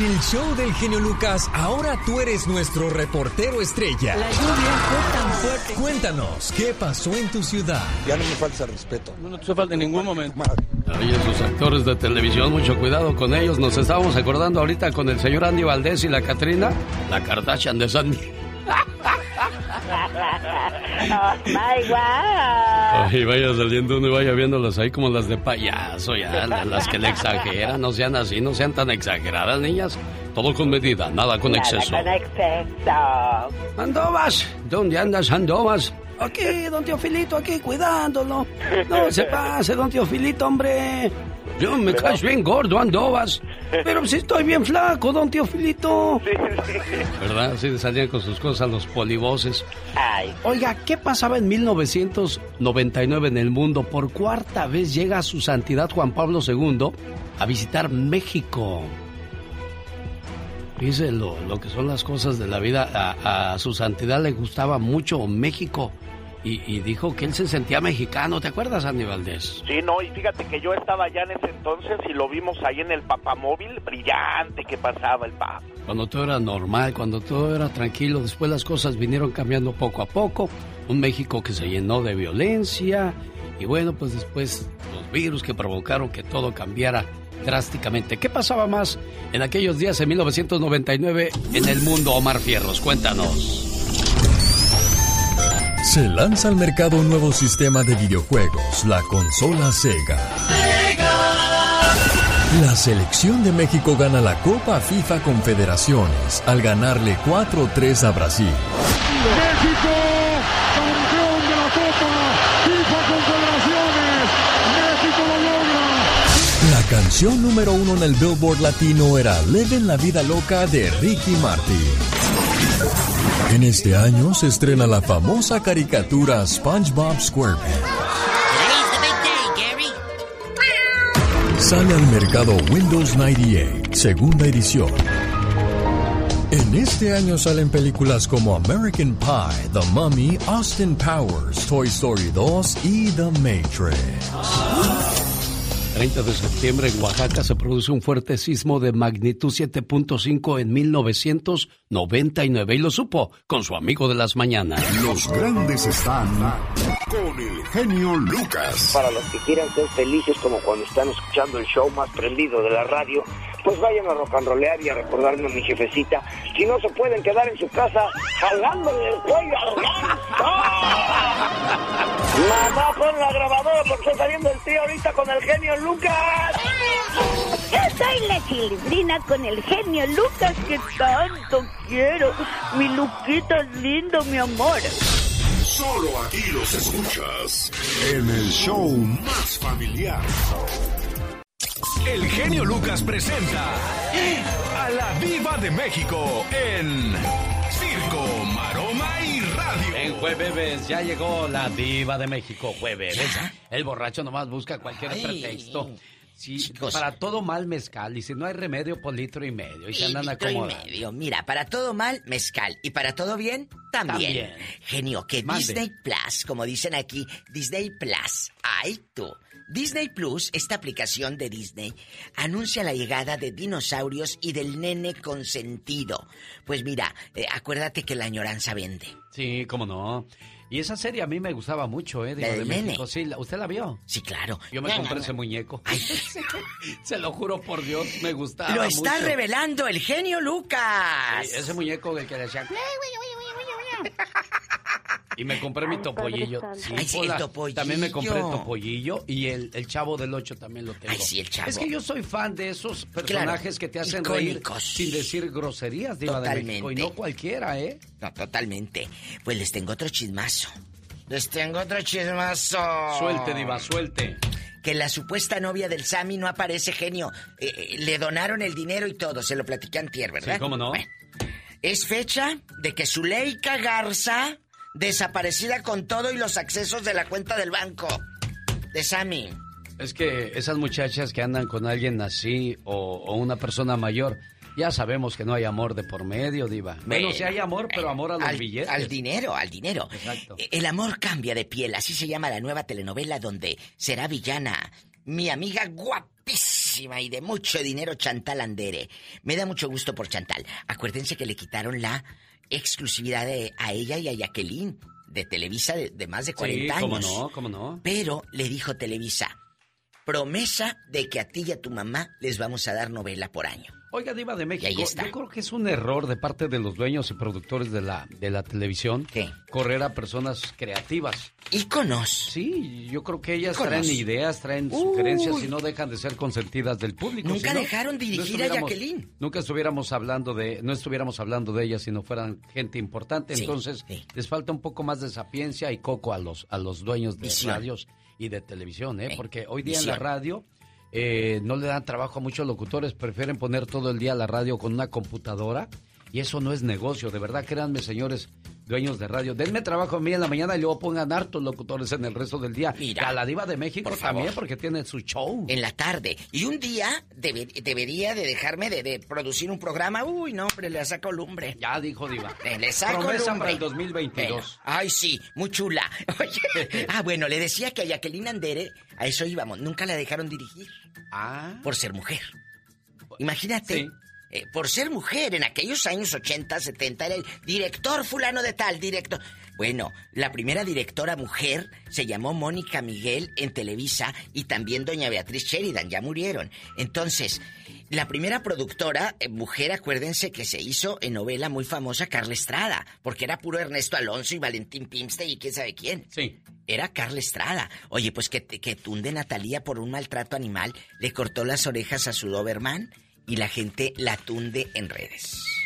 En el show del genio Lucas, ahora tú eres nuestro reportero estrella. La lluvia fue tan fuerte. Cuéntanos, ¿qué pasó en tu ciudad? Ya no me falta respeto. No, no te falta en ningún momento. Oye, esos actores de televisión, mucho cuidado con ellos. Nos estábamos acordando ahorita con el señor Andy Valdés y la Catrina, la Kardashian de San Y vaya saliendo uno y vaya viéndolas ahí como las de payaso, ya, las que le exageran, no sean así, no sean tan exageradas, niñas. Todo con medida, nada con Nada exceso. con exceso. Andobas, ¿dónde andas, Andobas? Aquí, don Teofilito, aquí cuidándolo. No se pase, don Teofilito, hombre. Yo me caes bien gordo, Andobas. Pero si estoy bien flaco, don Teofilito. ¿Verdad? Sí, salían con sus cosas los polivoces. Ay, Oiga, ¿qué pasaba en 1999 en el mundo? Por cuarta vez llega su santidad Juan Pablo II a visitar México. Dice lo, lo que son las cosas de la vida. A, a su santidad le gustaba mucho México y, y dijo que él se sentía mexicano. ¿Te acuerdas, Andy Valdés? Sí, no, y fíjate que yo estaba allá en ese entonces y lo vimos ahí en el papamóvil, brillante que pasaba el papa. Cuando todo era normal, cuando todo era tranquilo, después las cosas vinieron cambiando poco a poco. Un México que se llenó de violencia y bueno, pues después los virus que provocaron que todo cambiara drásticamente. ¿Qué pasaba más en aquellos días en 1999 en el mundo, Omar Fierros? Cuéntanos. Se lanza al mercado un nuevo sistema de videojuegos, la consola Sega. La selección de México gana la Copa FIFA Confederaciones al ganarle 4-3 a Brasil. México, campeón de la Copa FIFA Confederaciones. México lo logra. La canción número uno en el Billboard Latino era Leven la vida loca de Ricky Martin. En este año se estrena la famosa caricatura SpongeBob SquarePants. Sale al mercado Windows 98, segunda edición. En este año salen películas como American Pie, The Mummy, Austin Powers, Toy Story 2 y The Matrix. 30 de septiembre en Oaxaca se produce un fuerte sismo de magnitud 7.5 en 1999 y lo supo con su amigo de las mañanas. Los grandes están con el genio Lucas. Para los que quieran ser felices como cuando están escuchando el show más prendido de la radio, pues vayan a rock and rollear y a recordarme a mi jefecita. Si no se pueden quedar en su casa jalándole el cuello. Mamá, pon la grabadora porque está saliendo el tío ahorita con el genio Lucas. Yo soy la chilindrina con el genio Lucas que tanto quiero. Mi Luquita es lindo, mi amor. Solo aquí los escuchas en el show más familiar. El genio Lucas presenta a la Viva de México en Circo, Maroma y Radio. En jueves ya llegó la diva de México, jueves. El borracho nomás busca cualquier Ay. pretexto. Sí, para todo mal mezcal, y si no hay remedio, por litro y medio, y se andan Litro y medio. Mira, para todo mal, mezcal. Y para todo bien, también. También. Genio, que Mande. Disney Plus, como dicen aquí, Disney Plus. Ay, tú. Disney Plus, esta aplicación de Disney, anuncia la llegada de dinosaurios y del nene consentido. Pues mira, eh, acuérdate que la añoranza vende. Sí, cómo no. Y esa serie a mí me gustaba mucho, ¿eh? ¿La de del México. Sí, ¿usted la vio? Sí, claro. Yo me Ya, compré ya, ese muñeco. Se lo juro por Dios, me gustaba Lo está mucho. revelando el genio Lucas. Sí, ese muñeco que le decía... Y me compré mi topollillo. Sí, Ay, sí, el topollillo. También me compré el topollillo y el, el chavo del 8 también lo tengo. Ay, sí, el chavo. Es que yo soy fan de esos personajes que te hacen Icónicos. reír sin decir groserías, Diva de Totalmente. México. Y no cualquiera, ¿eh? No, totalmente. Pues les tengo otro chismazo. Les tengo otro chismazo. Suelte, Diva, suelte. Que la supuesta novia del Sammy no aparece genio. Eh, eh, le donaron el dinero y todo. Se lo platiqué antier, ¿verdad? Sí, ¿cómo no? Bueno, es fecha de que Zuleika Garza, desaparecida con todo y los accesos de la cuenta del banco de Sammy. Es que esas muchachas que andan con alguien así o, o una persona mayor, ya sabemos que no hay amor de por medio, Diva. Bueno, Bueno, sí hay amor, pero amor a los al, billetes. al dinero, al dinero. Exacto. Eh, El amor cambia de piel, así se llama la nueva telenovela donde será villana mi amiga guapísima guapísima y de mucho dinero, Chantal Andere. Me da mucho gusto por Chantal. Acuérdense que le quitaron la exclusividad de- a ella y a Jacqueline de Televisa de, de más de 40 Sí, cómo años. no, cómo no. Pero le dijo Televisa, promesa de que a ti y a tu mamá les vamos a dar novela por año. Oiga, Diva de Y ahí México, está. yo creo que es un error de parte de los dueños y productores de la, de la televisión correr a personas creativas. Íconos. Sí, yo creo que ellas traen ideas, traen Uy. sugerencias y no dejan de ser consentidas del público. Nunca si no, dejaron dirigir a Jacqueline. Nunca estuviéramos hablando de, no estuviéramos hablando de ellas si no fueran gente importante. Sí, Entonces, les falta un poco más de sapiencia y coco a los, a los dueños de Visión. radios y de televisión, ¿eh? Porque hoy día en la radio eh, no le dan trabajo a muchos locutores, prefieren poner todo el día la radio con una computadora y eso no es negocio, de verdad, créanme, señores dueños de radio, denme trabajo a mí en la mañana y luego pongan hartos locutores en el resto del día. Mira, a la diva de México por favor. también, porque tiene su show. En la tarde. Y un día debe- debería de dejarme de, de producir un programa. Uy, no, hombre, le saco lumbre. Ya dijo Diva. Eh, le saco Promesa lumbre. para el 2022. Bueno, ay, sí, muy chula. Oye, ah, bueno, le decía que a Jacqueline Andere, a eso íbamos, nunca la dejaron dirigir. Ah. Por ser mujer. Imagínate. Sí. Eh, por ser mujer, en aquellos años 80, 70, era el director fulano de tal, director. Bueno, la primera directora mujer se llamó Mónica Miguel en Televisa y también doña Beatriz Sheridan, ya murieron. Entonces, la primera productora eh, mujer, acuérdense que se hizo en novela muy famosa Carla Estrada, porque era puro Ernesto Alonso y Valentín Pimste y quién sabe quién. Sí. Era Carla Estrada. Oye, pues que, que tunde Natalia por un maltrato animal, le cortó las orejas a su Doberman y la gente la tunde en redes.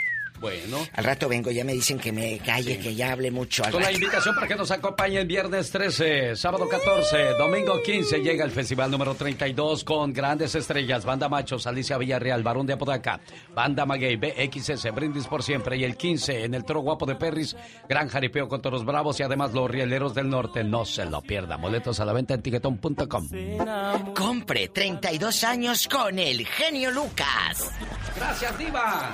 Bueno. Al rato vengo, ya me dicen que me calle, que ya hable mucho. Al Con la invitación para que nos acompañen viernes 13, sábado 14, domingo 15 llega el festival número 32 con grandes estrellas, Banda Machos, Alicia Villarreal, Barón de Apodaca, Banda Maguey, BXS, Brindis por Siempre y el 15 en el Toro Guapo de Perris, Gran Jaripeo con Toros Bravos y además los Rieleros del Norte, no se lo pierda, boletos a la venta en tiquetón.com. Compre 32 años con el genio Lucas. Gracias, Diva.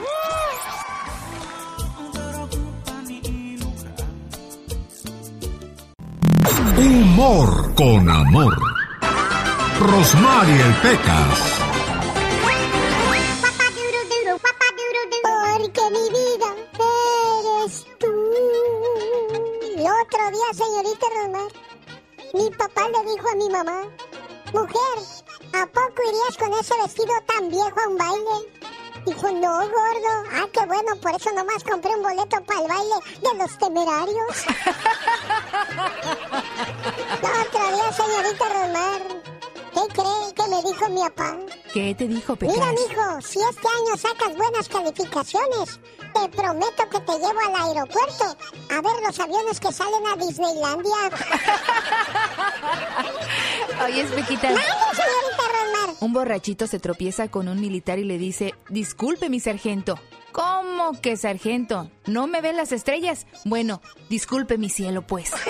Humor con amor. Rosmarie el Pecas. Porque mi vida eres tú. El otro día, señorita Rosmar, mi papá le dijo a mi mamá, mujer, ¿a poco irías con ese vestido tan viejo a un baile? Dijo, no, gordo. Ah, qué bueno, por eso nomás compré un boleto para el baile de los temerarios. El otro día, señorita Rosmar, ¿qué cree que me dijo mi papá? ¿Qué te dijo, Pecas? Mira, mijo, si este año sacas buenas calificaciones, te prometo que te llevo al aeropuerto a ver los aviones que salen a Disneylandia. Oye, Pequita. Un borrachito se tropieza con un militar y le dice, disculpe mi sargento. ¿Cómo que sargento? ¿No me ven las estrellas? Bueno, disculpe mi cielo, pues.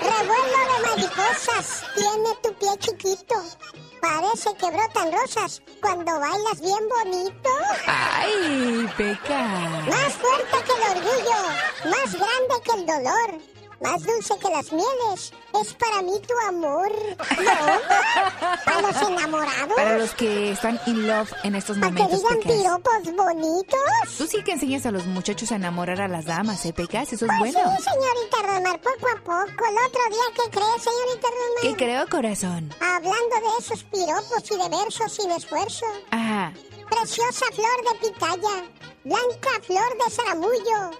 Revuelo mariposas, tiene tu pie chiquito. Parece que brotan rosas cuando bailas bien bonito. ¡Ay, Peca! Más fuerte que el orgullo, más grande que el dolor, más dulce que las mieles. Es para mí tu amor. ¿No? Para los enamorados. Para los que están in love en estos Para que momentos, digan piropos bonitos. Tú sí que enseñas a los muchachos a enamorar a las damas, ¿eh, Pecas? Eso es Pues bueno. sí, señorita Rosmar, poco a poco. El otro día, ¿qué crees, señorita Rosmar? ¿Qué creo, corazón? Hablando de esos piropos y de versos sin esfuerzo. Ajá. Preciosa flor de pitaya, blanca flor de zaramullo.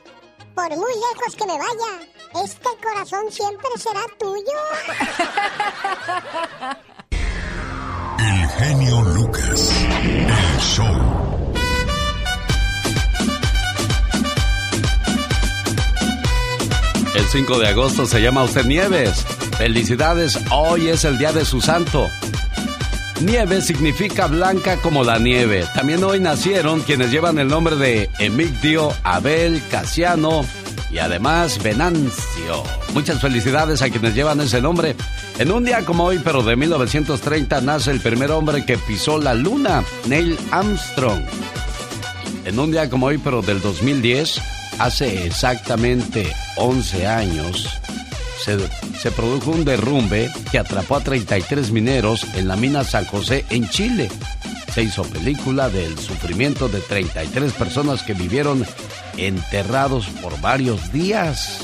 Por muy lejos que me vaya, este corazón siempre será tuyo. El genio Lucas. El show. El 5 de agosto se llama usted Nieves. Felicidades, hoy es el día de su santo. Nieves significa blanca como la nieve. También hoy nacieron quienes llevan el nombre de Emigdio, Abel, Casiano y además Venancio. Muchas felicidades a quienes llevan ese nombre. En un día como hoy, pero de 1930, nace el primer hombre que pisó la luna, Neil Armstrong. En un día como hoy, pero del 2010, hace exactamente 11 años, se, produjo un derrumbe que atrapó a 33 mineros en la mina San José en Chile. Se hizo película del sufrimiento de 33 personas que vivieron enterrados por varios días.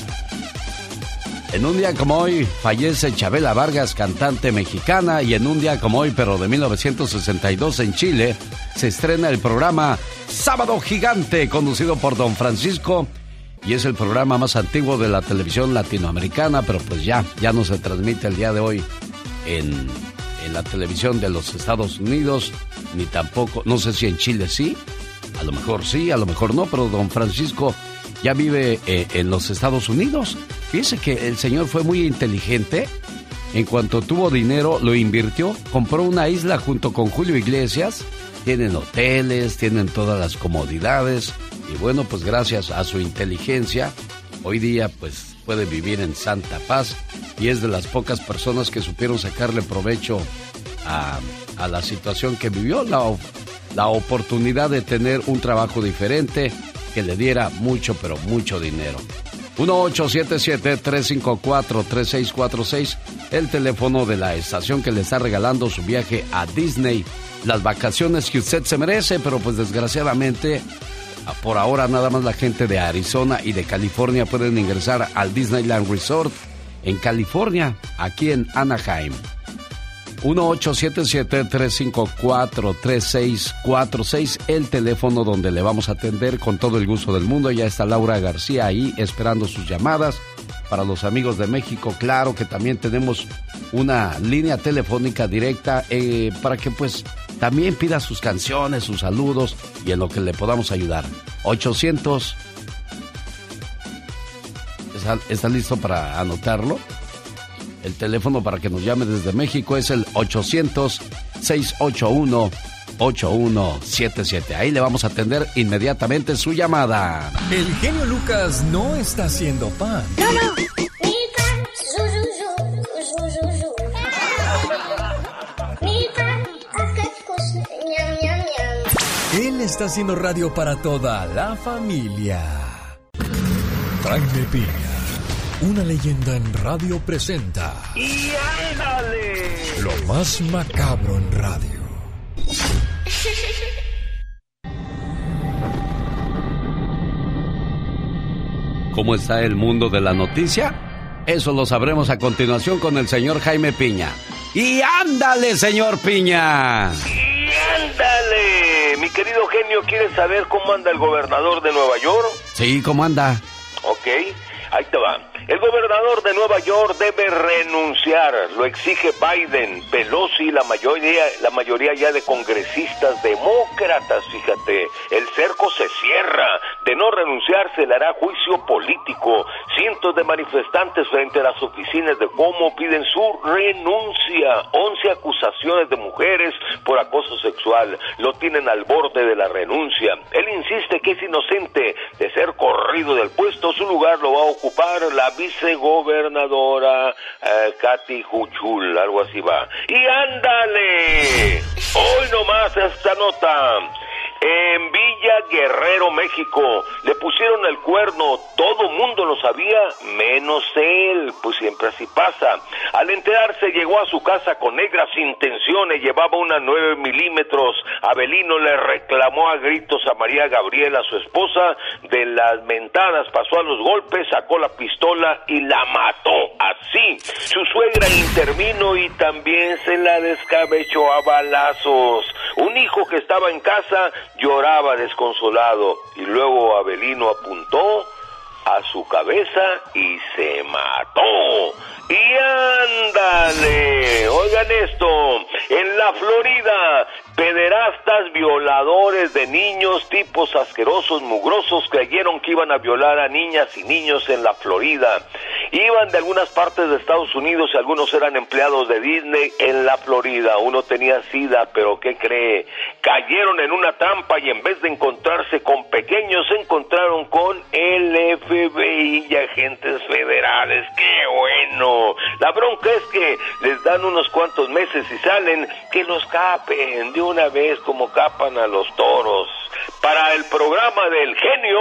En un día como hoy fallece Chabela Vargas, cantante mexicana, y en un día como hoy, pero de 1962 en Chile, se estrena el programa Sábado Gigante, conducido por don Francisco, y es el programa más antiguo de la televisión latinoamericana, pero pues ya, ya no se transmite el día de hoy en, en la televisión de los Estados Unidos, ni tampoco, no sé si en Chile sí, a lo mejor sí, a lo mejor no, pero don Francisco ya vive eh, en los Estados Unidos. Fíjese que el señor fue muy inteligente. En cuanto tuvo dinero, lo invirtió, compró una isla junto con Julio Iglesias. Tienen hoteles, tienen todas las comodidades. Y bueno, pues gracias a su inteligencia, hoy día pues puede vivir en Santa Paz y es de las pocas personas que supieron sacarle provecho a, la situación que vivió, la, la oportunidad de tener un trabajo diferente que le diera mucho, pero mucho dinero. 1877-354-3646, el teléfono de la estación que le está regalando su viaje a Disney. Las vacaciones que usted se merece, pero pues desgraciadamente, por ahora nada más la gente de Arizona y de California pueden ingresar al Disneyland Resort en California, aquí en Anaheim. 1877-354-3646, el teléfono donde le vamos a atender con todo el gusto del mundo. Ya está Laura García ahí esperando sus llamadas. Para los amigos de México, claro que también tenemos una línea telefónica directa eh, para que pues también pida sus canciones, sus saludos y en lo que le podamos ayudar. 800... ¿Está, está listo para anotarlo? El teléfono para que nos llame desde México es el 800-681-8177. Ahí le vamos a atender inmediatamente su llamada. El genio Lucas no está haciendo pan. No, no. Él está haciendo radio para toda la familia. Jaime Piña una leyenda en radio presenta. ¡Y ándale! Lo más macabro en radio. ¿Cómo está el mundo de la noticia? Eso lo sabremos a continuación con el señor Jaime Piña. ¡Y ándale, señor Piña! ¡Y ándale! Mi querido genio, ¿quieres saber cómo anda el gobernador de Nueva York? Sí, ¿cómo anda? Ok, ahí te va. El gobernador de Nueva York debe renunciar, lo exige Biden, Pelosi, la mayoría, la mayoría ya de congresistas demócratas, fíjate, el cerco se cierra, de no renunciar se le hará juicio político. Cientos de manifestantes frente a las oficinas de Como piden su renuncia. 11 acusaciones de mujeres por acoso sexual lo tienen al borde de la renuncia. Él insiste que es inocente de ser corrido del puesto, su lugar lo va a ocupar la vicegobernadora eh, Katy Huchul, algo así va. Y ándale, hoy nomás esta nota. En Villa Guerrero, México, le pusieron el cuerno, todo mundo lo sabía, menos él, pues siempre así pasa. Al enterarse llegó a su casa con negras intenciones, llevaba una 9 milímetros. Abelino le reclamó a gritos a María Gabriela, su esposa, de las mentadas, pasó a los golpes, sacó la pistola y la mató. Así, su suegra intervino y también se la descabechó a balazos. Un hijo que estaba en casa lloraba desconsolado y luego Abelino apuntó a su cabeza y se mató. Y ándale, oigan esto, en la Florida, pederastas violadores de niños, tipos asquerosos, mugrosos, creyeron que iban a violar a niñas y niños en la Florida. Iban de algunas partes de Estados Unidos y algunos eran empleados de Disney en la Florida. Uno tenía sida, pero ¿qué cree? Cayeron en una trampa y en vez de encontrarse con pequeños, se encontraron con el FBI y agentes federales. ¡Qué bueno! La bronca es que les dan unos cuantos meses y salen, que los capen de una vez como capan a los toros. Para el programa del genio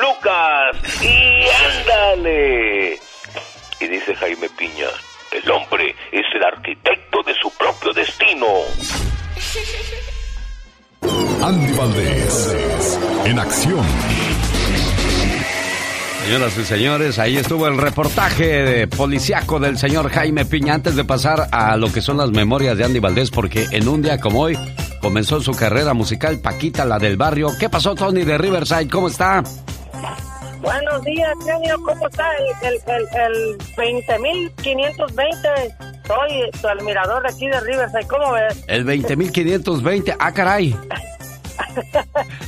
Lucas. Y ándale. Y dice Jaime Piña, el hombre es el arquitecto de su propio destino. Andy Valdés, en acción. Señoras y señores, ahí estuvo el reportaje policiaco del señor Jaime Piña antes de pasar a lo que son las memorias de Andy Valdés, porque en un día como hoy comenzó su carrera musical Paquita, la del barrio. ¿Qué pasó, Tony de Riverside? ¿Cómo está? Buenos días, genio. ¿Cómo está el, el, el, 20.520? Soy tu admirador de aquí de Riverside. ¿Cómo ves? El 20.520. Ah, caray.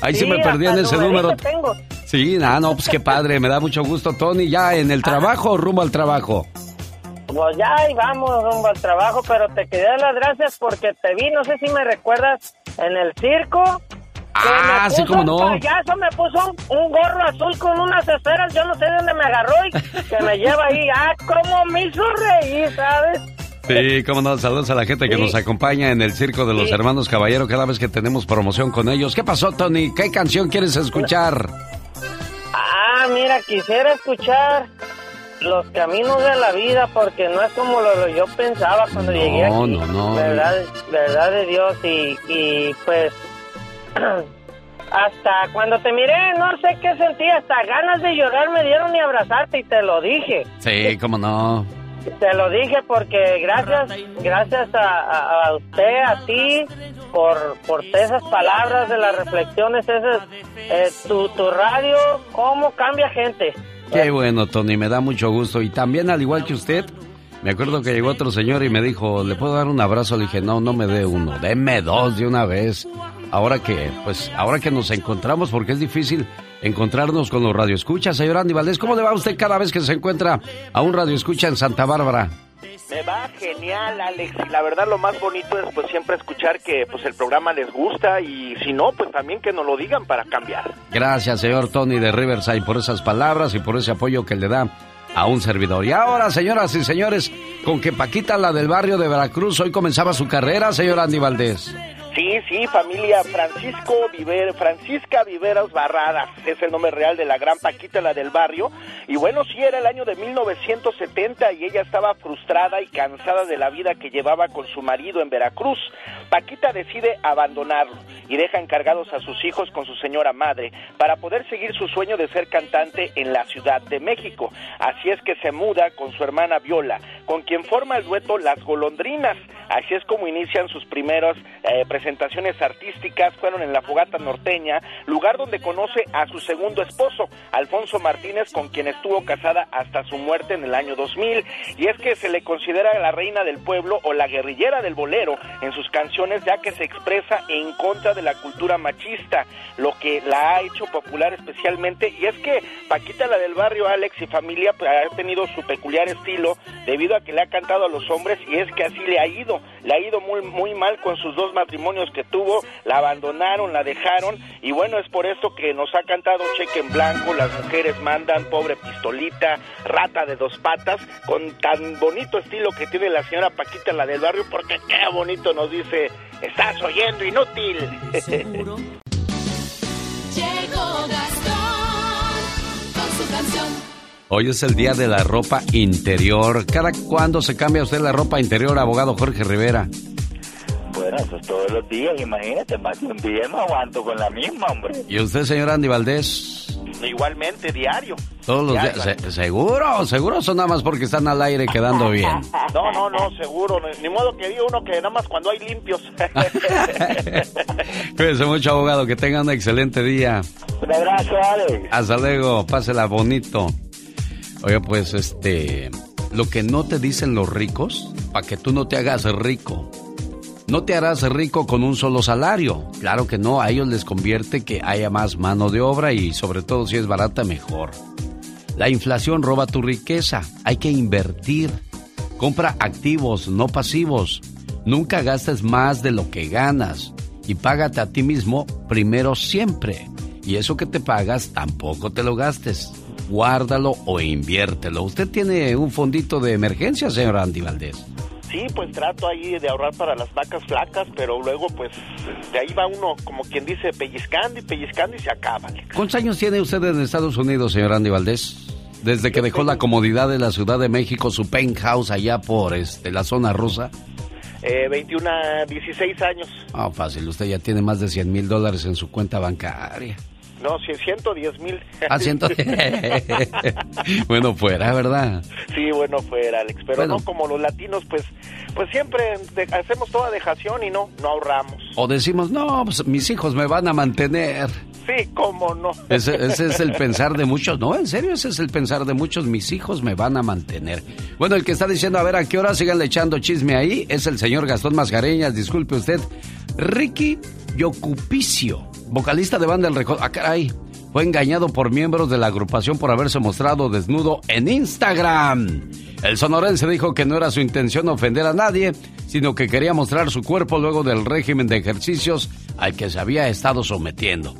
Ahí sí, me perdí en ese número. Tengo. Sí, nada, no, pues qué padre, me da mucho gusto, Tony. ¿Ya en el trabajo o rumbo al trabajo? Pues ya ahí vamos rumbo al trabajo, pero te quedé las gracias porque te vi, no sé si me recuerdas, en el circo. Ah, sí, como no. Un payaso me puso un, gorro azul con unas esferas, yo no sé de dónde me agarró y que me lleva ahí. Ah, cómo me hizo reír, ¿sabes? Sí, cómo no, saludos a la gente que nos acompaña en el Circo de los Hermanos Caballero cada vez que tenemos promoción con ellos. ¿Qué pasó, Tony? ¿Qué canción quieres escuchar? Ah, mira, quisiera escuchar Los Caminos de la Vida porque no es como lo, yo pensaba cuando llegué aquí. No, no, no. Verdad, verdad de Dios y, y pues hasta cuando te miré no sé qué sentí, hasta ganas de llorar me dieron y abrazarte y te lo dije. Sí, cómo no. Te lo dije porque gracias, gracias a, usted, a ti, por, por esas palabras de las reflexiones, esas, eh, tu, tu radio, cómo cambia gente. Qué bueno, Tony, me da mucho gusto. Y también, al igual que usted, me acuerdo que llegó otro señor y me dijo, ¿le puedo dar un abrazo? Le dije, no, no me dé uno, déme dos de una vez. Ahora que, pues, ahora que nos encontramos, porque es difícil encontrarnos con los radioescuchas. Señor Andy Valdés, ¿cómo le va a usted cada vez que se encuentra a un radioescucha en Santa Bárbara? Me va genial, Alex. Y la verdad lo más bonito es pues siempre escuchar que pues el programa les gusta y si no, pues también que nos lo digan para cambiar. Gracias, señor Tony de Riverside, por esas palabras y por ese apoyo que le da a un servidor. Y ahora, señoras y señores, con que Paquita, la del barrio de Veracruz, hoy comenzaba su carrera, señor Andy Valdés. Sí, sí, familia Francisco Viver, Francisca Viveras Barradas, es el nombre real de la gran Paquita, la del barrio. Y bueno, sí, era el año de 1970 y ella estaba frustrada y cansada de la vida que llevaba con su marido en Veracruz. Paquita decide abandonarlo y deja encargados a sus hijos con su señora madre para poder seguir su sueño de ser cantante en la Ciudad de México. Así es que se muda con su hermana Viola, con quien forma el dueto Las Golondrinas. Así es como inician sus primeros eh, presentaciones artísticas fueron en la Fogata Norteña, lugar donde conoce a su segundo esposo, Alfonso Martínez, con quien estuvo casada hasta su muerte en el año 2000. Y es que se le considera la reina del pueblo o la guerrillera del bolero en sus canciones, ya que se expresa en contra de la cultura machista, lo que la ha hecho popular especialmente. Y es que Paquita, la del barrio Alex y familia, pues, ha tenido su peculiar estilo debido a que le ha cantado a los hombres y es que así le ha ido. Le ha ido muy, muy mal con sus dos matrimonios que tuvo, la abandonaron, la dejaron y bueno, es por esto que nos ha cantado Cheque en Blanco, Las mujeres mandan, Pobre Pistolita, Rata de dos patas, con tan bonito estilo que tiene la señora Paquita, la del barrio, porque qué bonito nos dice, estás oyendo inútil. Hoy es el día de la ropa interior. ¿Cada cuándo se cambia usted la ropa interior, abogado Jorge Rivera? Bueno, eso es todos los días, imagínate, más de un día no aguanto con la misma, hombre. ¿Y usted, señor Andy Valdés? Igualmente, diario. Todos los días. ¿Seguro? ¿Seguro son nada más porque están al aire quedando bien? No, no, no, seguro. Ni modo que diga uno que nada más cuando hay limpios. Cuídense mucho, abogado. Que tengan un excelente día. Un abrazo, Alex. Hasta luego. Pásela bonito. Oye, pues, este... Lo que no te dicen los ricos, para que tú no te hagas rico no te harás rico con un solo salario. Claro que no, a ellos les convierte que haya más mano de obra y sobre todo si es barata mejor. La inflación roba tu riqueza, hay que invertir. Compra activos, no pasivos. Nunca gastes más de lo que ganas y págate a ti mismo primero siempre. Y eso que te pagas tampoco te lo gastes. Guárdalo o inviértelo. Usted tiene un fondito de emergencia, señor Andy Valdés. Sí, pues trato ahí de ahorrar para las vacas flacas, pero luego pues de ahí va uno, como quien dice, pellizcando y pellizcando y se acaba. ¿Cuántos años tiene usted en Estados Unidos, señor Andy Valdés? desde que dejó la comodidad de la Ciudad de México, su penthouse allá por este, la zona rusa? Eh, 21 a 16 años. Ah, fácil, usted ya tiene más de 100 mil dólares en su cuenta bancaria. No, 110 mil. Ah, 110. bueno, fuera, ¿verdad? Sí, bueno, fuera, Alex. Pero no como los latinos, pues, pues siempre hacemos toda dejación y no, no ahorramos. O decimos, no, pues mis hijos me van a mantener. Sí, cómo no. Ese, ese, es el pensar de muchos. No, en serio, ese es el pensar de muchos. Mis hijos me van a mantener. Bueno, el que está diciendo, a ver, ¿a qué hora sigan echando chisme ahí? Es el señor Gastón Mascareñas. Disculpe usted. Ricky Yocupicio, vocalista de banda El Recodo. Ah, caray. Fue engañado por miembros de la agrupación por haberse mostrado desnudo en Instagram. El sonorense dijo que no era su intención ofender a nadie, sino que quería mostrar su cuerpo luego del régimen de ejercicios al que se había estado sometiendo.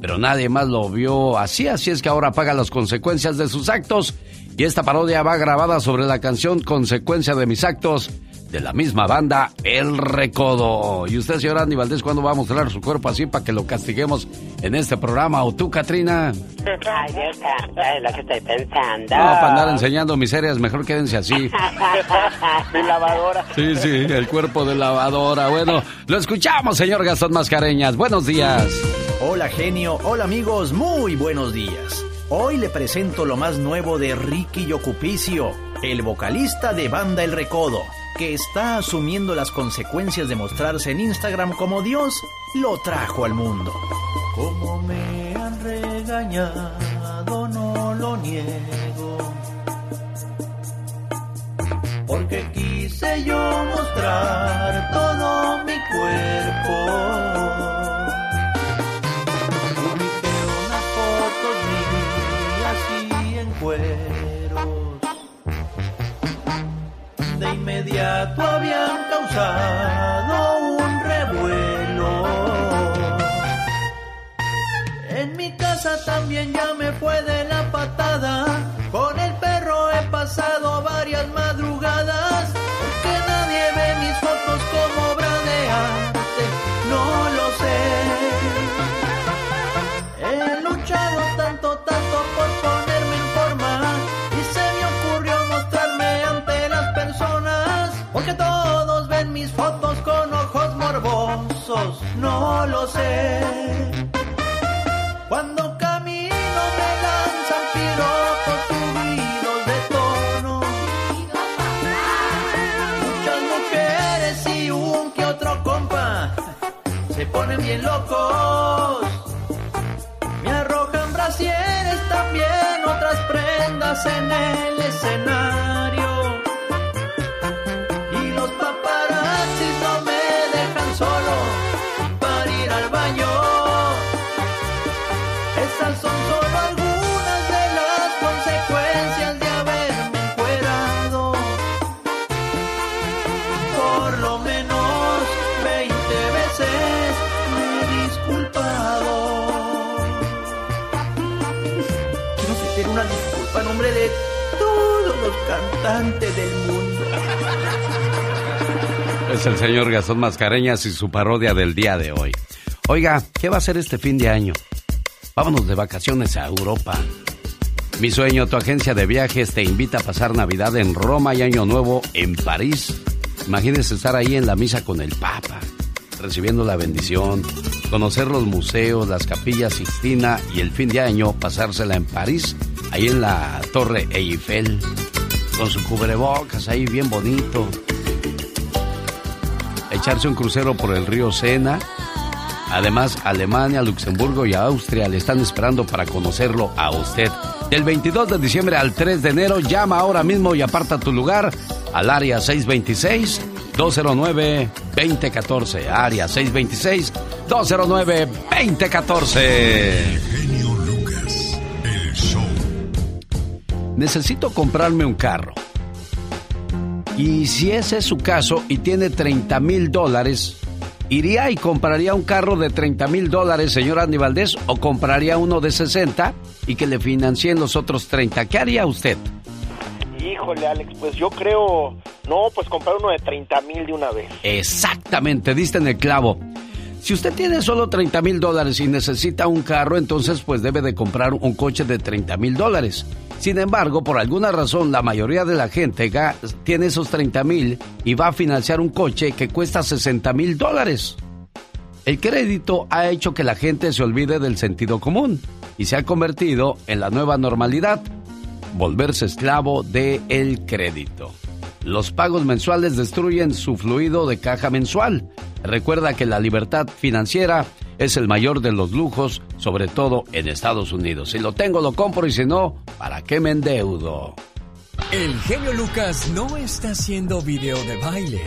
Pero nadie más lo vio así, así es que ahora paga las consecuencias de sus actos. Y esta parodia va grabada sobre la canción Consecuencia de mis actos de la misma banda, El Recodo. ¿Y usted, señor Andy Valdés, cuándo va a mostrar su cuerpo así para que lo castiguemos en este programa? ¿O tú, Katrina? Ay, Dios santo, es lo que estoy pensando. No, para andar enseñando miserias, mejor quédense así. de lavadora. Sí, sí, el cuerpo de lavadora. Bueno, lo escuchamos, señor Gastón Mascareñas. Buenos días. Hola, genio. Hola, amigos. Muy buenos días. Hoy le presento lo más nuevo de Ricky Yocupicio, el vocalista de Banda El Recodo que está asumiendo las consecuencias de mostrarse en Instagram como Dios lo trajo al mundo. Como me han regañado, no lo niego. Porque quise yo mostrar todo mi cuerpo. De inmediato habían causado un revuelo. En mi casa también ya me fue de la patada, con el perro he pasado varias madrugadas, fotos con ojos morbosos, no lo sé. Cuando camino me lanzan piropos subidos de tono. Muchas mujeres y un que otro compa se ponen bien locos. Me arrojan brasieres también, otras prendas en el escenario. Cantantes del mundo. Es el señor Gastón Mascareñas y su parodia del día de hoy. Oiga, ¿qué va a hacer este fin de año? Vámonos de vacaciones a Europa. Mi sueño, tu agencia de viajes te invita a pasar Navidad en Roma y Año Nuevo en París. Imagínese estar ahí en la misa con el Papa, recibiendo la bendición, conocer los museos, las capillas Sixtina y el fin de año pasársela en París, ahí en la Torre Eiffel, con su cubrebocas ahí bien bonito. Echarse un crucero por el río Sena. Además, Alemania, Luxemburgo y Austria le están esperando para conocerlo a usted. Del 22 de diciembre al 3 de enero, llama ahora mismo y aparta tu lugar al área 626-209-2014. Área 626-209-2014. Necesito comprarme un carro. Y si ese es su caso y tiene 30 mil dólares, ¿iría y compraría un carro de 30 mil dólares, señor Andy Valdés, o compraría uno de 60 y que le financien los otros 30? ¿Qué haría usted? Híjole, Alex, pues yo creo, no, pues comprar uno de 30 mil de una vez. Exactamente, diste en el clavo. Si usted tiene solo 30 mil dólares y necesita un carro, entonces pues debe de comprar un coche de 30 mil dólares. Sin embargo, por alguna razón, la mayoría de la gente tiene esos 30 mil y va a financiar un coche que cuesta 60 mil dólares. El crédito ha hecho que la gente se olvide del sentido común y se ha convertido en la nueva normalidad, volverse esclavo del el crédito. Los pagos mensuales destruyen su fluido de caja mensual. Recuerda que la libertad financiera es el mayor de los lujos, sobre todo en Estados Unidos. Si lo tengo, lo compro y si no, ¿para qué me endeudo? El genio Lucas no está haciendo video de baile.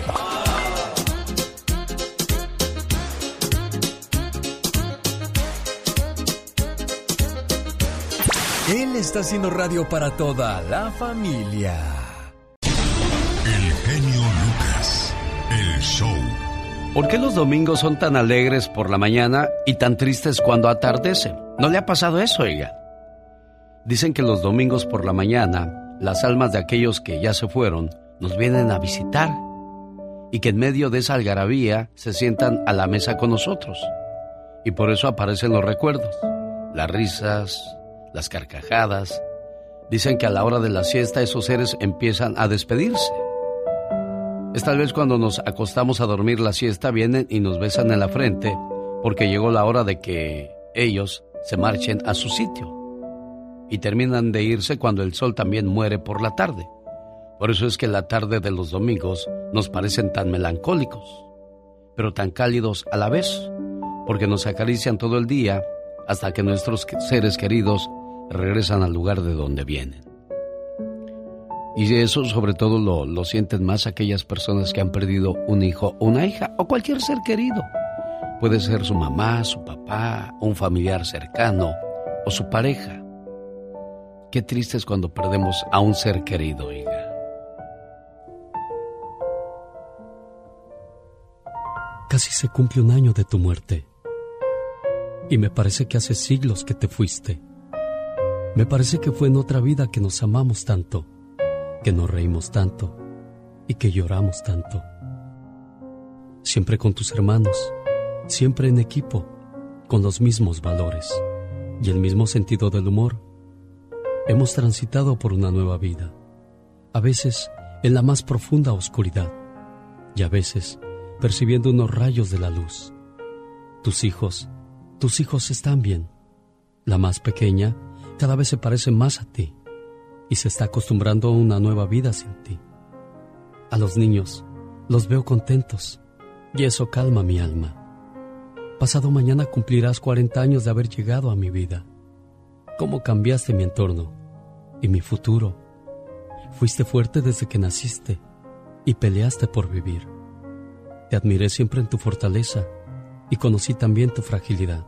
Él está haciendo radio para toda la familia. Genio Lucas, el show. ¿Por qué los domingos son tan alegres por la mañana y tan tristes cuando atardece? ¿No le ha pasado eso, ella? Dicen que los domingos por la mañana, las almas de aquellos que ya se fueron nos vienen a visitar y que en medio de esa algarabía se sientan a la mesa con nosotros. Y por eso aparecen los recuerdos, las risas, las carcajadas. Dicen que a la hora de la siesta esos seres empiezan a despedirse. Es tal vez cuando nos acostamos a dormir la siesta vienen y nos besan en la frente porque llegó la hora de que ellos se marchen a su sitio. Y terminan de irse cuando el sol también muere por la tarde. Por eso es que la tarde de los domingos nos parecen tan melancólicos, pero tan cálidos a la vez, porque nos acarician todo el día hasta que nuestros seres queridos regresan al lugar de donde vienen. Y eso sobre todo lo, lo, sienten más aquellas personas que han perdido un hijo, una hija o cualquier ser querido. Puede ser su mamá, su papá, un familiar cercano o su pareja. Qué triste es cuando perdemos a un ser querido, hija. Casi se cumple un año de tu muerte. Y me parece que hace siglos que te fuiste. Me parece que fue en otra vida que nos amamos tanto, que nos reímos tanto y que lloramos tanto. Siempre con tus hermanos, siempre en equipo, con los mismos valores y el mismo sentido del humor. Hemos transitado por una nueva vida, a veces en la más profunda oscuridad y a veces percibiendo unos rayos de la luz. Tus hijos, tus hijos están bien. La más pequeña cada vez se parece más a ti y se está acostumbrando a una nueva vida sin ti. A los niños los veo contentos y eso calma mi alma. Pasado mañana cumplirás 40 años de haber llegado a mi vida. ¿Cómo cambiaste mi entorno y mi futuro? Fuiste fuerte desde que naciste y peleaste por vivir. Te admiré siempre en tu fortaleza y conocí también tu fragilidad.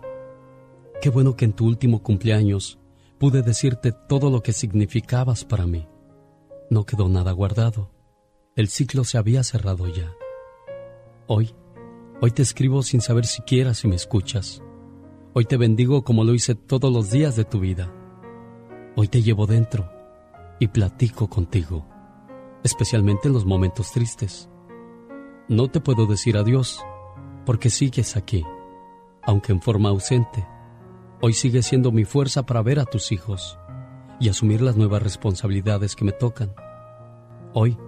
Qué bueno que en tu último cumpleaños pude decirte todo lo que significabas para mí. No quedó nada guardado. El ciclo se había cerrado ya. Hoy, hoy te escribo sin saber siquiera si me escuchas. Hoy te bendigo como lo hice todos los días de tu vida. Hoy te llevo dentro y platico contigo, especialmente en los momentos tristes. No te puedo decir adiós porque sigues aquí, aunque en forma ausente Hoy sigue siendo mi fuerza para ver a tus hijos y asumir las nuevas responsabilidades que me tocan. Hoy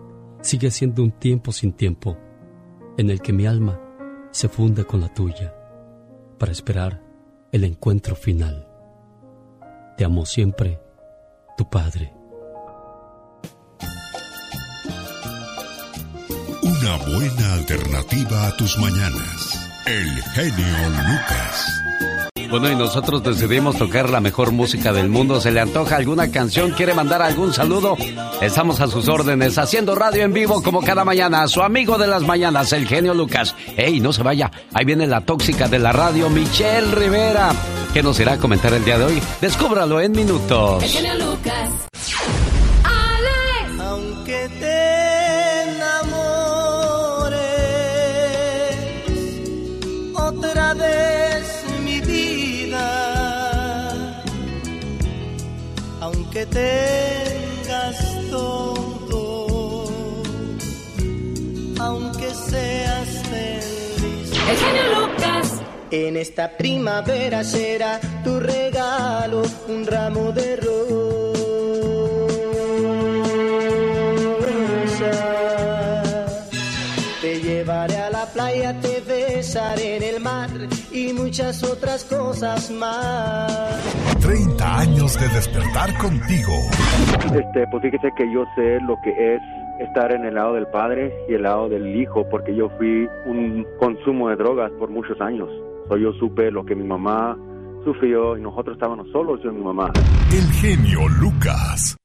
sigue siendo un tiempo sin tiempo en el que mi alma se funde con la tuya para esperar el encuentro final. Te amo siempre, tu Padre. Una buena alternativa a tus mañanas. El genio Lucas. Bueno, y nosotros decidimos tocar la mejor música del mundo. ¿Se le antoja alguna canción? ¿Quiere mandar algún saludo? Estamos a sus órdenes, haciendo radio en vivo como cada mañana. Su amigo de las mañanas, el genio Lucas. ¡Ey, no se vaya! Ahí viene la tóxica de la radio, Michelle Rivera. ¿Qué nos irá a comentar el día de hoy? Descúbralo en minutos. El genio Lucas. Tengas todo, aunque seas feliz. El genio Lucas. En esta primavera será tu regalo un ramo de rosas. Te llevaré a la playa, te besaré en el mar y muchas otras cosas más. 30 años de despertar contigo. Este, pues fíjese que yo sé lo que es estar en el lado del padre y el lado del hijo, porque yo fui un consumo de drogas por muchos años. So, yo supe lo que mi mamá sufrió y nosotros estábamos solos, yo y mi mamá. El genio Lucas.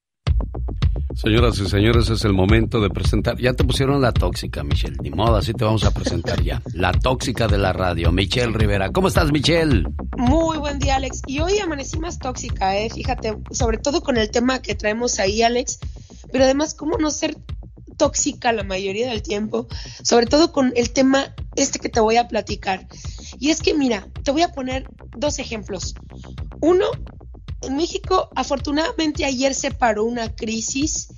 Señoras y señores, es el momento de presentar. Ya te pusieron la tóxica, Michelle. Ni modo, así te vamos a presentar ya. La tóxica de la radio, Michelle Rivera. ¿Cómo estás, Michelle? Muy buen día, Alex. Y hoy amanecí más tóxica, ¿eh? Fíjate, sobre todo con el tema que traemos ahí, Alex. Pero además, ¿cómo no ser tóxica la mayoría del tiempo? Sobre todo con el tema este que te voy a platicar. Y es que, mira, te voy a poner dos ejemplos. Uno, en México, afortunadamente ayer se paró una crisis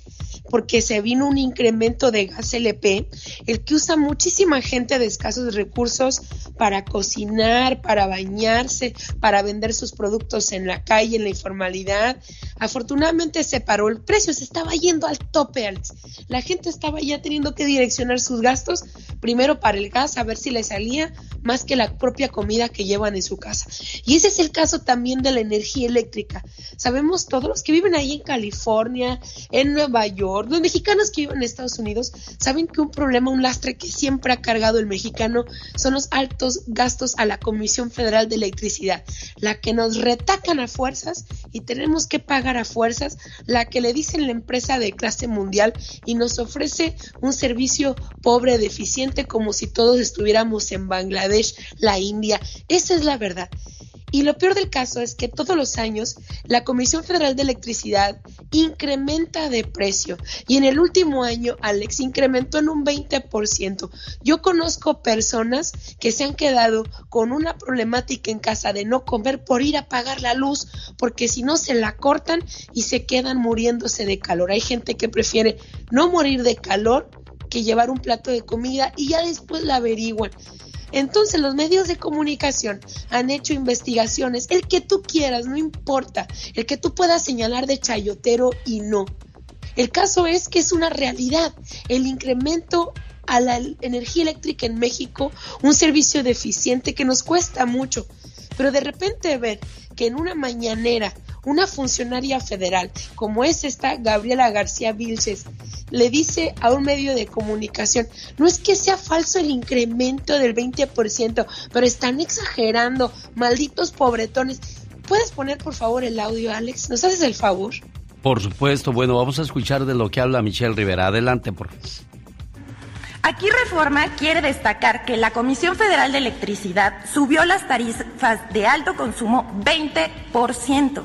porque se vino un incremento de gas LP, el que usa muchísima gente de escasos recursos para cocinar, para bañarse, para vender sus productos en la calle, en la informalidad. Afortunadamente se paró el precio, se estaba yendo al tope. La gente estaba ya teniendo que direccionar sus gastos primero para el gas, a ver si le salía más que la propia comida que llevan en su casa. Y ese es el caso también de la energía eléctrica. Sabemos todos los que viven ahí en California, en Nueva York, los mexicanos que viven en Estados Unidos, saben que un problema, un lastre que siempre ha cargado el mexicano son los altos gastos a la Comisión Federal de Electricidad, la que nos retacan a fuerzas y tenemos que pagar a fuerzas, la que le dicen la empresa de clase mundial y nos ofrece un servicio pobre, deficiente, como si todos estuviéramos en Bangladesh la India. Esa es la verdad. Y lo peor del caso es que todos los años la Comisión Federal de Electricidad incrementa de precio y en el último año Alex incrementó en un 20%. Yo conozco personas que se han quedado con una problemática en casa de no comer por ir a pagar la luz porque si no se la cortan y se quedan muriéndose de calor. Hay gente que prefiere no morir de calor que llevar un plato de comida y ya después la averiguan. Entonces los medios de comunicación han hecho investigaciones, el que tú quieras, no importa, el que tú puedas señalar de chayotero y no. El caso es que es una realidad, el incremento a la energía eléctrica en México, un servicio deficiente que nos cuesta mucho, pero de repente ver que en una mañanera una funcionaria federal como es esta Gabriela García Vilches le dice a un medio de comunicación, no es que sea falso el incremento del 20%, pero están exagerando, malditos pobretones. ¿Puedes poner por favor el audio, Alex? ¿Nos haces el favor? Por supuesto, bueno, vamos a escuchar de lo que habla Michelle Rivera. Adelante, por favor. Aquí Reforma quiere destacar que la Comisión Federal de Electricidad subió las tarifas de alto consumo 20%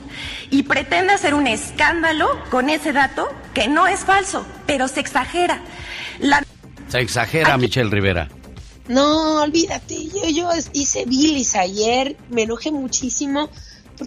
y pretende hacer un escándalo con ese dato que no es falso, pero se exagera. Se exagera, Michelle Rivera. No, olvídate, yo, yo hice bilis ayer, me enojé muchísimo.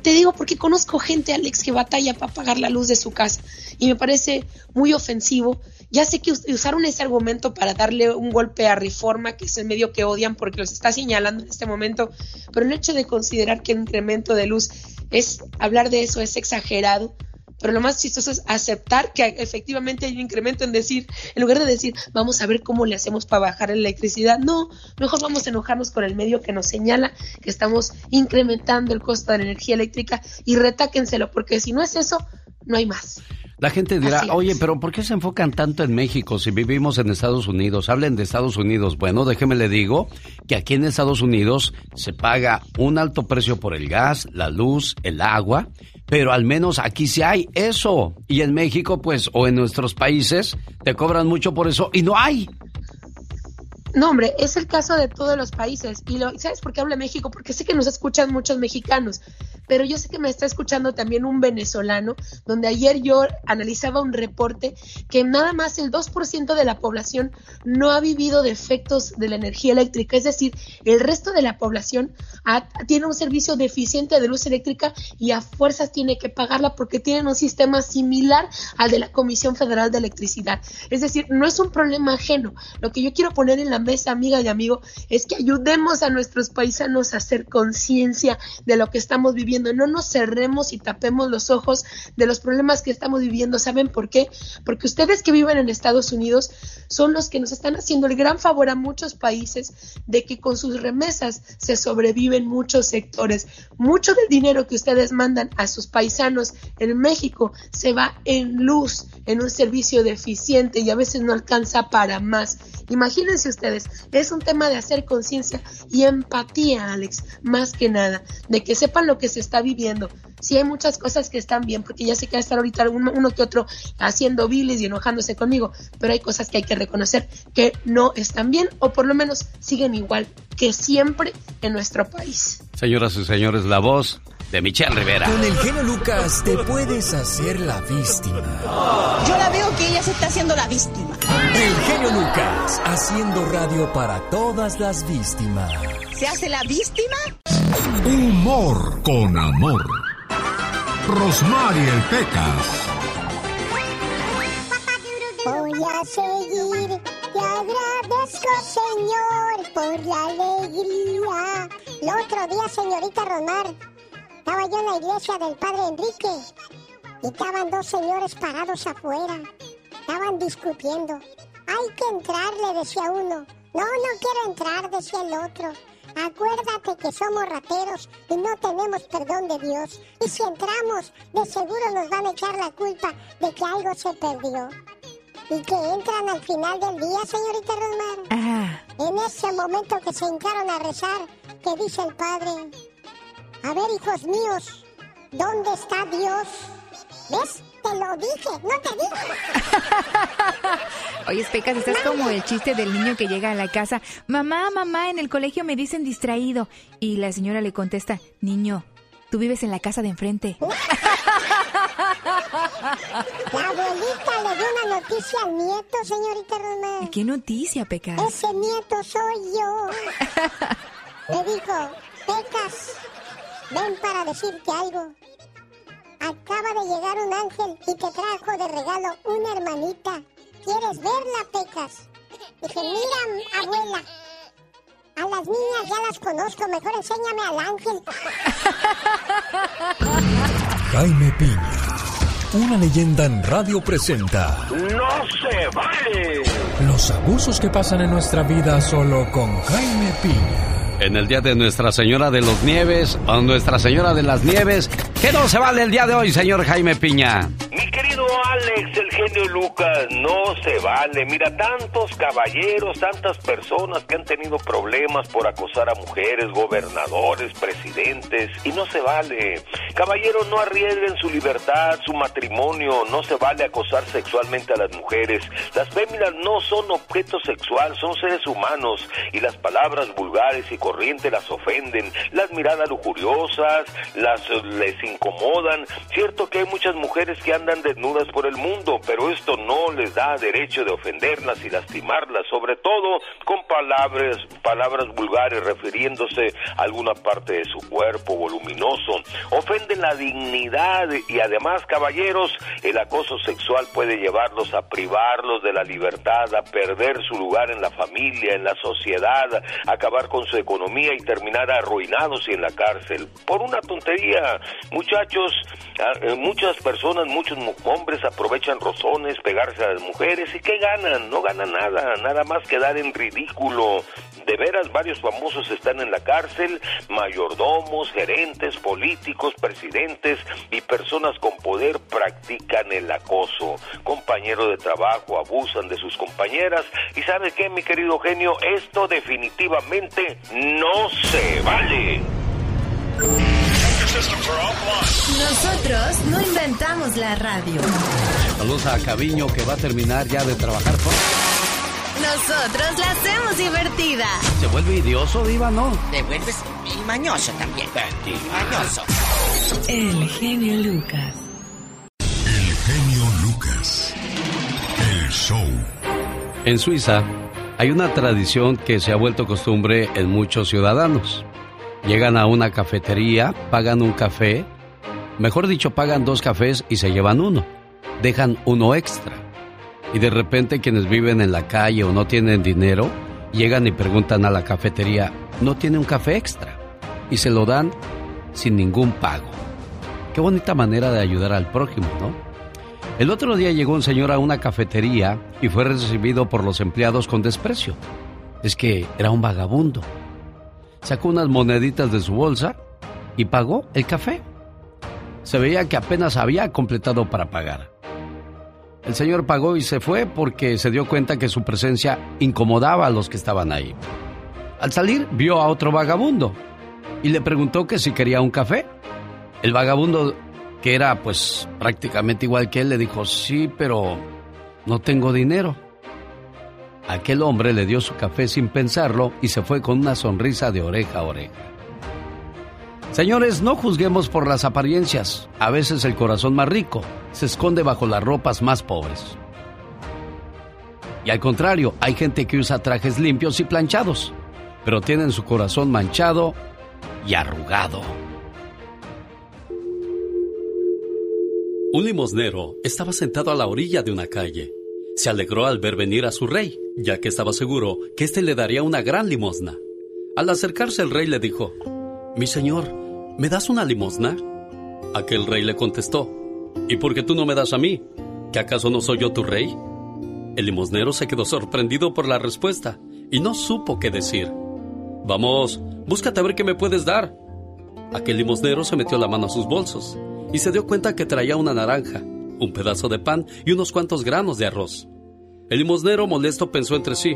Te digo porque conozco gente, Alex, que batalla para pagar la luz de su casa y me parece muy ofensivo ya sé que usaron ese argumento para darle un golpe a Reforma, que es el medio que odian porque los está señalando en este momento, pero el hecho de considerar que el incremento de luz es, hablar de eso es exagerado, pero lo más chistoso es aceptar que efectivamente hay un incremento en decir, en lugar de decir, vamos a ver cómo le hacemos para bajar la electricidad, no, mejor vamos a enojarnos con el medio que nos señala que estamos incrementando el costo de la energía eléctrica y retáquenselo, porque si no es eso, no hay más. La gente dirá, oye, pero ¿por qué se enfocan tanto en México si vivimos en Estados Unidos? Hablen de Estados Unidos. Bueno, déjeme le digo que aquí en Estados Unidos se paga un alto precio por el gas, la luz, el agua, pero al menos aquí sí hay eso. Y en México, pues, o en nuestros países, te cobran mucho por eso y no hay. No, hombre, es el caso de todos los países. Y lo, ¿sabes por qué hablo de México? Porque sé que nos escuchan muchos mexicanos. pero yo sé que me está escuchando también un venezolano, donde ayer yo analizaba un reporte que nada más el 2% de la población no ha vivido defectos de la energía eléctrica, es decir, el resto de la población tiene un servicio deficiente de luz eléctrica y a fuerzas tiene que pagarla porque tienen un sistema similar al de la Comisión Federal de Electricidad. Es decir, no es un problema ajeno. Lo que yo quiero poner en la mesa, amiga y amigo, es que ayudemos a nuestros paisanos a hacer conciencia de lo que estamos viviendo. No nos cerremos y tapemos los ojos de los problemas que estamos viviendo. ¿Saben por qué? Porque ustedes que viven en Estados Unidos son los que nos están haciendo el gran favor a muchos países de que con sus remesas se sobreviven muchos sectores. Mucho del dinero que ustedes mandan a sus paisanos en México se va en luz, en un servicio deficiente y a veces no alcanza para más. Imagínense ustedes, es un tema de hacer conciencia y empatía, Alex, más que nada, de que sepan lo que se está viviendo. Si hay muchas cosas que están bien, porque ya sé que va a estar ahorita uno, uno que otro haciendo bilis y enojándose conmigo, pero hay cosas que hay que reconocer que no están bien o por lo menos siguen igual que siempre en nuestro país. Señoras y señores, la voz de Michelle Rivera. Con el genio Lucas te puedes hacer la víctima. Yo la veo que ella se está haciendo la víctima. El genio Lucas haciendo radio para todas las víctimas. ¿Se hace la víctima? Humor con amor. Rosmarie Pecas. Voy a seguir, te agradezco Señor por la alegría. El otro día, señorita Romar, yo en la iglesia del padre Enrique y estaban dos señores parados afuera. Estaban discutiendo. Hay que entrar, le decía uno. No, no quiero entrar, decía el otro. Acuérdate que somos rateros y no tenemos perdón de Dios. Y si entramos, de seguro nos van a echar la culpa de que algo se perdió. Y que entran al final del día, señorita Rosmar. En ese momento que se hincaron a rezar, que dice el Padre, a ver, hijos míos, ¿dónde está Dios? ¿Ves? Te lo dije, no te dije. Oye, Pecas, estás como el chiste del niño que llega a la casa. Mamá, mamá, en el colegio me dicen distraído. Y la señora le contesta, niño, tú vives en la casa de enfrente. La abuelita le dio una noticia al nieto, señorita Román. ¿Qué noticia, Pecas? Ese nieto soy yo. Le dijo, Pecas, ven para decirte algo. Acaba de llegar un ángel y te trajo de regalo una hermanita. ¿Quieres verla, Pecas? Dije, mira, abuela, a las niñas ya las conozco, mejor enséñame al ángel. Jaime Piña, una leyenda en radio presenta ¡No se vale! los abusos que pasan en nuestra vida solo con Jaime Piña. En el día de Nuestra Señora de los Nieves, o Nuestra Señora de las Nieves, ¿qué no se vale el día de hoy, señor Jaime Piña? Mi querido Alex, el genio Lucas, no se vale. Mira, tantos caballeros, tantas personas que han tenido problemas por acosar a mujeres, gobernadores, presidentes, y no se vale. Caballeros, no arriesguen su libertad, su matrimonio, no se vale acosar sexualmente a las mujeres. Las féminas no son objeto sexual, son seres humanos, y las palabras vulgares y corrientes las ofenden, las miradas lujuriosas, las eh, les incomodan. Cierto que hay muchas mujeres que andan desnudas por el mundo, pero esto no les da derecho de ofenderlas y lastimarlas, sobre todo con palabras, palabras vulgares refiriéndose a alguna parte de su cuerpo voluminoso. Ofenden la dignidad y además, caballeros, el acoso sexual puede llevarlos a privarlos de la libertad, a perder su lugar en la familia, en la sociedad, acabar con su economía y terminar arruinados y en la cárcel. Por una tontería, muchachos, ah, eh, muchas personas, muchos mu- hombres aprovechan rozones, pegarse a las mujeres y ¿qué ganan? No ganan nada, nada más quedar en ridículo. De veras, varios famosos están en la cárcel, mayordomos, gerentes, políticos, presidentes y personas con poder practican el acoso. Compañeros de trabajo abusan de sus compañeras y ¿sabe qué, mi querido genio? Esto definitivamente no se vale. Nosotros no inventamos la radio. Saludos a Caviño que va a terminar ya de trabajar. Nosotros la hacemos divertida. ¿Se vuelve idioso, Diva, no? Te vuelves mañoso también. Mañoso. El genio Lucas. El genio Lucas. El show. En Suiza hay una tradición que se ha vuelto costumbre en muchos ciudadanos. Llegan a una cafetería, pagan un café, mejor dicho, pagan dos cafés y se llevan uno. Dejan uno extra. Y de repente quienes viven en la calle o no tienen dinero, llegan y preguntan a la cafetería, ¿no tiene un café extra? Y se lo dan sin ningún pago. Qué bonita manera de ayudar al prójimo, ¿no? El otro día llegó un señor a una cafetería y fue recibido por los empleados con desprecio. Es que era un vagabundo. Sacó unas moneditas de su bolsa y pagó el café. Se veía que apenas había completado para pagar. El señor pagó y se fue porque se dio cuenta que su presencia incomodaba a los que estaban ahí. Al salir vio a otro vagabundo y le preguntó que si quería un café. El vagabundo, que era pues prácticamente igual que él, le dijo, sí, pero no tengo dinero. Aquel hombre le dio su café sin pensarlo y se fue con una sonrisa de oreja a oreja. Señores, no juzguemos por las apariencias. A veces el corazón más rico se esconde bajo las ropas más pobres. Y al contrario, hay gente que usa trajes limpios y planchados, pero tienen su corazón manchado y arrugado. Un limosnero estaba sentado a la orilla de una calle. Se alegró al ver venir a su rey, ya que estaba seguro que éste le daría una gran limosna. Al acercarse el rey le dijo, Mi señor, ¿me das una limosna? Aquel rey le contestó, ¿y por qué tú no me das a mí? ¿Que acaso no soy yo tu rey? El limosnero se quedó sorprendido por la respuesta y no supo qué decir. Vamos, búscate a ver qué me puedes dar. Aquel limosnero se metió la mano a sus bolsos y se dio cuenta que traía una naranja, un pedazo de pan y unos cuantos granos de arroz. El limosnero molesto pensó entre sí,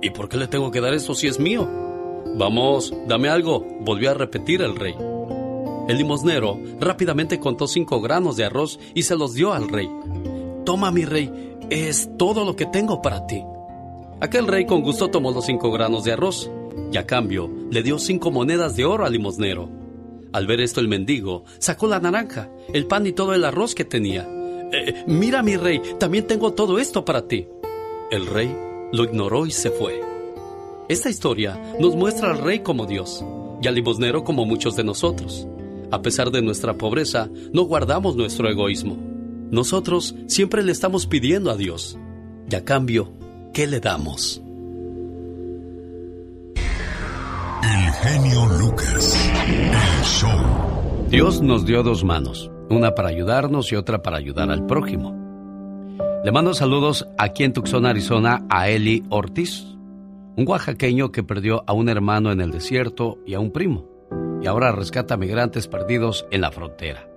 ¿y por qué le tengo que dar esto si es mío? Vamos, dame algo, volvió a repetir el rey. El limosnero rápidamente contó cinco granos de arroz y se los dio al rey. Toma, mi rey, es todo lo que tengo para ti. Aquel rey con gusto tomó los cinco granos de arroz y a cambio le dio cinco monedas de oro al limosnero. Al ver esto el mendigo sacó la naranja, el pan y todo el arroz que tenía. "Eh, mira mi rey, también tengo todo esto para ti. El rey lo ignoró y se fue. Esta historia nos muestra al rey como Dios y al limosnero como muchos de nosotros. A pesar de nuestra pobreza, no guardamos nuestro egoísmo. Nosotros siempre le estamos pidiendo a Dios. Y a cambio, ¿qué le damos? El genio Lucas. El show. Dios nos dio dos manos, una para ayudarnos y otra para ayudar al prójimo. Le mando saludos aquí en Tucson, Arizona, a Eli Ortiz, un oaxaqueño que perdió a un hermano en el desierto y a un primo, y ahora rescata migrantes perdidos en la frontera.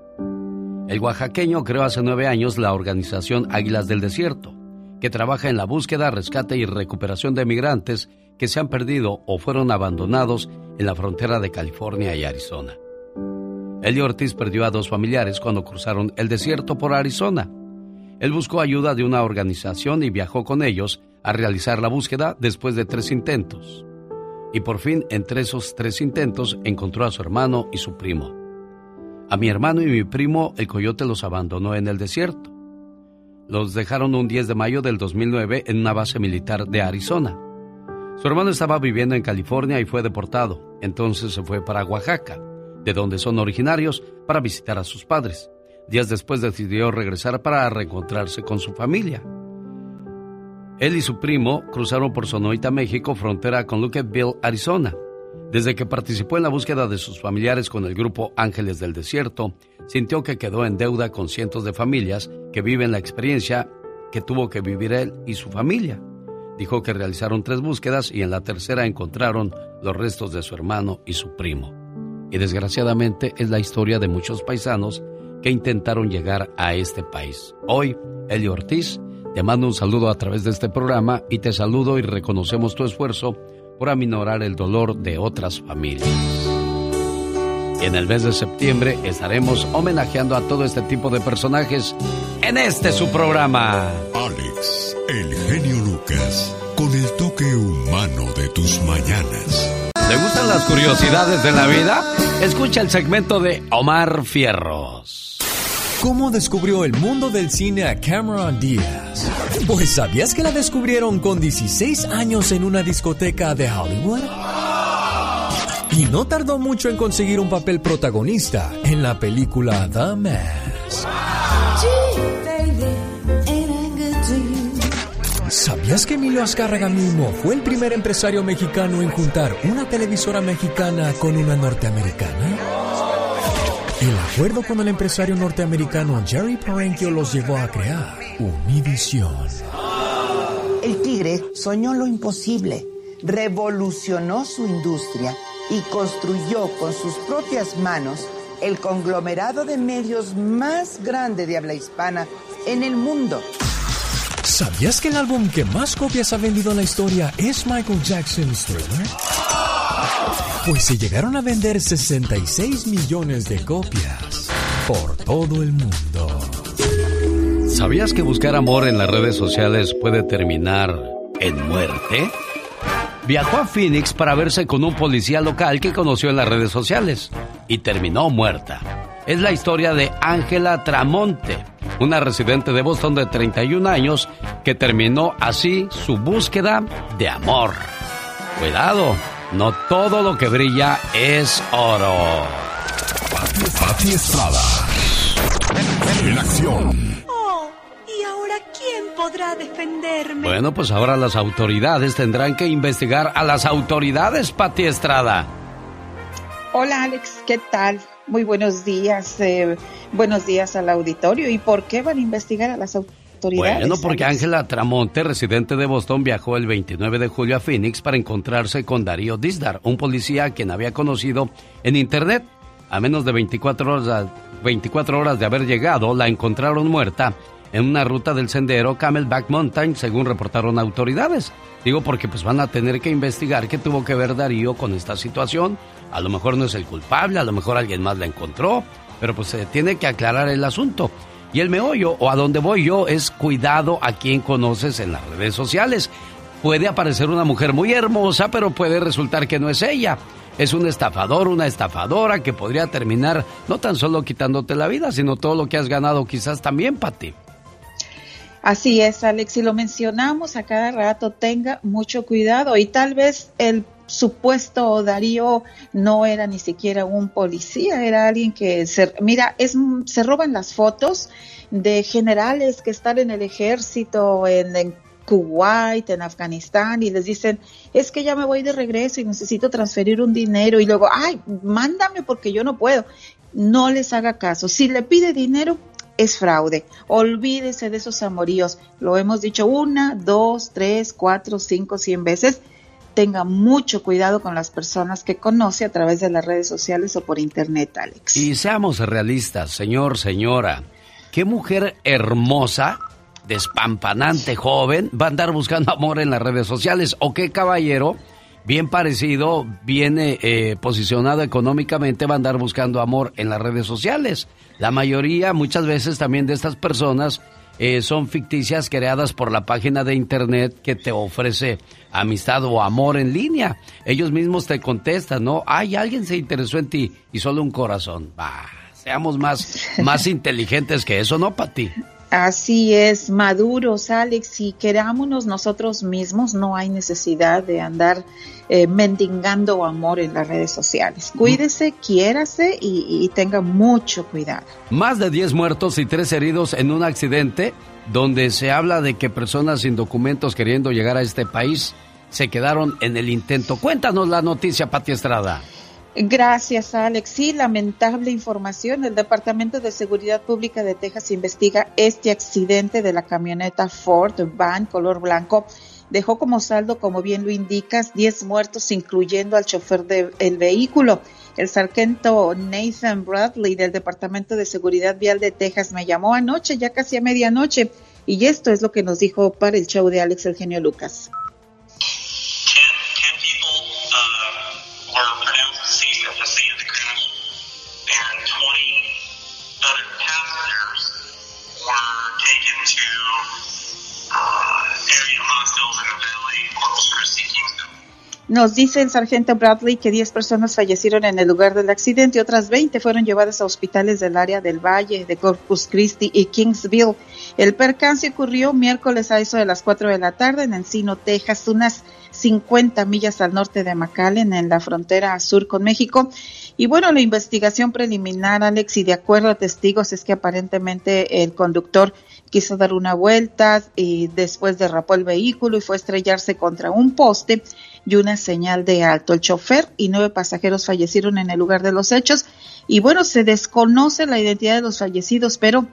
El oaxaqueño creó hace nueve años la organización Águilas del Desierto, que trabaja en la búsqueda, rescate y recuperación de migrantes que se han perdido o fueron abandonados en la frontera de California y Arizona. Eli Ortiz perdió a dos familiares cuando cruzaron el desierto por Arizona. Él buscó ayuda de una organización y viajó con ellos a realizar la búsqueda después de tres intentos. Y por fin, entre esos tres intentos, encontró a su hermano y su primo. A mi hermano y mi primo, el coyote los abandonó en el desierto. Los dejaron un 10 de mayo del 2009 en una base militar de Arizona. Su hermano estaba viviendo en California y fue deportado. Entonces se fue para Oaxaca, de donde son originarios, para visitar a sus padres. Días después decidió regresar para reencontrarse con su familia. Él y su primo cruzaron por Sonoita, México, frontera con Lucasville, Arizona. Desde que participó en la búsqueda de sus familiares con el grupo Ángeles del Desierto, sintió que quedó en deuda con cientos de familias que viven la experiencia que tuvo que vivir él y su familia. Dijo que realizaron tres búsquedas y en la tercera encontraron los restos de su hermano y su primo. Y desgraciadamente es la historia de muchos paisanos que intentaron llegar a este país. Hoy, Eli Ortiz, te mando un saludo a través de este programa y te saludo y reconocemos tu esfuerzo por aminorar el dolor de otras familias. Y en el mes de septiembre estaremos homenajeando a todo este tipo de personajes en este su programa. Alex, el genio Lucas, con el toque humano de tus mañanas. ¿Le gustan las curiosidades de la vida? Escucha el segmento de Omar Fierros. ¿Cómo descubrió el mundo del cine a Cameron Díaz? Pues ¿sabías que la descubrieron con 16 años en una discoteca de Hollywood? Y no tardó mucho en conseguir un papel protagonista en la película The Mask. ¿Sabías que Emilio Azcárraga mismo fue el primer empresario mexicano en juntar una televisora mexicana con una norteamericana? El acuerdo con el empresario norteamericano Jerry Parenchio los llevó a crear Univision. El tigre soñó lo imposible, revolucionó su industria y construyó con sus propias manos el conglomerado de medios más grande de habla hispana en el mundo. ¿Sabías que el álbum que más copias ha vendido en la historia es Michael Jackson's Thriller? Pues se llegaron a vender 66 millones de copias por todo el mundo. ¿Sabías que buscar amor en las redes sociales puede terminar en muerte? Viajó a Phoenix para verse con un policía local que conoció en las redes sociales y terminó muerta. Es la historia de Ángela Tramonte, una residente de Boston de 31 años que terminó así su búsqueda de amor. Cuidado, no todo lo que brilla es oro. Pati Estrada. En acción. Oh, ¿y ahora quién podrá defenderme? Bueno, pues ahora las autoridades tendrán que investigar a las autoridades, Pati Estrada. Hola Alex, ¿qué tal? Muy buenos días, eh, buenos días al auditorio. ¿Y por qué van a investigar a las autoridades? Bueno, porque Ángela Tramonte, residente de Boston, viajó el 29 de julio a Phoenix para encontrarse con Darío Disdar, un policía a quien había conocido en Internet. A menos de 24 horas, 24 horas de haber llegado, la encontraron muerta en una ruta del sendero Camelback Mountain, según reportaron autoridades. Digo porque pues van a tener que investigar qué tuvo que ver Darío con esta situación. A lo mejor no es el culpable, a lo mejor alguien más la encontró, pero pues se tiene que aclarar el asunto. Y el meollo, o a donde voy yo, es cuidado a quien conoces en las redes sociales. Puede aparecer una mujer muy hermosa, pero puede resultar que no es ella. Es un estafador, una estafadora que podría terminar no tan solo quitándote la vida, sino todo lo que has ganado quizás también para ti. Así es, Alex, y lo mencionamos a cada rato, tenga mucho cuidado y tal vez el supuesto Darío no era ni siquiera un policía, era alguien que se, mira, es, se roban las fotos de generales que están en el ejército, en, en Kuwait, en Afganistán, y les dicen, es que ya me voy de regreso y necesito transferir un dinero, y luego, ay, mándame porque yo no puedo. No les haga caso. Si le pide dinero, es fraude. Olvídese de esos amoríos. Lo hemos dicho una, dos, tres, cuatro, cinco, cien veces tenga mucho cuidado con las personas que conoce a través de las redes sociales o por internet, Alex. Y seamos realistas, señor, señora. ¿Qué mujer hermosa, despampanante, joven, va a andar buscando amor en las redes sociales? ¿O qué caballero, bien parecido, viene eh, posicionado económicamente, va a andar buscando amor en las redes sociales? La mayoría, muchas veces también de estas personas eh, son ficticias creadas por la página de internet que te ofrece amistad o amor en línea. Ellos mismos te contestan, ¿no? Ay, alguien se interesó en ti y solo un corazón. Bah, seamos más, más inteligentes que eso, ¿no, Pati? Así es, maduros, Alex, y querámonos nosotros mismos, no hay necesidad de andar eh, mendigando amor en las redes sociales. Cuídese, quiérase y, y tenga mucho cuidado. Más de 10 muertos y 3 heridos en un accidente donde se habla de que personas sin documentos queriendo llegar a este país se quedaron en el intento. Cuéntanos la noticia, Pati Estrada. Gracias, Alex. Sí, lamentable información. El Departamento de Seguridad Pública de Texas investiga este accidente de la camioneta Ford Van color blanco. Dejó como saldo, como bien lo indicas, 10 muertos, incluyendo al chofer del vehículo. El sargento Nathan Bradley del Departamento de Seguridad Vial de Texas me llamó anoche, ya casi a medianoche, y esto es lo que nos dijo para el show de Alex Eugenio Lucas. Nos dice el sargento Bradley que 10 personas fallecieron en el lugar del accidente y otras 20 fueron llevadas a hospitales del área del Valle, de Corpus Christi y Kingsville. El percance ocurrió miércoles a eso de las 4 de la tarde en Encino, Texas, unas 50 millas al norte de McAllen, en la frontera sur con México. Y bueno, la investigación preliminar, Alex, y de acuerdo a testigos, es que aparentemente el conductor quiso dar una vuelta y después derrapó el vehículo y fue a estrellarse contra un poste y una señal de alto. El chofer y nueve pasajeros fallecieron en el lugar de los hechos y bueno, se desconoce la identidad de los fallecidos, pero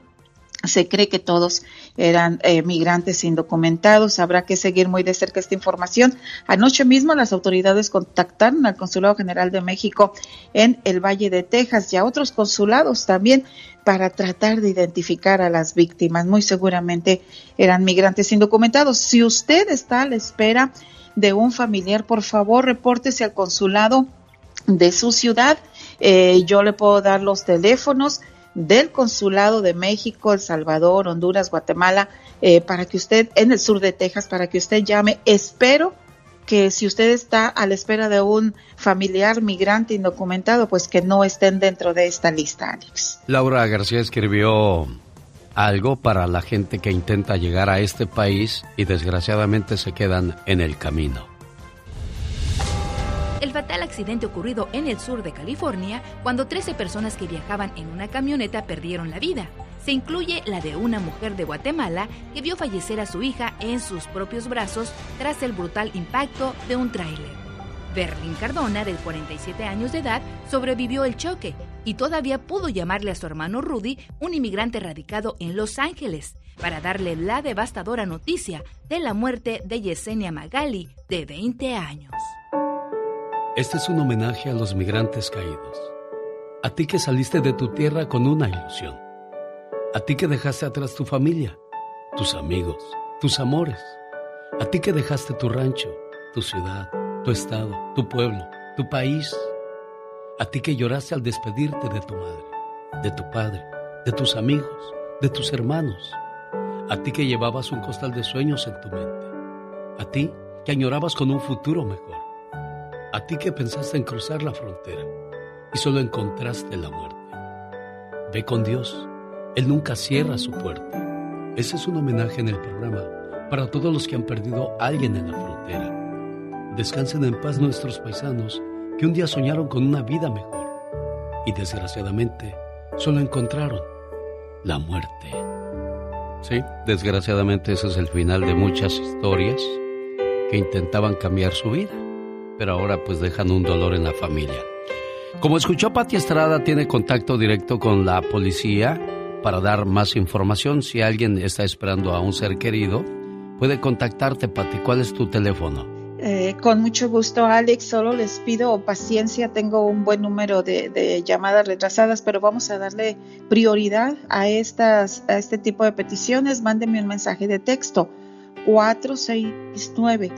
se cree que todos eran eh, migrantes indocumentados. Habrá que seguir muy de cerca esta información. Anoche mismo las autoridades contactaron al Consulado General de México en el Valle de Texas y a otros consulados también para tratar de identificar a las víctimas. Muy seguramente eran migrantes indocumentados. Si usted está a la espera de un familiar, por favor, repórtese al consulado de su ciudad. Eh, yo le puedo dar los teléfonos del Consulado de México, El Salvador, Honduras, Guatemala, eh, para que usted, en el sur de Texas, para que usted llame. Espero que si usted está a la espera de un familiar migrante indocumentado, pues que no estén dentro de esta lista, Alex. Laura García escribió algo para la gente que intenta llegar a este país y desgraciadamente se quedan en el camino el fatal accidente ocurrido en el sur de California cuando 13 personas que viajaban en una camioneta perdieron la vida. Se incluye la de una mujer de Guatemala que vio fallecer a su hija en sus propios brazos tras el brutal impacto de un tráiler. Berlín Cardona, de 47 años de edad, sobrevivió el choque y todavía pudo llamarle a su hermano Rudy, un inmigrante radicado en Los Ángeles, para darle la devastadora noticia de la muerte de Yesenia Magali, de 20 años. Este es un homenaje a los migrantes caídos. A ti que saliste de tu tierra con una ilusión. A ti que dejaste atrás tu familia, tus amigos, tus amores. A ti que dejaste tu rancho, tu ciudad, tu estado, tu pueblo, tu país. A ti que lloraste al despedirte de tu madre, de tu padre, de tus amigos, de tus hermanos. A ti que llevabas un costal de sueños en tu mente. A ti que añorabas con un futuro mejor. A ti que pensaste en cruzar la frontera y solo encontraste la muerte. Ve con Dios. Él nunca cierra su puerta. Ese es un homenaje en el programa para todos los que han perdido a alguien en la frontera. Descansen en paz nuestros paisanos que un día soñaron con una vida mejor y desgraciadamente solo encontraron la muerte. Sí, desgraciadamente ese es el final de muchas historias que intentaban cambiar su vida pero ahora pues dejan un dolor en la familia. Como escuchó Pati Estrada, tiene contacto directo con la policía para dar más información. Si alguien está esperando a un ser querido, puede contactarte, Pati. ¿Cuál es tu teléfono? Eh, con mucho gusto, Alex. Solo les pido paciencia. Tengo un buen número de, llamadas retrasadas, pero vamos a darle prioridad a, estas, a este tipo de peticiones. Mándeme un mensaje de texto. 469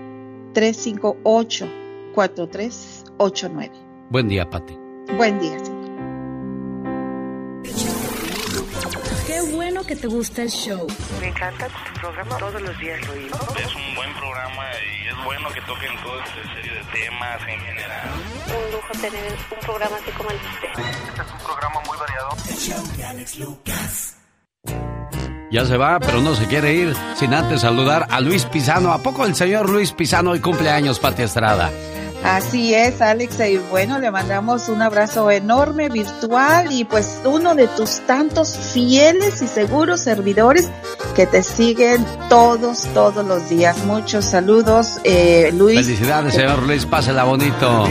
358 4389. Buen día, Pati. Buen día, señor. Qué bueno que te gusta el show. Me encanta tu programa, todos los días lo oigo. Es un buen programa y es bueno que toquen toda esta serie de temas en general. Un lujo tener un programa así como el de usted. Este es un programa muy variado. El show de Alex Lucas. Ya se va, pero no se quiere ir sin antes saludar a Luis Pisano. ¿A poco el señor Luis Pisano hoy cumpleaños, Pati Estrada? Así es, Alex, y bueno, le mandamos un abrazo enorme virtual y pues uno de tus tantos fieles y seguros servidores que te siguen todos, todos los días. Muchos saludos, eh, Luis. Felicidades, señor Luis, pásela bonito.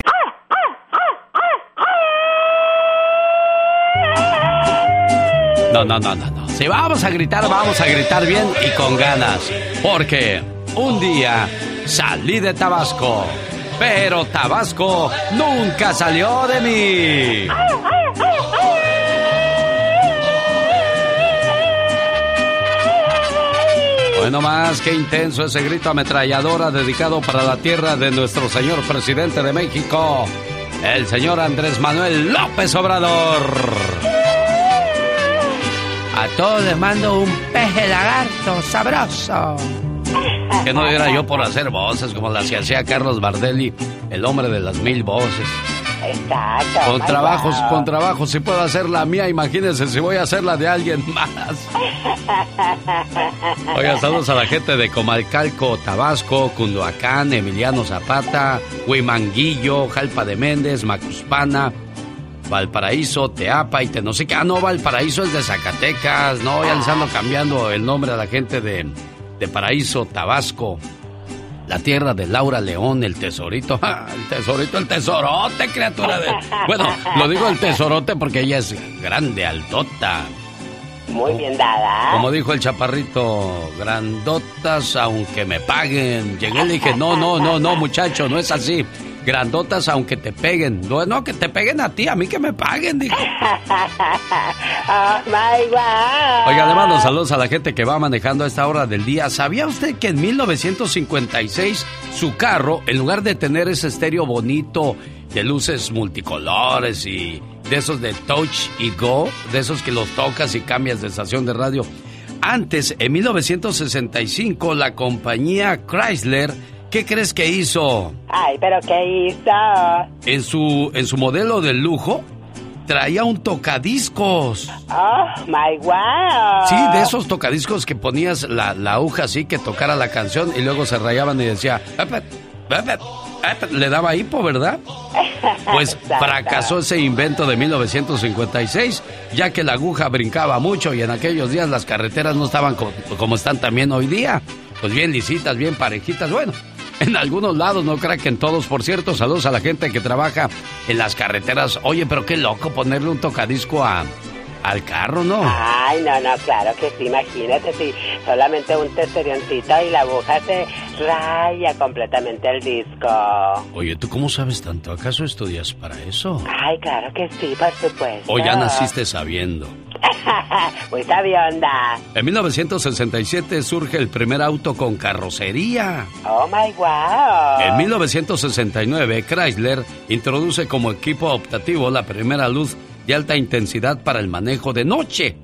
No, no, no, no, no. Si vamos a gritar, vamos a gritar bien y con ganas. Porque un día salí de Tabasco pero Tabasco nunca salió de mí. Bueno más, qué intenso ese grito ametralladora dedicado para la tierra de nuestro señor presidente de México, el señor Andrés Manuel López Obrador. A todos les mando un peje lagarto sabroso. Que no era yo por hacer voces como las que hacía Carlos Bardelli el hombre de las mil voces. Exacto. Con trabajos, con trabajos, si puedo hacer la mía, imagínense si voy a hacer la de alguien más. Oiga, saludos a la gente de Comalcalco, Tabasco, Cunduacán, Emiliano Zapata, Huimanguillo, Jalpa de Méndez, Macuspana, Valparaíso, Teapa y Tenosique. Ah, no, Valparaíso es de Zacatecas. No, ya les ando cambiando el nombre a la gente de, de Paraíso, Tabasco. La tierra de Laura León, el tesorito. Ah, El tesorito, el tesorote, criatura de... Bueno, lo digo el tesorote porque ella es grande, altota. Muy bien dada. Como dijo el chaparrito, grandotas aunque me paguen. Llegué y le dije, no, no, no, no, muchacho, no es así. Grandotas aunque te peguen. No, no, que te peguen a ti, a mí que me paguen, dije. oh my God. Oiga, le mando saludos a la gente que va manejando a esta hora del día. ¿Sabía usted que en 1956 su carro, en lugar de tener ese estéreo bonito de luces multicolores y de esos de touch y go, de esos que los tocas y cambias de estación de radio, antes, en 1965, la compañía Chrysler, ¿qué crees que hizo? Ay, pero ¿qué hizo? En su, en su modelo de lujo, traía un tocadiscos. Oh my God. Sí, de esos tocadiscos que ponías la, la aguja así que tocara la canción y luego se rayaban y decía, le daba hipo, ¿verdad? Pues fracasó ese invento de 1956, ya que la aguja brincaba mucho y en aquellos días las carreteras no estaban co- como están también hoy día. Pues bien lisitas, bien parejitas, bueno. En algunos lados, no crea que en todos, por cierto, saludos a la gente que trabaja en las carreteras. Oye, pero qué loco ponerle un tocadisco a, al carro, ¿no? Ay, no, no, claro que sí, imagínate si solamente un testerioncito y la aguja se raya completamente el disco. Oye, ¿tú cómo sabes tanto? ¿Acaso estudias para eso? Ay, claro que sí, por supuesto. ¿O ya naciste sabiendo? Muy sabionda. En 1967 surge el primer auto con carrocería. Oh my wow. En 1969, Chrysler introduce como equipo optativo la primera luz de alta intensidad para el manejo de noche.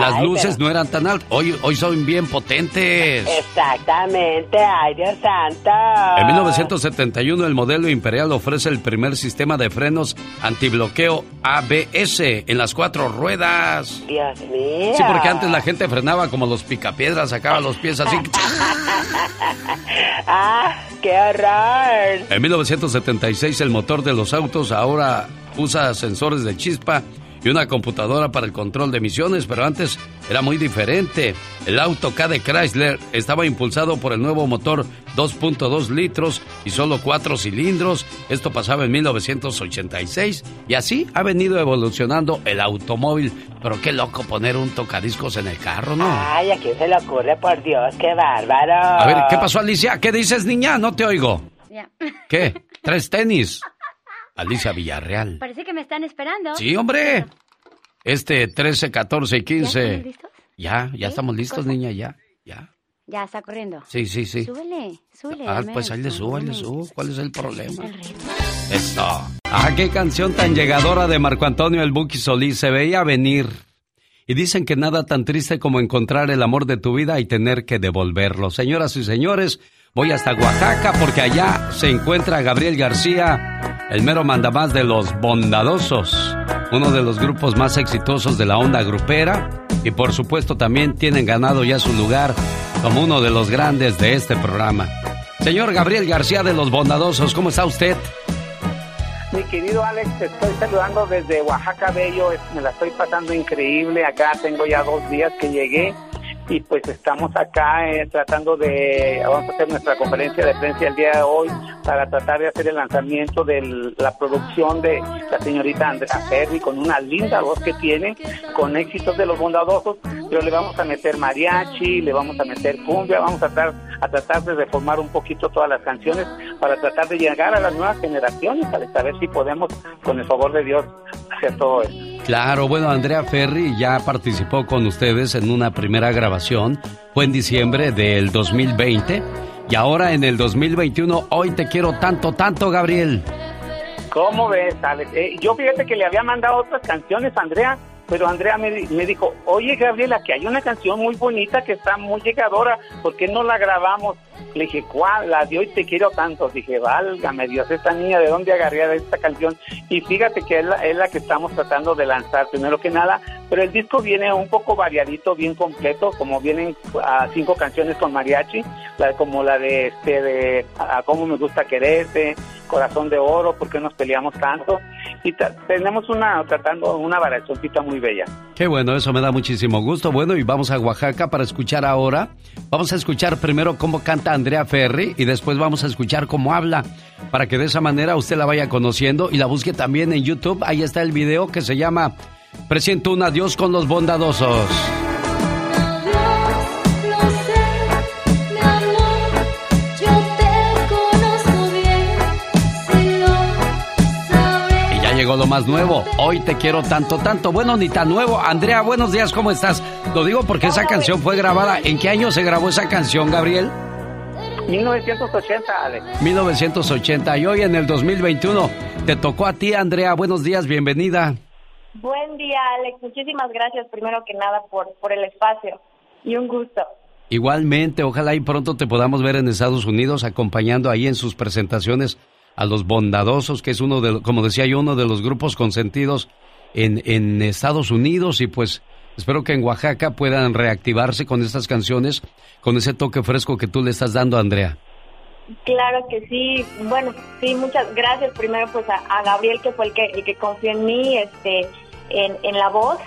Las luces pero- no eran tan altas. Hoy, hoy son bien potentes. Exactamente, ay Dios santo. En 1971 el modelo Imperial ofrece el primer sistema de frenos antibloqueo ABS en las cuatro ruedas. Dios mío. Sí, porque antes la gente frenaba como los picapiedras, sacaba los pies así. ah, qué horror. En 1976 el motor de los autos ahora usa sensores de chispa y una computadora para el control de emisiones, pero antes era muy diferente. El auto K de Chrysler estaba impulsado por el nuevo motor 2.2 litros y solo 4 cilindros. Esto pasaba en 1986 y así ha venido evolucionando el automóvil. Pero qué loco poner un tocadiscos en el carro, ¿no? Ay, ¿a quién se le ocurre? Por Dios, qué bárbaro. A ver, ¿qué pasó Alicia? ¿Qué dices, niña? No te oigo. ¿Qué? ¿Tres tenis? Alicia Villarreal. Parece que me están esperando. Sí, hombre. Este 13, 14 y 15. ¿Ya estamos listos? Ya, ya estamos listos, niña, ya. Ya. Ya está corriendo. Sí, sí, sí. Súbele, súbele. Ah, pues ahí le subo, ahí le subo. ¿Cuál es el problema? el. Esto. Ah, qué canción tan llegadora de Marco Antonio el Buki Solís. Se veía venir. Y dicen que nada tan triste como encontrar el amor de tu vida y tener que devolverlo. Señoras y señores, voy hasta Oaxaca porque allá se encuentra Gabriel García, el mero mandamás de los Bondadosos, uno de los grupos más exitosos de la onda grupera. Y por supuesto también tienen ganado ya su lugar como uno de los grandes de este programa. Señor Gabriel García de los Bondadosos, ¿cómo está usted? Mi querido Alex, te estoy saludando desde Oaxaca Bello, me la estoy pasando increíble, acá tengo ya dos días que llegué y pues estamos acá eh, tratando de, vamos a hacer nuestra conferencia de prensa el día de hoy para tratar de hacer el lanzamiento de la producción de la señorita Andrea Ferri con una linda voz que tiene, con éxitos de los bondadosos, pero le vamos a meter mariachi, le vamos a meter cumbia, vamos a tratar, a tratar de reformar un poquito todas las canciones para tratar de llegar a las nuevas generaciones, para saber si podemos, con el favor de Dios, hacer todo esto. Claro, bueno, Andrea Ferri ya participó con ustedes en una primera grabación, fue en diciembre del 2020 y ahora en el 2021, hoy te quiero tanto, tanto, Gabriel. ¿Cómo ves? Eh, yo fíjate que le había mandado otras canciones Andrea pero Andrea me, me dijo, oye Gabriela, que hay una canción muy bonita que está muy llegadora, ¿por qué no la grabamos? Le dije, ¿cuál? La de hoy te quiero tanto. Dije, válgame Dios, esta niña, ¿de dónde agarré esta canción? Y fíjate que es la, es la que estamos tratando de lanzar, primero que nada, pero el disco viene un poco variadito, bien completo, como vienen a cinco canciones con mariachi, la, como la de, este, de a, Cómo me gusta quererte, Corazón de Oro, ¿por qué nos peleamos tanto? Y tenemos una, tratando una variacióncita muy bella. Qué bueno, eso me da muchísimo gusto. Bueno, y vamos a Oaxaca para escuchar ahora. Vamos a escuchar primero cómo canta Andrea Ferri y después vamos a escuchar cómo habla, para que de esa manera usted la vaya conociendo y la busque también en YouTube. Ahí está el video que se llama Presento un adiós con los bondadosos. Y ya llegó lo más nuevo. Hoy te quiero tanto, tanto. Bueno, ni tan nuevo. Andrea, buenos días, ¿cómo estás? Lo digo porque esa canción fue grabada. ¿En qué año se grabó esa canción, Gabriel? 1980, Alex. 1980 y hoy en el 2021 te tocó a ti, Andrea. Buenos días, bienvenida. Buen día, Alex. Muchísimas gracias, primero que nada, por, por el espacio. Y un gusto. Igualmente, ojalá y pronto te podamos ver en Estados Unidos acompañando ahí en sus presentaciones a los bondadosos, que es uno de, como decía yo, uno de los grupos consentidos en, en Estados Unidos y pues espero que en Oaxaca puedan reactivarse con estas canciones, con ese toque fresco que tú le estás dando, Andrea. Claro que sí. Bueno, sí, muchas gracias primero pues a, a Gabriel, que fue el que, el que confió en mí, este, en, en la voz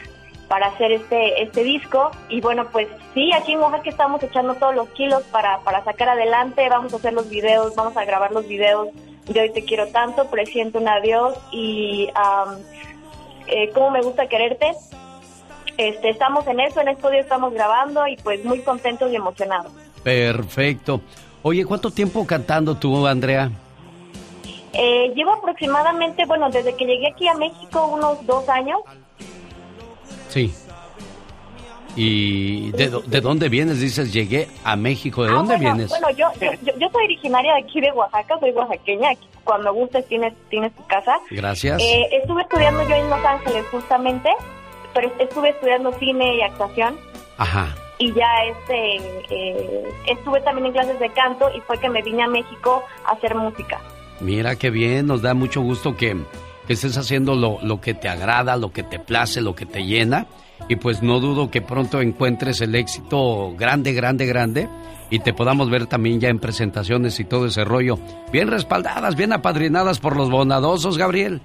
para hacer este este disco y bueno pues sí aquí en Oaxaca estamos echando todos los kilos para, para sacar adelante vamos a hacer los videos vamos a grabar los videos de hoy te quiero tanto presiento un adiós y am, eh, cómo me gusta quererte este estamos en eso en estudio estamos grabando y pues muy contentos y emocionados Perfecto. Oye, ¿cuánto tiempo cantando tú, Andrea? Eh, llevo aproximadamente, bueno, desde que llegué aquí a México, unos dos años. Sí. ¿Y de, de dónde vienes? Dices, llegué a México. ¿De Ah, dónde bueno, vienes? Bueno, yo, yo, yo- yo soy originaria de aquí de Oaxaca, soy oaxaqueña. Aquí, Cuando gustes tienes, tienes tu casa. Gracias. Eh, estuve estudiando yo en Los Ángeles justamente, pero estuve estudiando cine y actuación. Ajá. Y ya este, eh, estuve también en clases de canto y fue que me vine a México a hacer música. Mira qué bien, nos da mucho gusto que, que estés haciendo lo, lo que te agrada, lo que te place, lo que te llena. Y pues no dudo que pronto encuentres el éxito grande, grande, grande. Y te podamos ver también ya en presentaciones y todo ese rollo. Bien respaldadas, bien apadrinadas por los bondadosos, Gabriel.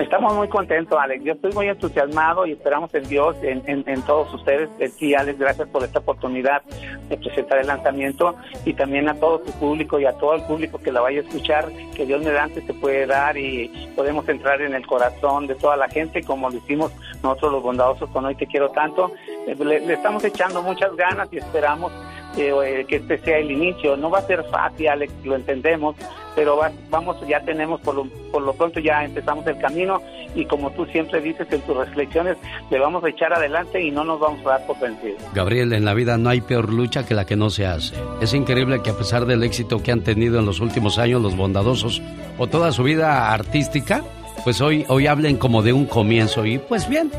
Estamos muy contentos, Alex. Yo estoy muy entusiasmado y esperamos en Dios, en, en- en todos ustedes. Eh, Sí, Alex, gracias por esta oportunidad de presentar el lanzamiento y también a todo tu público y a todo el público que la vaya a escuchar, que Dios mediante se puede dar y podemos entrar en el corazón de toda la gente como lo hicimos nosotros los bondadosos con Hoy Te Quiero Tanto. Eh, Le, le estamos echando muchas ganas y esperamos eh, que este sea el inicio. No va a ser fácil, Alex, lo entendemos, pero va- vamos, ya tenemos, por lo, por lo pronto ya empezamos el camino y como tú siempre dices en tus reflexiones, le vamos a echar adelante y no nos vamos a dar por vencidos. Gabriel, en la vida no hay peor lucha que la que no se hace. Es increíble que a pesar del éxito que han tenido en los últimos años los bondadosos o toda su vida artística, pues hoy, hoy hablen como de un comienzo. Y pues bien,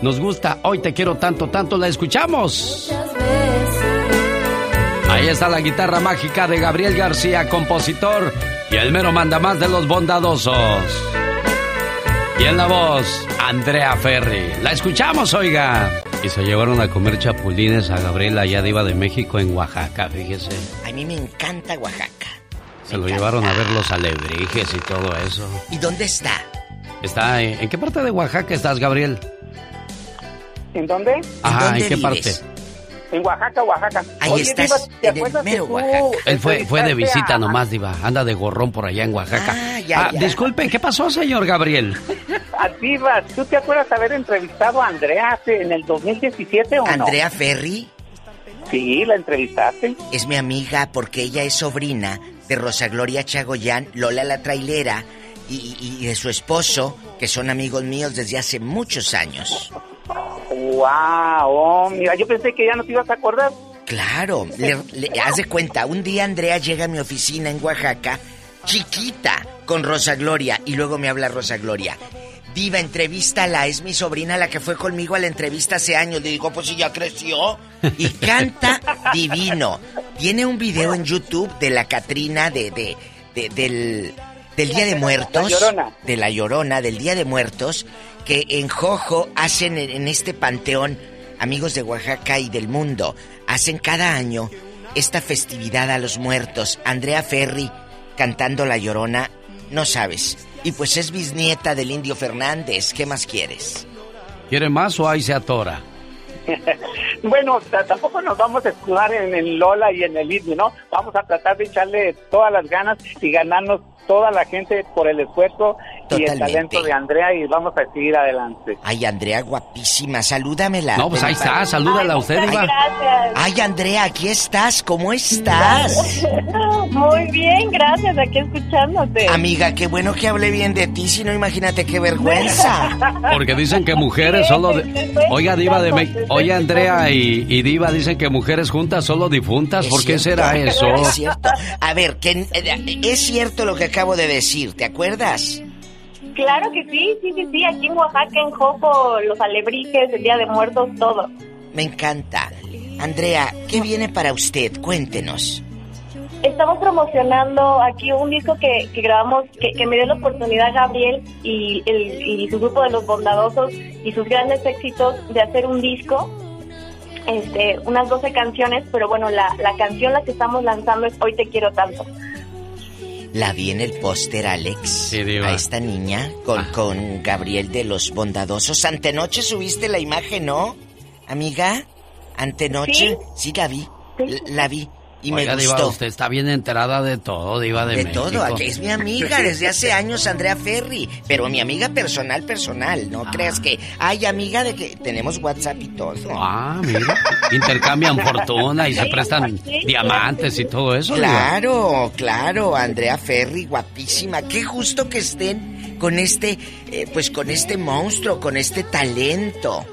nos gusta. Hoy te quiero tanto, tanto, la escuchamos. Ahí está la guitarra mágica de Gabriel García, compositor y el mero mandamás de los bondadosos. Y en la voz, Andrea Ferri. La escuchamos, oiga. Y se llevaron a comer chapulines a Gabriela allá diva de México en Oaxaca, fíjese. A mí me encanta Oaxaca. Se lo llevaron a ver los alebrijes y todo eso. ¿Y dónde está? Está en, ¿en qué parte de Oaxaca estás, Gabriel? ¿En dónde? Ajá, ¿en qué parte? En Oaxaca, Oaxaca. Ahí Oye, estás, Diva, ¿te en el acuerdas que mero tú Oaxaca. Él fue, fue de visita a- nomás, diva. Anda de gorrón por allá en Oaxaca. Ah, ya, ya. disculpe, ¿qué pasó, señor Gabriel? A Diva, ¿tú te acuerdas haber entrevistado a Andrea hace- en el 2017 o no? Andrea Ferri Sí, la entrevistaste. es mi amiga porque ella es sobrina de Rosa Gloria Chagoyán, Lola la trailera y, y- y de su esposo, que son amigos míos desde hace muchos años. Wow, mira, yo pensé que ya no te ibas a acordar. Claro, le, le- haz de cuenta, un día Andrea llega a mi oficina en Oaxaca, chiquita, con Rosa Gloria, y luego me habla Rosa Gloria. Diva, entrevístala, es mi sobrina la que fue conmigo a la entrevista hace años. Le digo, pues si ya creció. Y canta divino. Tiene un video en YouTube de la Catrina de, de, de- del, del Día de Muertos. La Llorona. De la Llorona, del Día de Muertos. Que en Jojo hacen en, este panteón, amigos de Oaxaca y del mundo, hacen cada año esta festividad a los muertos. Andrea Ferri cantando La Llorona, no sabes. Y pues es bisnieta del Indio Fernández. ¿Qué más quieres? ¿Quiere más o ahí se atora? Bueno, tampoco nos vamos a escudar en el Lola y en el Indio, ¿no? Vamos a tratar de echarle todas las ganas y ganarnos toda la gente por el esfuerzo y el Totalmente. talento de Andrea y vamos a seguir adelante. Ay, Andrea, guapísima, salúdamela. No, pues ahí está, salúdala a usted, Diva. Gracias. Ay, Andrea, aquí estás, ¿cómo estás? Muy bien, gracias, aquí escuchándote. Amiga, qué bueno que hable bien de ti, si no, imagínate qué vergüenza. Porque dicen que mujeres solo... de- Oiga, Diva de... Me- Oye, Andrea y, y Diva dicen que mujeres juntas solo difuntas. ¿Por qué será eso? Es cierto. A ver, que, eh, es cierto lo que acabo de decir, ¿te acuerdas? Claro que sí, sí, sí, sí, aquí en Oaxaca, en Jojo, los alebrijes, el Día de Muertos, todo. Me encanta. Andrea, ¿qué viene para usted? Cuéntenos. Estamos promocionando aquí un disco que, que grabamos, que, que me dio la oportunidad Gabriel y, el, y su grupo de los bondadosos y sus grandes éxitos de hacer un disco, este, unas 12 canciones, pero bueno, la, la canción la que estamos lanzando es Hoy te quiero tanto. La vi en el póster, Alex. Diva. a esta niña con, con Gabriel de los Bondadosos. Antenoche subiste la imagen, ¿no? Amiga, antenoche. Sí, la vi. La vi. Y Oiga, me Diva, gustó. usted está bien enterada de todo, Diva de, De México. todo, aquí es mi amiga desde hace años, Andrea Ferri. Pero mi amiga personal, personal. No creas que. Ay, amiga de que tenemos WhatsApp y todo. Ah, mira. Intercambian fortuna y se prestan diamantes y todo eso. Diva. Claro, claro, Andrea Ferri, guapísima. Qué justo que estén con este, eh, pues con este monstruo, con este talento.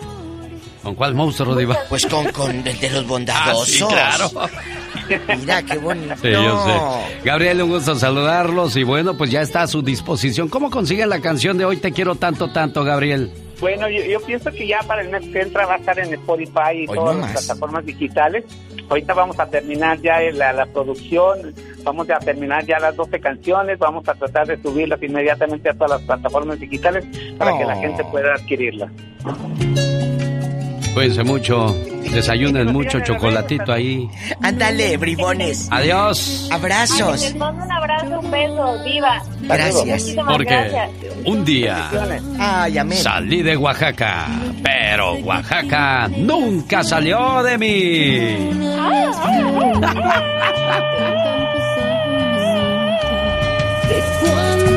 ¿Con cuál monstruo, Diva? Pues con, con el de los bondadosos. Ah, sí, claro. Mira, qué bonito. Sí, yo sé. Gabriel, un gusto saludarlos y bueno, pues ya está a su disposición. ¿Cómo consiguen la canción de Hoy Te Quiero Tanto, Tanto, Gabriel? Bueno, yo, yo pienso que ya para el mes que entra va a estar en Spotify y Hoy todas no las plataformas digitales. Ahorita vamos a terminar ya la, la producción, vamos a terminar ya las 12 canciones, vamos a tratar de subirlas inmediatamente a todas las plataformas digitales para que la Oh. gente pueda adquirirlas. Cuídense mucho, desayunen mucho, chocolatito ahí. Ándale, bribones. Adiós. Abrazos. Les mando un abrazo, un beso, diva. Gracias. Porque gracias. un día Ay, amén. salí de Oaxaca, pero Oaxaca nunca salió de mí.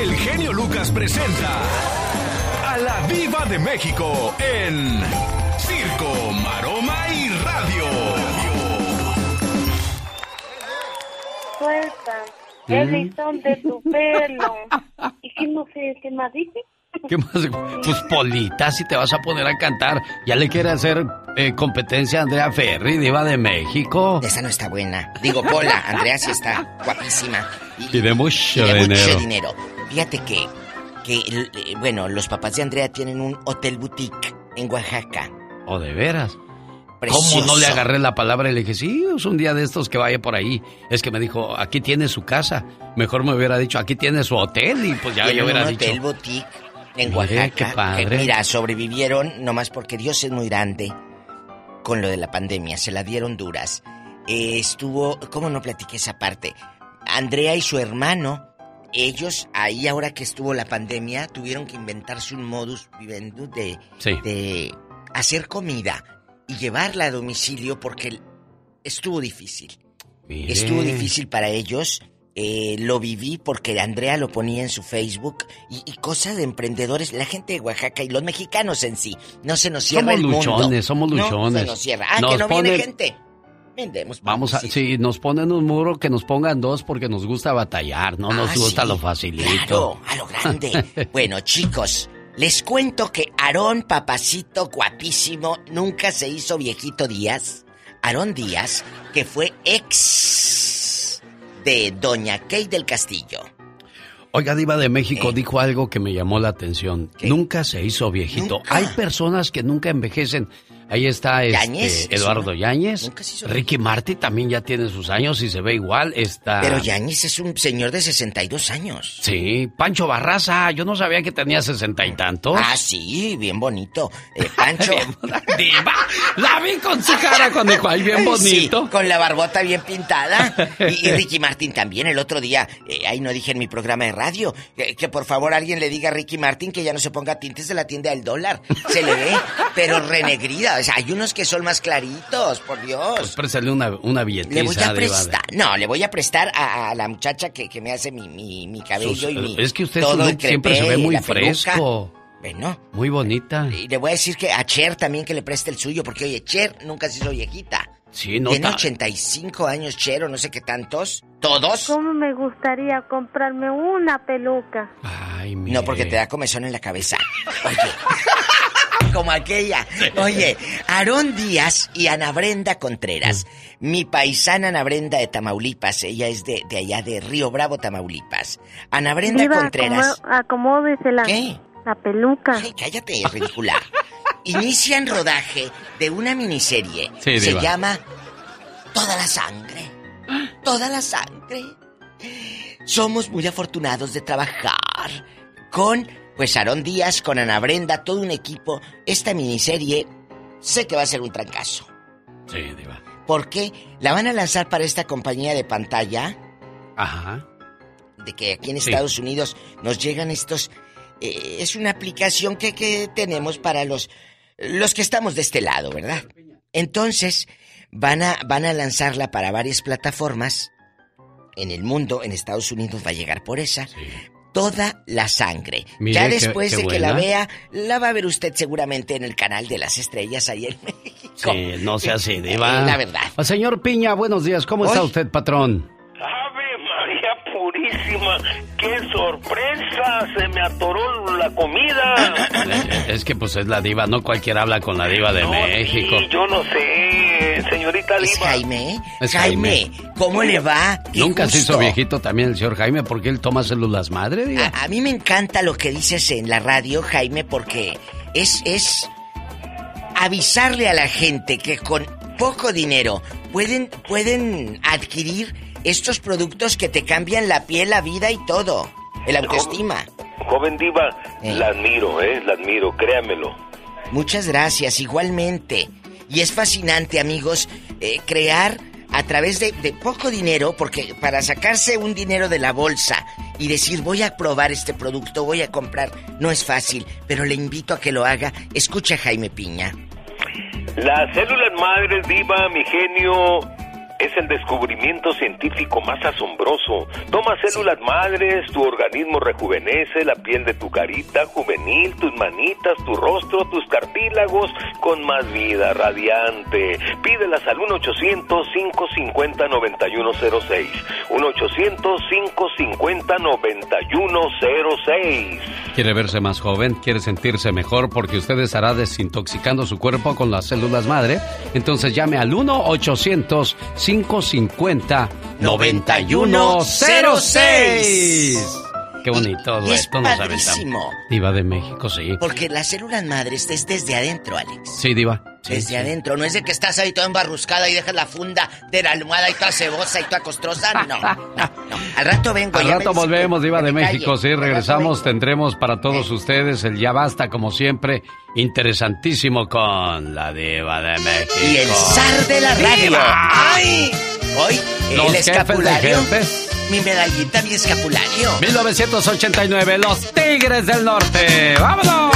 El genio Lucas presenta a la Viva de México en Circo, Maroma y Radio. Suelta ¿Mm? el listón de tu pelo. ¿Y qué no sé qué más dice? ¿Qué más? Pues Polita, si te vas a poner a cantar, ya le quiere hacer eh, competencia a Andrea Ferri, diva de México. Esa no está buena. Digo, Pola, Andrea sí está guapísima. Y de mucho Y de dinero. mucho dinero. Fíjate que, que, eh, bueno, los papás de Andrea tienen un hotel boutique en Oaxaca. ¿O de veras? Precioso. ¿Cómo no le agarré la palabra y le dije, sí, es un día de estos que vaya por ahí? Es que me dijo, aquí tiene su casa. Mejor me hubiera dicho, aquí tiene su hotel. Y pues ya yo hubiera un dicho. hotel boutique en Mire, Oaxaca. qué padre. que, mira, sobrevivieron nomás porque Dios es muy grande con lo de la pandemia. Se la dieron duras. Eh, estuvo, ¿cómo no platiqué esa parte? Andrea y su hermano, ellos ahí ahora que estuvo la pandemia, tuvieron que inventarse un modus vivendi de, Sí. de hacer comida y llevarla a domicilio porque estuvo difícil. Estuvo difícil para ellos eh, lo viví porque Andrea lo ponía en su Facebook y, y cosas de emprendedores. La gente de Oaxaca y los mexicanos en sí, no se nos cierra Somos el mundo. luchones, somos No, luchones. se nos cierra. Ah, Nos que no viene gente. Vendemos. Vamos a, si nos ponen un muro, que nos pongan dos porque nos gusta batallar, no nos Ah, gusta sí. lo facilito. Claro, a lo grande. bueno, chicos, les cuento que Aarón, papacito guapísimo, nunca se hizo viejito Díaz. Aarón Díaz, que fue ex de Doña Kay del Castillo. Oiga, Diva de México dijo algo que me llamó la atención. Nunca se hizo viejito. Hay personas que nunca envejecen. Ahí está este, Yáñez, Eduardo eso, Yáñez. Ricky Martin también ya tiene sus años y se ve igual. Está. Pero Yañez es un señor de 62 años. Sí, Pancho Barraza. Yo no sabía que tenía sesenta y tantos. Ah, sí, bien bonito. Eh, Pancho. Diva, la vi con su cara cuando dijo, ay, bien bonito. Sí, con la barbota bien pintada. Y, y Ricky Martin también el otro día, eh, ahí no dije en mi programa de radio, que, que por favor alguien le diga a Ricky Martin que ya no se ponga tintes de la tienda del dólar. Se le ve, pero renegrida. O sea, hay unos que son más claritos, por Dios. Pues préstale una, una. Le voy a de- prestar, no, le voy a prestar a, a la muchacha que, que me hace mi, mi, mi cabello Sus- y mi... es que usted todo el siempre se ve muy fresco. Bueno. Muy bonita. Y le voy a decir que a Cher también que le preste el suyo, porque oye, Cher nunca se hizo viejita. Sí, no Tiene ta- 85 años Cher o no sé qué tantos. ¿Todos? ¿Cómo me gustaría comprarme una peluca? No, porque te da comezón en la cabeza. Oye. Como aquella. Oye, Aarón Díaz y Ana Brenda Contreras. Mi paisana Ana Brenda de Tamaulipas. Ella es de, de allá de Río Bravo, Tamaulipas. Ana Brenda Diva, Contreras. acomo- acomódese la, la peluca. Ay, cállate, ridícula. Inician rodaje de una miniserie. Sí, Se diva. llama Toda la sangre. Toda la sangre. Somos muy afortunados de trabajar con, pues, Aarón Díaz, con Ana Brenda, todo un equipo. Esta miniserie sé que va a ser un trancazo. Sí, Diva. Porque la van a lanzar para esta compañía de pantalla Ajá. de que aquí en Sí. Estados Unidos nos llegan estos... eh, es una aplicación que, que tenemos para los, los que estamos de este lado, ¿verdad? Entonces, van a, van a lanzarla para varias plataformas en el mundo, en Estados Unidos va a llegar por esa. Toda la sangre. Mire, ya después qué de que la vea, la va a ver usted seguramente en el canal de las estrellas ahí en México. Sí, no sea así, Diva. Eh, la verdad. Ah, Señor Piña, buenos días. ¿Cómo está usted, patrón? Ave María Purísima, qué sorpresa, se me atoró la comida. Eh, Es que pues es la diva, no cualquiera habla con la diva de México. Y yo no sé, señorita ¿Es Diva. Jaime? Es Jaime, ¿cómo le va? Qué Nunca se hizo viejito también el señor Jaime porque él toma células madre. A, a mí me encanta lo que dices en la radio, Jaime, porque es, es avisarle a la gente que con poco dinero pueden, pueden adquirir estos productos que te cambian la piel, la vida y todo. El autoestima. Joven Diva, Eh. la admiro, ¿eh? La admiro, créamelo. Muchas gracias, igualmente. Y es fascinante, amigos, eh, crear a través de, de poco dinero, porque para sacarse un dinero de la bolsa y decir voy a probar este producto, voy a comprar, no es fácil, pero le invito a que lo haga. Escucha Jaime Piña. Las células madres, Diva, mi genio, es el descubrimiento científico más asombroso. Toma células madres, tu organismo rejuvenece la piel de tu carita juvenil, tus manitas, tu rostro, tus cartílagos con más vida radiante. Pídelas al 1-800-550-9106. 1-800-550-9106. ¿Quiere verse más joven? ¿Quiere sentirse mejor? Porque usted estará desintoxicando su cuerpo con las células madre. Entonces llame al 1-800-550-9106. Qué bonito Y es no padrísimo. Diva de México, sí. Porque las células madres es desde adentro, Alex. Sí, Diva. Sí, desde sí. adentro, no es de que estás ahí toda embarruscada y dejas la funda de la almohada y toda cebosa y toda costrosa, no, no, no. Al rato vengo. Al ya rato volvemos, Diva de calle. México, sí, regresamos, tendremos para todos ustedes el Ya Basta, como siempre, interesantísimo con la Diva de México. Y el zar de la radio. ¡Ay! Hoy, Los el jefes de escapulario. jefes. Mi medallita, mi escapulario. 1989, Los Tigres del Norte. ¡Vámonos!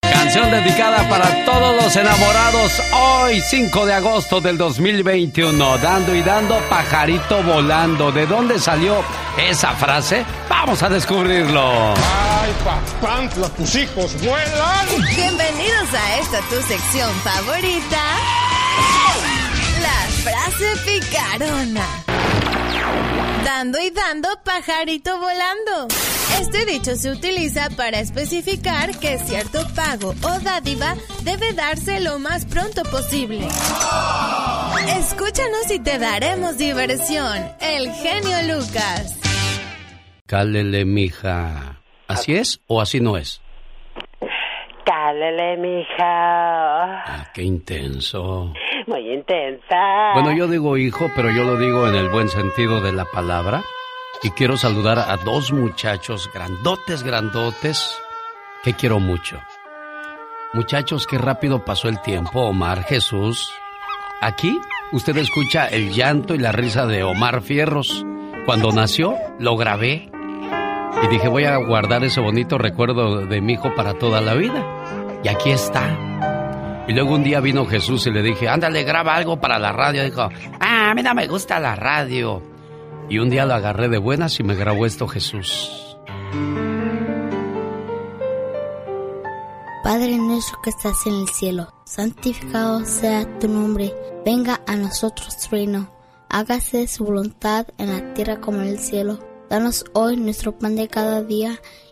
Canción dedicada para todos todos enamorados hoy, 5 de agosto del 2021, dando y dando pajarito volando. ¿De dónde salió esa frase? Vamos a descubrirlo. ¡Ay, papantla, tus hijos vuelan! Bienvenidos a esta tu sección favorita. La frase picarona. Dando y dando, pajarito volando. Este dicho se utiliza para especificar que cierto pago o dádiva debe darse lo más pronto posible. Escúchanos y te daremos diversión. El genio Lucas. Cálele, mija. ¿Así es o así no es? Cálele, mija. Ah, qué intenso. Muy intensa. Bueno, yo digo hijo, pero yo lo digo en el buen sentido de la palabra. Y quiero saludar a dos muchachos grandotes, grandotes, que quiero mucho. Muchachos, qué rápido pasó el tiempo, Omar Jesús. Aquí usted escucha el llanto y la risa de Omar Fierros. Cuando nació, lo grabé. Y dije, voy a guardar ese bonito recuerdo de mi hijo para toda la vida. Y aquí está. Y luego un día vino Jesús y le dije, ándale, graba algo para la radio. Dijo, ah, a mí no me gusta la radio. Y un día lo agarré de buenas y me grabó esto Jesús. Padre nuestro que estás en el cielo, santificado sea tu nombre, venga a nosotros tu reino, hágase su voluntad en la tierra como en el cielo. Danos hoy nuestro pan de cada día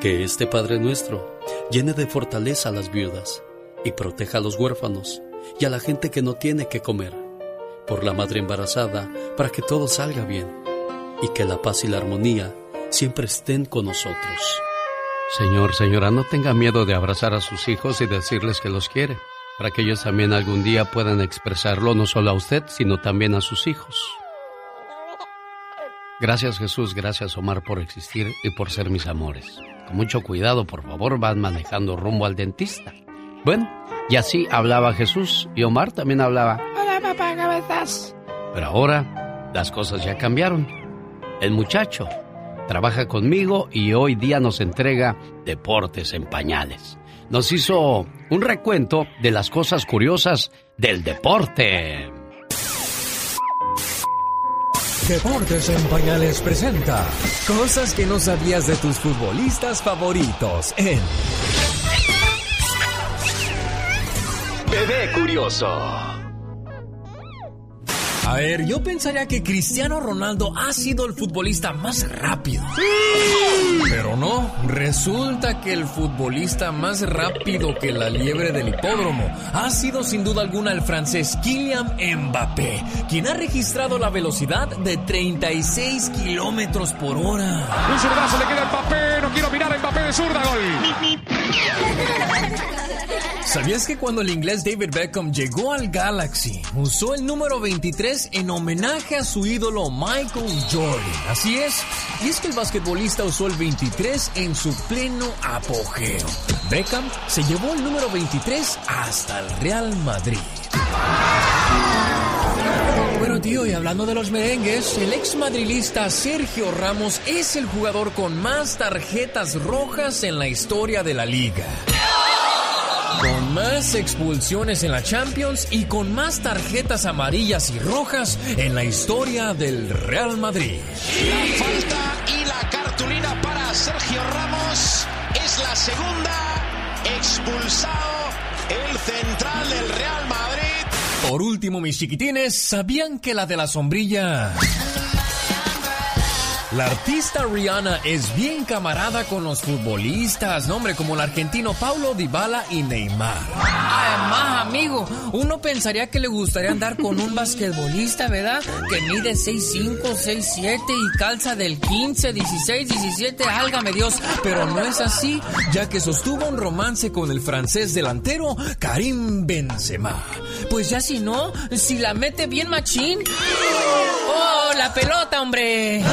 Que este Padre nuestro llene de fortaleza a las viudas y proteja a los huérfanos y a la gente que no tiene que comer, por la madre embarazada, para que todo salga bien y que la paz y la armonía siempre estén con nosotros. Señor, señora, no tenga miedo de abrazar a sus hijos y decirles que los quiere, para que ellos también algún día puedan expresarlo no solo a usted, sino también a sus hijos. Gracias Jesús, gracias Omar por existir y por ser mis amores. Con mucho cuidado, por favor, van manejando rumbo al dentista. Bueno, y así hablaba Jesús y Omar también hablaba. Hola papá, ¿cómo estás? Pero ahora las cosas ya cambiaron. El muchacho trabaja conmigo y hoy día nos entrega deportes en pañales. Nos hizo un recuento de las cosas curiosas del deporte. Deportes en Pañales presenta cosas que no sabías de tus futbolistas favoritos en Bebé Curioso. A ver, yo pensaría que Cristiano Ronaldo ha sido el futbolista más rápido. Pero no, resulta que el futbolista más rápido que la liebre del hipódromo ha sido sin duda alguna el francés Kylian Mbappé, quien ha registrado la velocidad de 36 kilómetros por hora. Un zurdazo le queda a Mbappé. No quiero mirar a Mbappé de zurda. Gol. ¿Sabías que cuando el inglés David Beckham llegó al Galaxy, usó el número 23 en homenaje a su ídolo Michael Jordan? Así es. Y es que el basquetbolista usó el 23 en su pleno apogeo. Beckham se llevó el número 23 hasta el Real Madrid. Bueno, tío, y hablando de los merengues, el ex madrilista Sergio Ramos es el jugador con más tarjetas rojas en la historia de la liga. Más expulsiones en la Champions y con más tarjetas amarillas y rojas en la historia del Real Madrid. La falta y la cartulina para Sergio Ramos es la segunda. Expulsado el central del Real Madrid. Por último, mis chiquitines, ¿sabían que la de la sombrilla... La artista Rihanna es bien camarada con los futbolistas, no, hombre, como el argentino Paulo Dybala y Neymar. Además, amigo, uno pensaría que le gustaría andar con un basquetbolista, ¿verdad? Que mide 6'5, 6'7 y calza del 15, 16, 17, álgame Dios. Pero no es así, ya que sostuvo un romance con el francés delantero Karim Benzema. Pues ya si no, si la mete bien machín. ¡Oh, la pelota, hombre!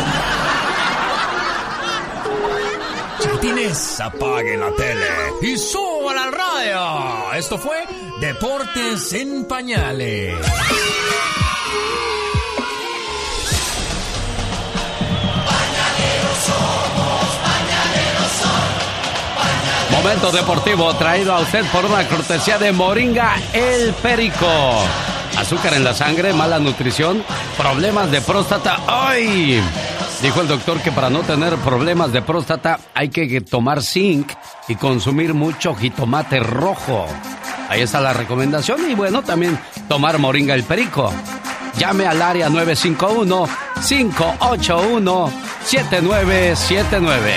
Chiquitines, apaguen la tele y suban al radio. Esto fue Deportes en Pañales. Momento deportivo traído a usted por una cortesía de Moringa El Perico. Azúcar en la sangre, mala nutrición, problemas de próstata. ¡Ay! Dijo el doctor que para no tener problemas de próstata hay que tomar zinc y consumir mucho jitomate rojo. Ahí está la recomendación y bueno, también tomar moringa el perico. Llame al área 951-581-7979.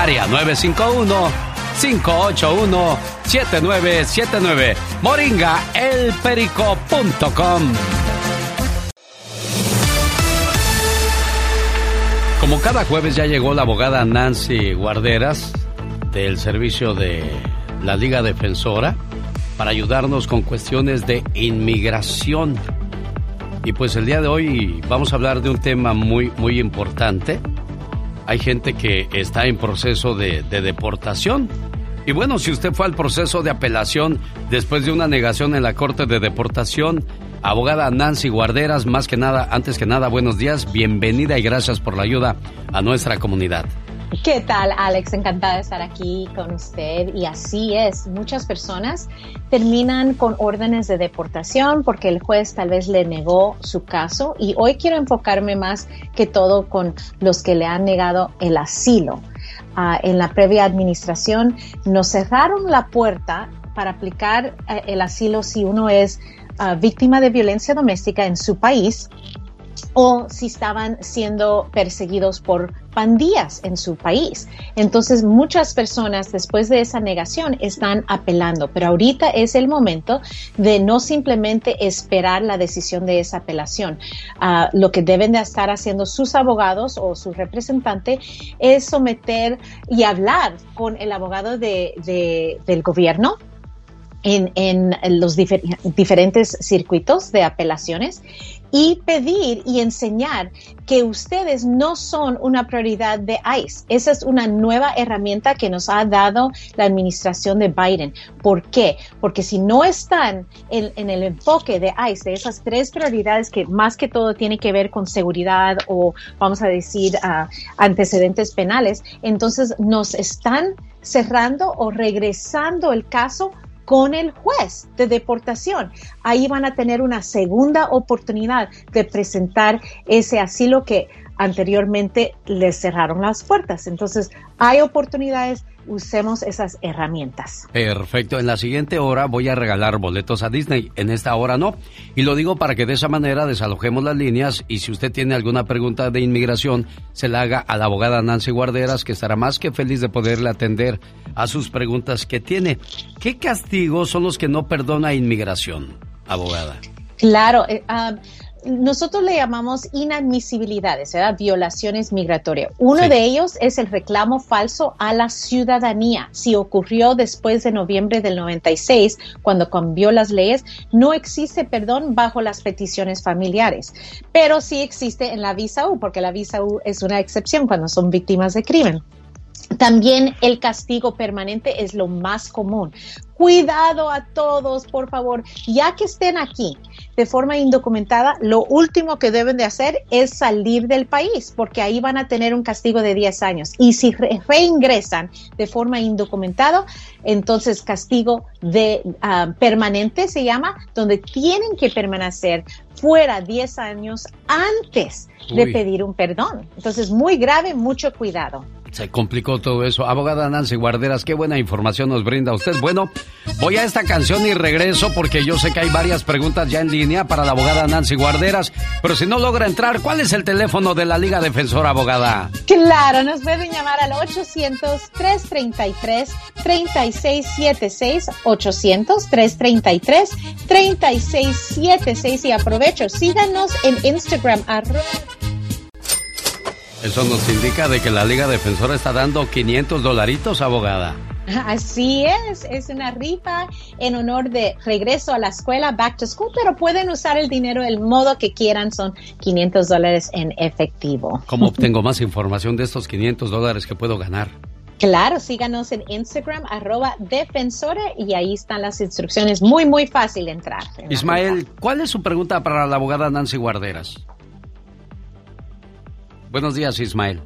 Área 951-581-7979. Moringaelperico.com. Como cada jueves ya llegó la abogada Nancy Guarderas del servicio de la Liga Defensora para ayudarnos con cuestiones de inmigración. Y pues el día de hoy vamos a hablar de un tema muy, muy importante. Hay gente que está en proceso de, de deportación. Y bueno, si usted fue al proceso de apelación después de una negación en la Corte de Deportación, abogada Nancy Guarderas, más que nada, antes que nada, buenos días, bienvenida y gracias por la ayuda a nuestra comunidad. ¿Qué tal, Alex? Encantada de estar aquí con usted. Y así es, muchas personas terminan con órdenes de deportación porque el juez tal vez le negó su caso. Y hoy quiero enfocarme más que todo con los que le han negado el asilo. Ah, en la previa administración nos cerraron la puerta para aplicar eh, el asilo si uno es ah, víctima de violencia doméstica en su país o si estaban siendo perseguidos por pandillas en su país. Entonces muchas personas después de esa negación están apelando, pero ahorita es el momento de no simplemente esperar la decisión de esa apelación. Ah, lo que deben de estar haciendo sus abogados o su representante es someter y hablar con el abogado de- de- del gobierno en, los difer- diferentes circuitos de apelaciones y pedir y enseñar que ustedes no son una prioridad de ICE. Esa es una nueva herramienta que nos ha dado la administración de Biden. ¿Por qué? Porque si no están en, el enfoque de ICE, de esas tres prioridades que más que todo tiene que ver con seguridad o vamos a decir ah, antecedentes penales, entonces nos están cerrando o regresando el caso con el juez de deportación. Ahí van a tener una segunda oportunidad de presentar ese asilo que anteriormente les cerraron las puertas. Entonces, hay oportunidades, usemos esas herramientas. Perfecto, en la siguiente hora voy a regalar boletos a Disney, en esta hora no. Y lo digo para que de esa manera desalojemos las líneas y si usted tiene alguna pregunta de inmigración, se la haga a la abogada Nancy Guarderas, que estará más que feliz de poderle atender a sus preguntas que tiene. ¿Qué castigos son los que no perdona inmigración, abogada? Claro, eh, ah, nosotros le llamamos inadmisibilidades, ¿verdad? violaciones migratorias. Uno Sí. de ellos es el reclamo falso a la ciudadanía. Si ocurrió después de noviembre del 96, cuando cambió las leyes, no existe perdón bajo las peticiones familiares, pero sí existe en la visa U, porque la visa U es una excepción cuando son víctimas de crimen. También el castigo permanente es lo más común. Cuidado a todos, por favor, ya que estén aquí de forma indocumentada, lo último que deben de hacer es salir del país, porque ahí van a tener un castigo de 10 años. Y si re- reingresan de forma indocumentada, entonces castigo de ah, permanente se llama, donde tienen que permanecer fuera 10 años antes de pedir un perdón. Entonces, muy grave, mucho cuidado. Se complicó todo eso. Abogada Nancy Guarderas, qué buena información nos brinda usted. Bueno, voy a esta canción y regreso porque yo sé que hay varias preguntas ya en línea para la abogada Nancy Guarderas. Pero si no logra entrar, ¿cuál es el teléfono de la Liga Defensora, abogada? Claro, nos pueden llamar al 800-333-3676. 800-333-3676. Y aprovecho, síganos en Instagram, arroba eso nos indica de que la Liga Defensora está dando 500 dolaritos, abogada. Así es, es una rifa en honor de regreso a la escuela, back to school, pero pueden usar el dinero del modo que quieran, son 500 dólares en efectivo. ¿Cómo obtengo más información de estos 500 dólares que puedo ganar? Claro, síganos en Instagram, arroba defensora, y ahí están las instrucciones. Muy, muy fácil entrar. Ismael, ¿cuál es su pregunta para la abogada Nancy Guarderas? Buenos días, Ismael.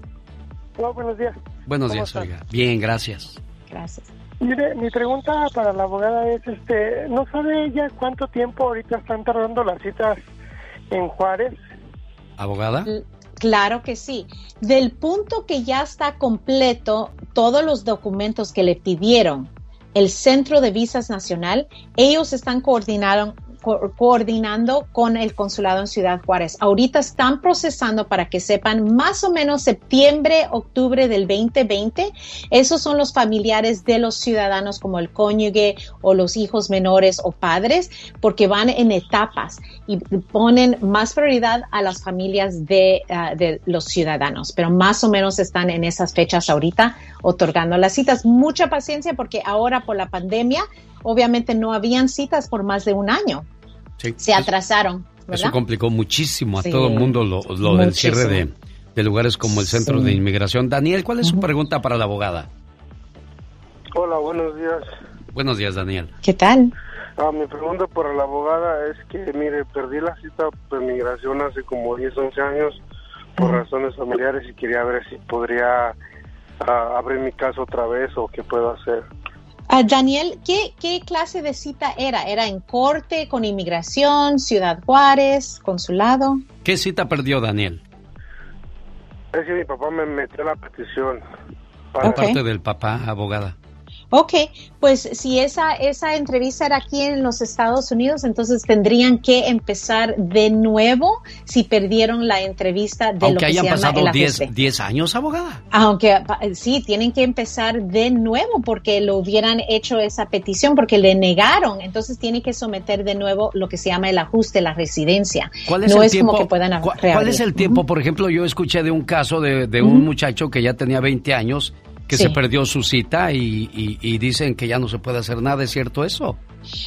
Hola, buenos días. Buenos días, oiga. Bien, gracias. Gracias. Mire, mi pregunta para la abogada es, este, ¿no sabe ella cuánto tiempo ahorita están tardando las citas en Juárez? ¿Abogada? Claro que sí. Del punto que ya está completo todos los documentos que le pidieron el Centro de Visas Nacional, ellos están coordinando, con el consulado en Ciudad Juárez. Ahorita están procesando para que sepan más o menos septiembre, octubre del 2020. Esos son los familiares de los ciudadanos como el cónyuge o los hijos menores o padres, porque van en etapas y ponen más prioridad a las familias de, ah, de los ciudadanos. Pero más o menos están en esas fechas ahorita otorgando las citas. Mucha paciencia porque ahora por la pandemia obviamente no habían citas por más de un año. Se atrasaron. Eso complicó muchísimo a todo el mundo lo, del cierre de, lugares como el Centro de Inmigración. Daniel, ¿cuál es su pregunta para la abogada? Hola, buenos días. Buenos días, Daniel. ¿Qué tal? Ah, mi pregunta para la abogada es que, mire, perdí la cita de inmigración hace como 10, 11 años por razones familiares y quería ver si podría ah, abrir mi caso otra vez o qué puedo hacer. Ah, Daniel, ¿qué, ¿qué clase de cita era? ¿Era en corte, con inmigración, Ciudad Juárez, consulado? ¿Qué cita perdió Daniel? Es que mi papá me metió la petición. Para... parte del papá, abogada. Ok, pues si esa, esa entrevista era aquí en los Estados Unidos, entonces tendrían que empezar de nuevo si perdieron la entrevista de Aunque lo que hayan se llama pasado el 10, años, abogada. Aunque sí, tienen que empezar de nuevo porque lo hubieran hecho esa petición, porque le negaron, entonces tiene que someter de nuevo lo que se llama el ajuste, la residencia. ¿Cuál es no el es tiempo, como que puedan ¿Cuál es el tiempo? Por ejemplo, yo escuché de un caso de, de un muchacho que ya tenía 20 años que Sí. se perdió su cita y, y- y dicen que ya no se puede hacer nada. ¿Es cierto eso?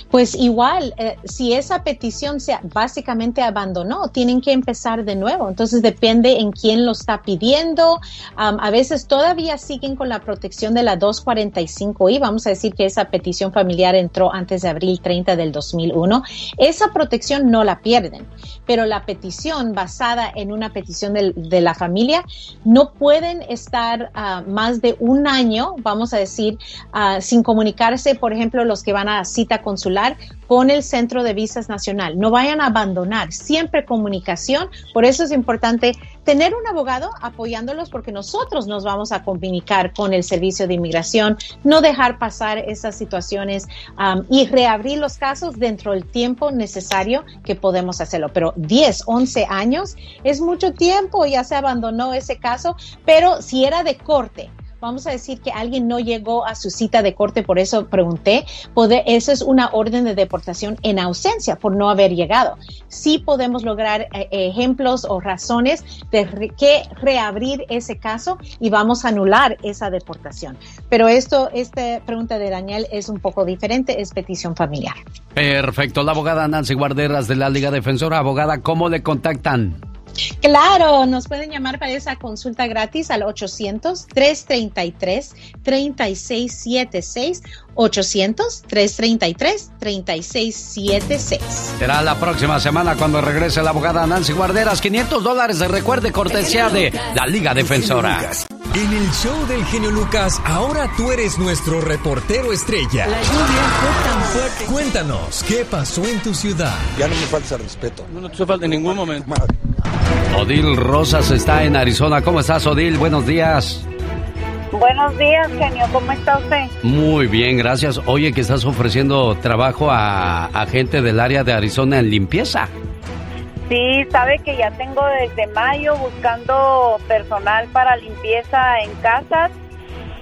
Pues igual, eh, si esa petición se básicamente abandonó, tienen que empezar de nuevo. Entonces depende en quién lo está pidiendo. A veces todavía siguen con la protección de la 245i. Vamos a decir que esa petición familiar entró antes de abril 30 del 2001. Esa protección no la pierden, pero la petición basada en una petición de, la familia no pueden estar ah, más de un año, vamos a decir, ah, sin comunicarse, por ejemplo, los que van a cita consular con el Centro de Visas Nacional. No vayan a abandonar, siempre comunicación. Por eso es importante tener un abogado apoyándolos porque nosotros nos vamos a comunicar con el Servicio de Inmigración, no dejar pasar esas situaciones am, y reabrir los casos dentro del tiempo necesario que podemos hacerlo. Pero 10, 11 años es mucho tiempo, ya se abandonó ese caso, pero si era de corte, vamos a decir que alguien no llegó a su cita de corte, por eso pregunté, poder, eso es una orden de deportación en ausencia por no haber llegado. Sí podemos lograr eh, ejemplos o razones de re- que reabrir ese caso y vamos a anular esa deportación. Pero esto, esta pregunta de Daniel es un poco diferente, es petición familiar. Perfecto. La abogada Nancy Guarderas de la Liga Defensora. Abogada, ¿cómo le contactan? Claro, nos pueden llamar para esa consulta gratis al 800-333-3676. 800-333-3676. Será la próxima semana cuando regrese la abogada Nancy Guarderas. 500 dólares de recuerde cortesía de la Liga Defensora. En el show del genio Lucas, ahora tú eres nuestro reportero estrella. La lluvia fue tan fuerte. Cuéntanos, ¿qué pasó en tu ciudad? Ya no me falta respeto. No te falta en ningún momento. Odil Rosas está en Arizona. ¿Cómo estás, Odil? Buenos días. Buenos días, genio. ¿Cómo está usted? Muy bien, gracias. Oye, que estás ofreciendo trabajo a, a gente del área de Arizona en limpieza. Sí, sabe que ya tengo desde mayo buscando personal para limpieza en casas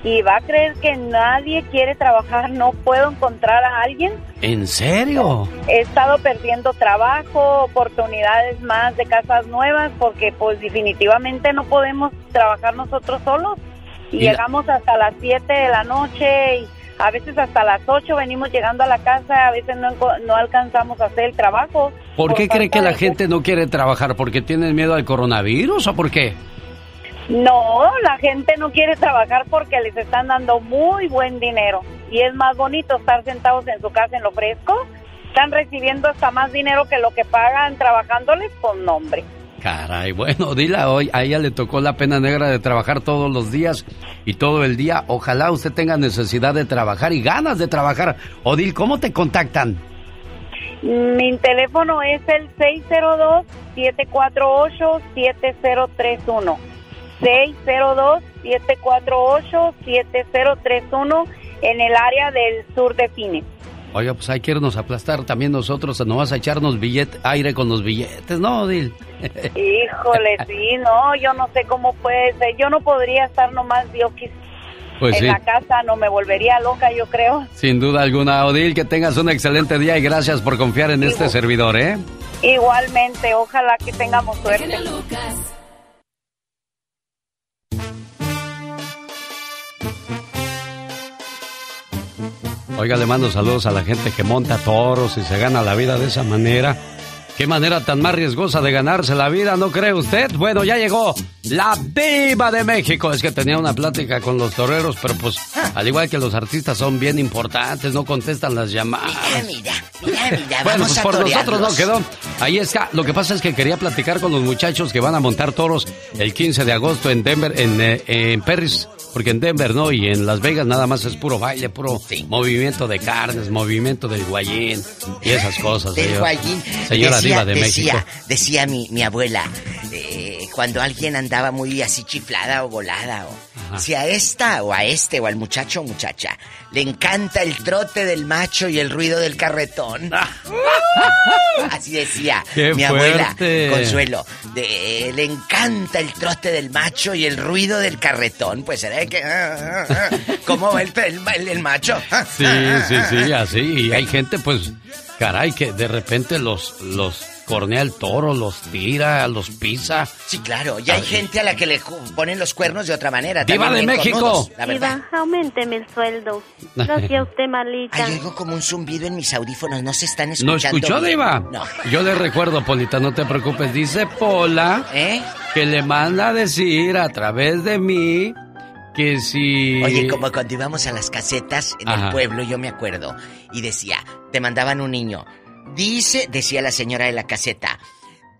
y va a creer que nadie quiere trabajar, no puedo encontrar a alguien. ¿En serio? He estado perdiendo trabajo, oportunidades más de casas nuevas porque pues definitivamente no podemos trabajar nosotros solos y, Y la- llegamos hasta las 7 de la noche y a veces hasta las 8 venimos llegando a la casa, a veces no, alcanzamos a hacer el trabajo. ¿Por qué cree que la gente no quiere trabajar? ¿Porque tienen miedo al coronavirus o por qué? No, la gente no quiere trabajar porque les están dando muy buen dinero y es más bonito estar sentados en su casa en lo fresco. Están recibiendo hasta más dinero que lo que pagan trabajándoles con nombre. Caray, bueno, dile hoy, a ella le tocó la pena negra de trabajar todos los días y todo el día. Ojalá usted tenga necesidad de trabajar y ganas de trabajar. Odil, ¿cómo te contactan? Mi teléfono es el 602-748-7031. 602-748-7031 en el área del sur de Phoenix. Oiga, pues hay que irnos a aplastar también nosotros, no vas a echarnos billete, aire con los billetes, ¿no, Odil? Híjole, sí, no, yo no sé cómo puede ser. Yo no podría estar nomás diokis Pues en sí. la casa, no me volvería loca, yo creo. Sin duda alguna, Odil, que tengas un excelente día y gracias por confiar en este servidor, ¿eh? Igualmente, ojalá que tengamos suerte. Oiga, le mando saludos a la gente que monta toros y se gana la vida de esa manera. ¿Qué manera tan más riesgosa de ganarse la vida, no cree usted? Bueno, ya llegó la diva de México. Es que tenía una plática con los toreros, pero pues al igual que los artistas son bien importantes, no contestan las llamadas. Mira, mira, mira, Bueno, vamos pues por nosotros no quedó. Ahí está. Lo que pasa es que quería platicar con los muchachos que van a montar toros el 15 de agosto en Denver, en, eh, en Perris, porque en Denver no, y en Las Vegas nada más es puro baile, puro movimiento de carnes, movimiento del guayín y esas cosas. Del guayín. Señora Decía- Diva de decía, México. Decía mi, mi abuela, eh, cuando alguien andaba muy así chiflada o volada, o si a esta o a este o al muchacho o muchacha le encanta el trote del macho y el ruido del carretón. así decía ¡Qué mi abuela, fuerte! Consuelo. de- le encanta el trote del macho y el ruido del carretón. Pues será que... ah, ah, ah. ¿Cómo va el, el- el macho? Sí, sí, sí, así. Y hay gente, pues, caray, que de repente los, los cornea el toro, los tira, los pisa. Sí, claro. Y hay gente a la que le ponen los cuernos de otra manera. ¡Diva también de México! cornudos, la verdad. Diva, aumenteme el sueldo. No sea usted malita. Ay, oigo como un zumbido en mis audífonos. No se están ¿No escuchando. escuchó, bien. Diva? No. Yo le recuerdo, Polita, no te preocupes. Dice Pola ¿Eh? que le manda a decir a través de mí que si... Oye, como cuando íbamos a las casetas en Ajá. el pueblo, yo me acuerdo. Y decía, te mandaban un niño. Dice, decía la señora de la caseta,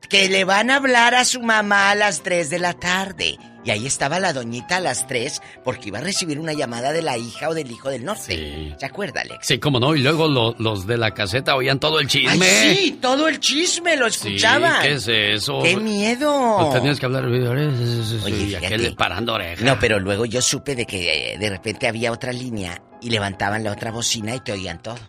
que le van a hablar a su mamá a las 3 de la tarde. Y ahí estaba la doñita a las 3 porque iba a recibir una llamada de la hija o del hijo del norte. ¿Se acuerda, Alex? Sí, cómo no, y luego lo- los de la caseta oían todo el chisme. Ay, sí, todo el chisme lo Sí, escuchaban. ¿qué es eso? ¡Qué miedo! Pues tenías que hablar... Oye, y fíjate. parando oreja. No, pero luego yo supe de que eh, de repente había otra línea y levantaban la otra bocina y te oían todo.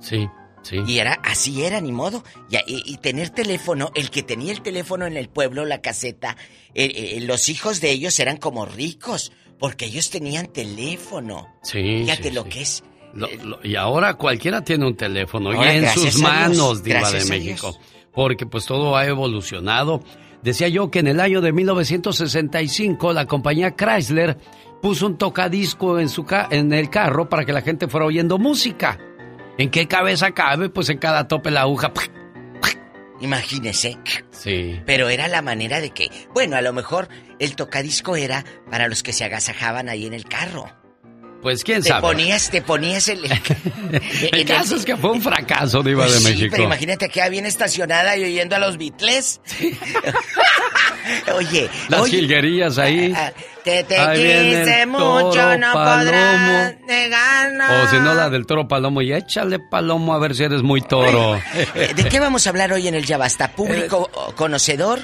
Sí, sí. Y era, así era, ni modo. Y, y- y tener teléfono, el que tenía el teléfono en el pueblo, la caseta, eh, eh, los hijos de ellos eran como ricos, porque ellos tenían teléfono. Sí, Fíjate sí, lo sí. que es. Lo- lo- y ahora cualquiera tiene un teléfono Ahora, y en sus Dios, manos, Diva de México. Porque pues todo ha evolucionado. Decía yo que en el año de 1965 la compañía Chrysler puso un tocadisco en, su ca- en el carro para que la gente fuera oyendo música. ¿En qué cabeza cabe? Pues en cada tope la aguja. Imagínese. Sí. Pero era la manera de que, bueno, a lo mejor el tocadisco era para los que se agasajaban ahí en el carro. Pues quién Te sabe. ponías, te ponías el... El caso es que fue un fracaso, Diva Pues de sí, México. pero imagínate que bien estacionada y oyendo a los Beatles. Oye, Las oye, jilguerillas ahí. te Ahí viene quise mucho, no podrás negarnos. O si no, la del toro palomo. Y échale palomo a ver si eres muy toro. ¿De qué vamos a hablar hoy en el Ya Basta? ¿Público Eh, conocedor?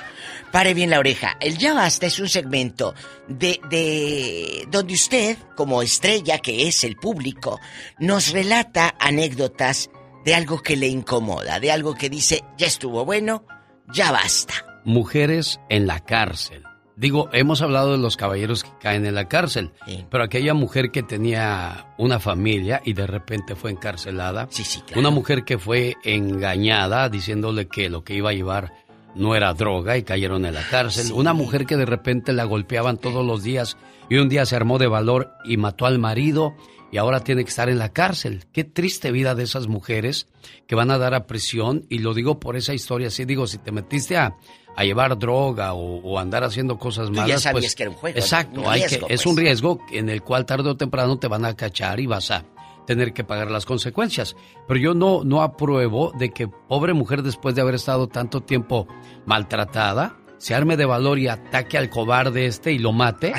Pare bien la oreja. El Ya Basta es un segmento de, de donde usted, como estrella que es el público, nos relata anécdotas de algo que le incomoda, de algo que dice, ya estuvo bueno, ya basta. Mujeres en la cárcel. Digo, hemos hablado de los caballeros que caen en la cárcel, pero aquella mujer que tenía una familia y de repente fue encarcelada, una mujer que fue engañada diciéndole que lo que iba a llevar no era droga y cayeron en la cárcel, una mujer que de repente la golpeaban todos los días y un día se armó de valor y mató al marido y ahora tiene que estar en la cárcel. Qué triste vida de esas mujeres que van a dar a prisión y lo digo por esa historia, sí digo, si te metiste a, a llevar droga o, andar haciendo cosas malas, ya sabías pues, que era un juego. Exacto, hay que, es un pues. riesgo en el cual tarde o temprano te van a cachar y vas a tener que pagar las consecuencias. Pero yo no, no apruebo de que pobre mujer después de haber estado tanto tiempo maltratada, se arme de valor y ataque al cobarde este y lo mate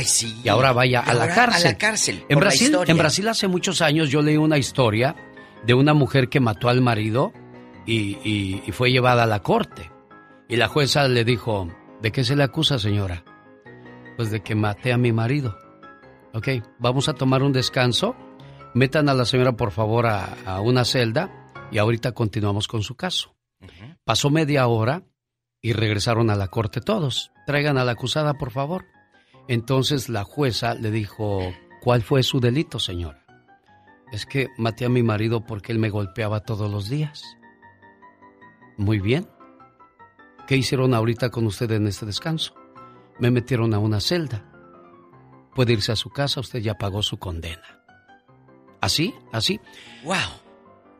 y ahora vaya a, la cárcel. a la cárcel. En Brasil, en Brasil hace muchos años yo leí una historia de una mujer que mató al marido y, y- y fue llevada a la corte. Y la jueza le dijo, ¿de qué se le acusa, señora? Pues de que maté a mi marido. Ok, vamos a tomar un descanso. Metan a la señora, por favor, a, a una celda y ahorita continuamos con su caso. Pasó media hora y regresaron a la corte todos. Traigan a la acusada, por favor. Entonces la jueza le dijo, ¿cuál fue su delito, señora? Es que maté a mi marido porque él me golpeaba todos los días. Muy bien. ¿Qué hicieron ahorita con usted en este descanso? Me metieron a una celda. Puede irse a su casa, usted ya pagó su condena. ¿Así? ¿Así? ¡Wow!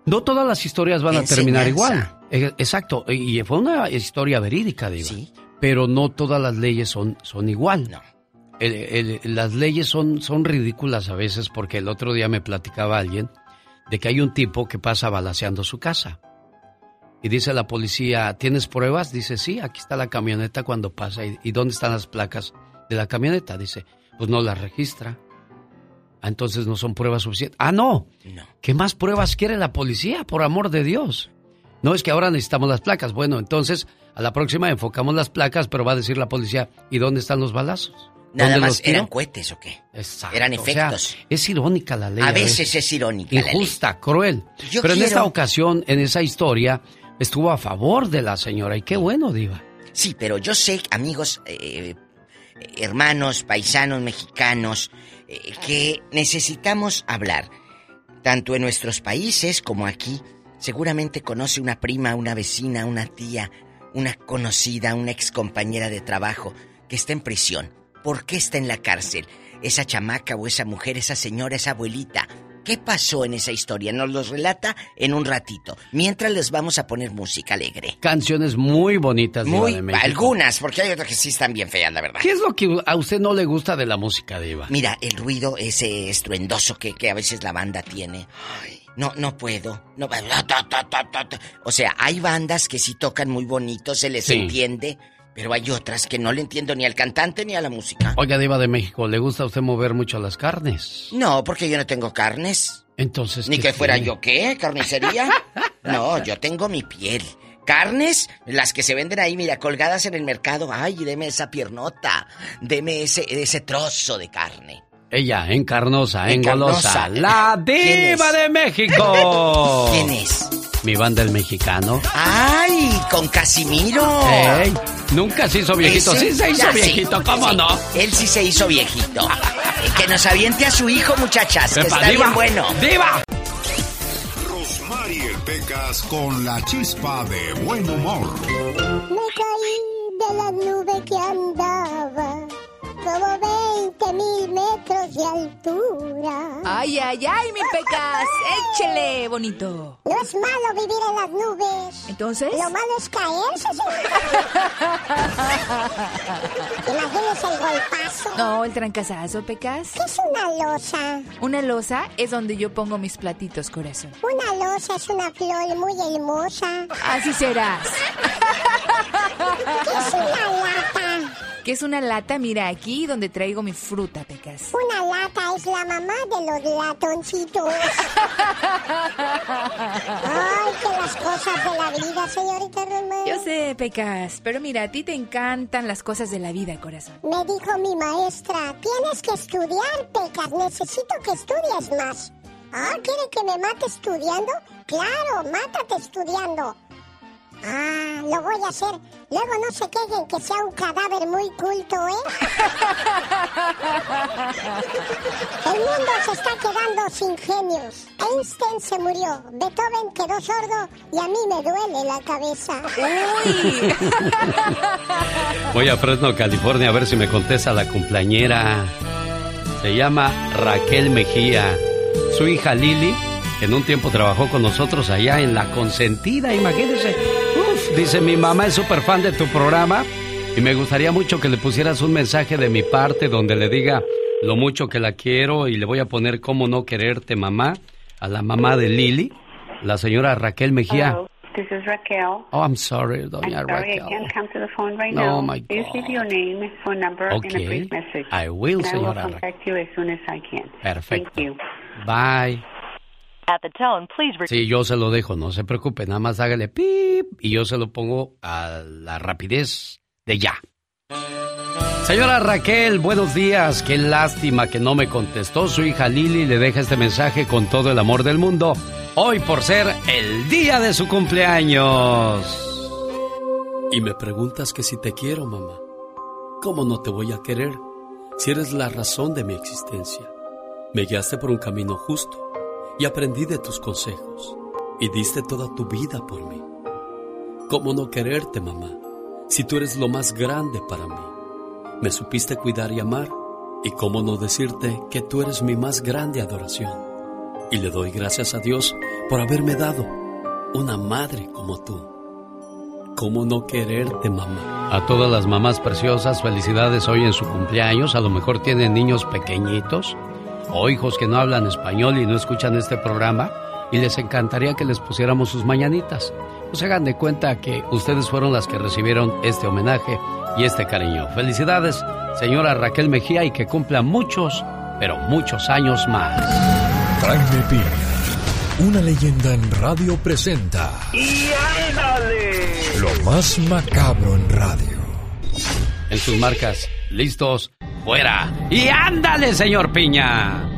No todas las historias van a terminar igual. Eh, Exacto, y fue una historia verídica, digo. Pero no todas las leyes son, son igual. El- el- las leyes son, son ridículas a veces porque el otro día me platicaba alguien de que hay un tipo que pasa balaseando su casa. Y dice la policía, ¿tienes pruebas? Dice, sí, aquí está la camioneta cuando pasa. ¿Y, y dónde están las placas de la camioneta? Dice, pues no las registra. Ah, entonces no son pruebas suficientes. Ah, no. ¿Qué más pruebas quiere la policía, por amor de Dios? No es que ahora necesitamos las placas. Bueno, entonces a la próxima enfocamos las placas, pero va a decir la policía, ¿y dónde están los balazos? Nada ¿Dónde más eran cohetes o qué. Exacto, Eran o sea, efectos. es irónica la ley. A veces es irónica la ley. Injusta, cruel. Yo Pero en esta ocasión, en esa historia, estuvo a favor de la señora. Y qué bueno, Diva. Sí, pero yo sé, amigos, eh, hermanos, paisanos mexicanos, que necesitamos hablar, tanto en nuestros países como aquí. Seguramente conoce una prima, una vecina, una tía, una conocida, una excompañera de trabajo que está en prisión. ¿Por qué está en la cárcel? Esa chamaca o esa mujer, esa señora, esa abuelita. ¿Qué pasó en esa historia? Nos los relata en un ratito. Mientras les vamos a poner música alegre. Canciones muy bonitas, Diva Muy, de México. algunas, porque hay otras que sí están bien feas, la verdad. ¿Qué es lo que a usted no le gusta de la música, Diva? Mira, el ruido ese estruendoso que, que a veces la banda tiene. Ay, no, no puedo. No, o sea, hay bandas que sí tocan muy bonito, se les Sí. entiende, pero hay otras que no le entiendo ni al cantante ni a la música. Oiga, Diva de México, ¿le gusta a usted mover mucho las carnes? No, porque yo no tengo carnes. Entonces. Ni ¿qué que fuera tiene? yo qué, carnicería. No, yo tengo mi piel. Carnes, las que se venden ahí, mira, colgadas en el mercado. Ay, deme esa piernota. Deme ese, ese trozo de carne. Ella, encarnosa, Encarnosa. engolosa. La ¿Quién Diva de México. ¿Quién es? Mi banda el mexicano. ¡Ay! ¡Con Casimiro! Ey, nunca se hizo viejito. Ese- Sí se hizo ya, sí, viejito, ¿cómo sí. no? Él sí se hizo viejito. que nos aviente a su hijo, muchachas, que Epa, está diva, bien bueno. ¡Diva! Rosmarie Pecas con la chispa de buen humor. Me caí de la nube que andaba como 20 mil metros de altura. Ay, ay, ay, mi pecas. Échele, bonito. No es malo vivir en las nubes. Entonces. Lo malo es caerse. Imagínese el golpazo. No, el trancazazo, pecas. ¿Qué es una losa? Una losa es donde yo pongo mis platitos, corazón. Una losa es una flor muy hermosa. Así serás. ¿Qué es una lata? ¿Qué es una lata? Mira, aquí donde traigo mi fruta, pecas. Una lata es la mamá de los latoncitos. Ay, que la las cosas de la vida, señorita Román. Yo sé, Pecas, pero mira, a ti te encantan las cosas de la vida, corazón. Me dijo mi maestra, tienes que estudiar, Pecas, necesito que estudies más. Ah, ¿quiere que me mate estudiando? Claro, mátate estudiando. Ah, lo voy a hacer. Luego no se quejen que sea un cadáver muy culto, ¿eh? El mundo se está quedando sin genios. Einstein se murió, Beethoven quedó sordo y a mí me duele la cabeza. Uy. Voy a Fresno, California, a ver si me contesta la cumpleañera. Se llama Raquel Mejía. Su hija Lili, que en un tiempo trabajó con nosotros allá en La Consentida, imagínense. Dice, mi mamá es súper fan de tu programa y me gustaría mucho que le pusieras un mensaje de mi parte donde le diga lo mucho que la quiero y le voy a poner cómo no quererte, mamá, a la mamá de Lili, la señora Raquel Mejía. Hello, this is Raquel. Oh, I'm sorry, doña I'm sorry, I can't come to the phone right No, now. my Please leave your name, phone number, and a Okay. brief message. I will, and I will señora contact you as soon as I can. Perfecto. Thank you. Bye. At the tone, please re- Sí, yo se lo dejo, no se preocupe, nada más hágale pip y yo se lo pongo a la rapidez de ya. Señora Raquel, buenos días. Qué lástima que no me contestó. Su hija Lili le deja este mensaje con todo el amor del mundo. Hoy por ser el día de su cumpleaños. Y me preguntas que si te quiero, mamá. ¿Cómo no te voy a querer si eres la razón de mi existencia? Me guiaste por un camino justo y aprendí de tus consejos y diste toda tu vida por mí. ¿Cómo no quererte, mamá, si tú eres lo más grande para mí? Me supiste cuidar y amar y cómo no decirte que tú eres mi más grande adoración. Y le doy gracias a Dios por haberme dado una madre como tú. ¿Cómo no quererte, mamá? A todas las mamás preciosas, felicidades hoy en su cumpleaños. A lo mejor tienen niños pequeñitos o hijos que no hablan español y no escuchan este programa y les encantaría que les pusiéramos sus mañanitas. Pues hagan de cuenta que ustedes fueron las que recibieron este homenaje y este cariño. Felicidades, señora Raquel Mejía, y que cumpla muchos, pero muchos años más. Jaime Piña, una leyenda en radio presenta ¡Y ándale! lo más macabro en radio. En sus marcas, listos, fuera. ¡Y ándale, señor Piña!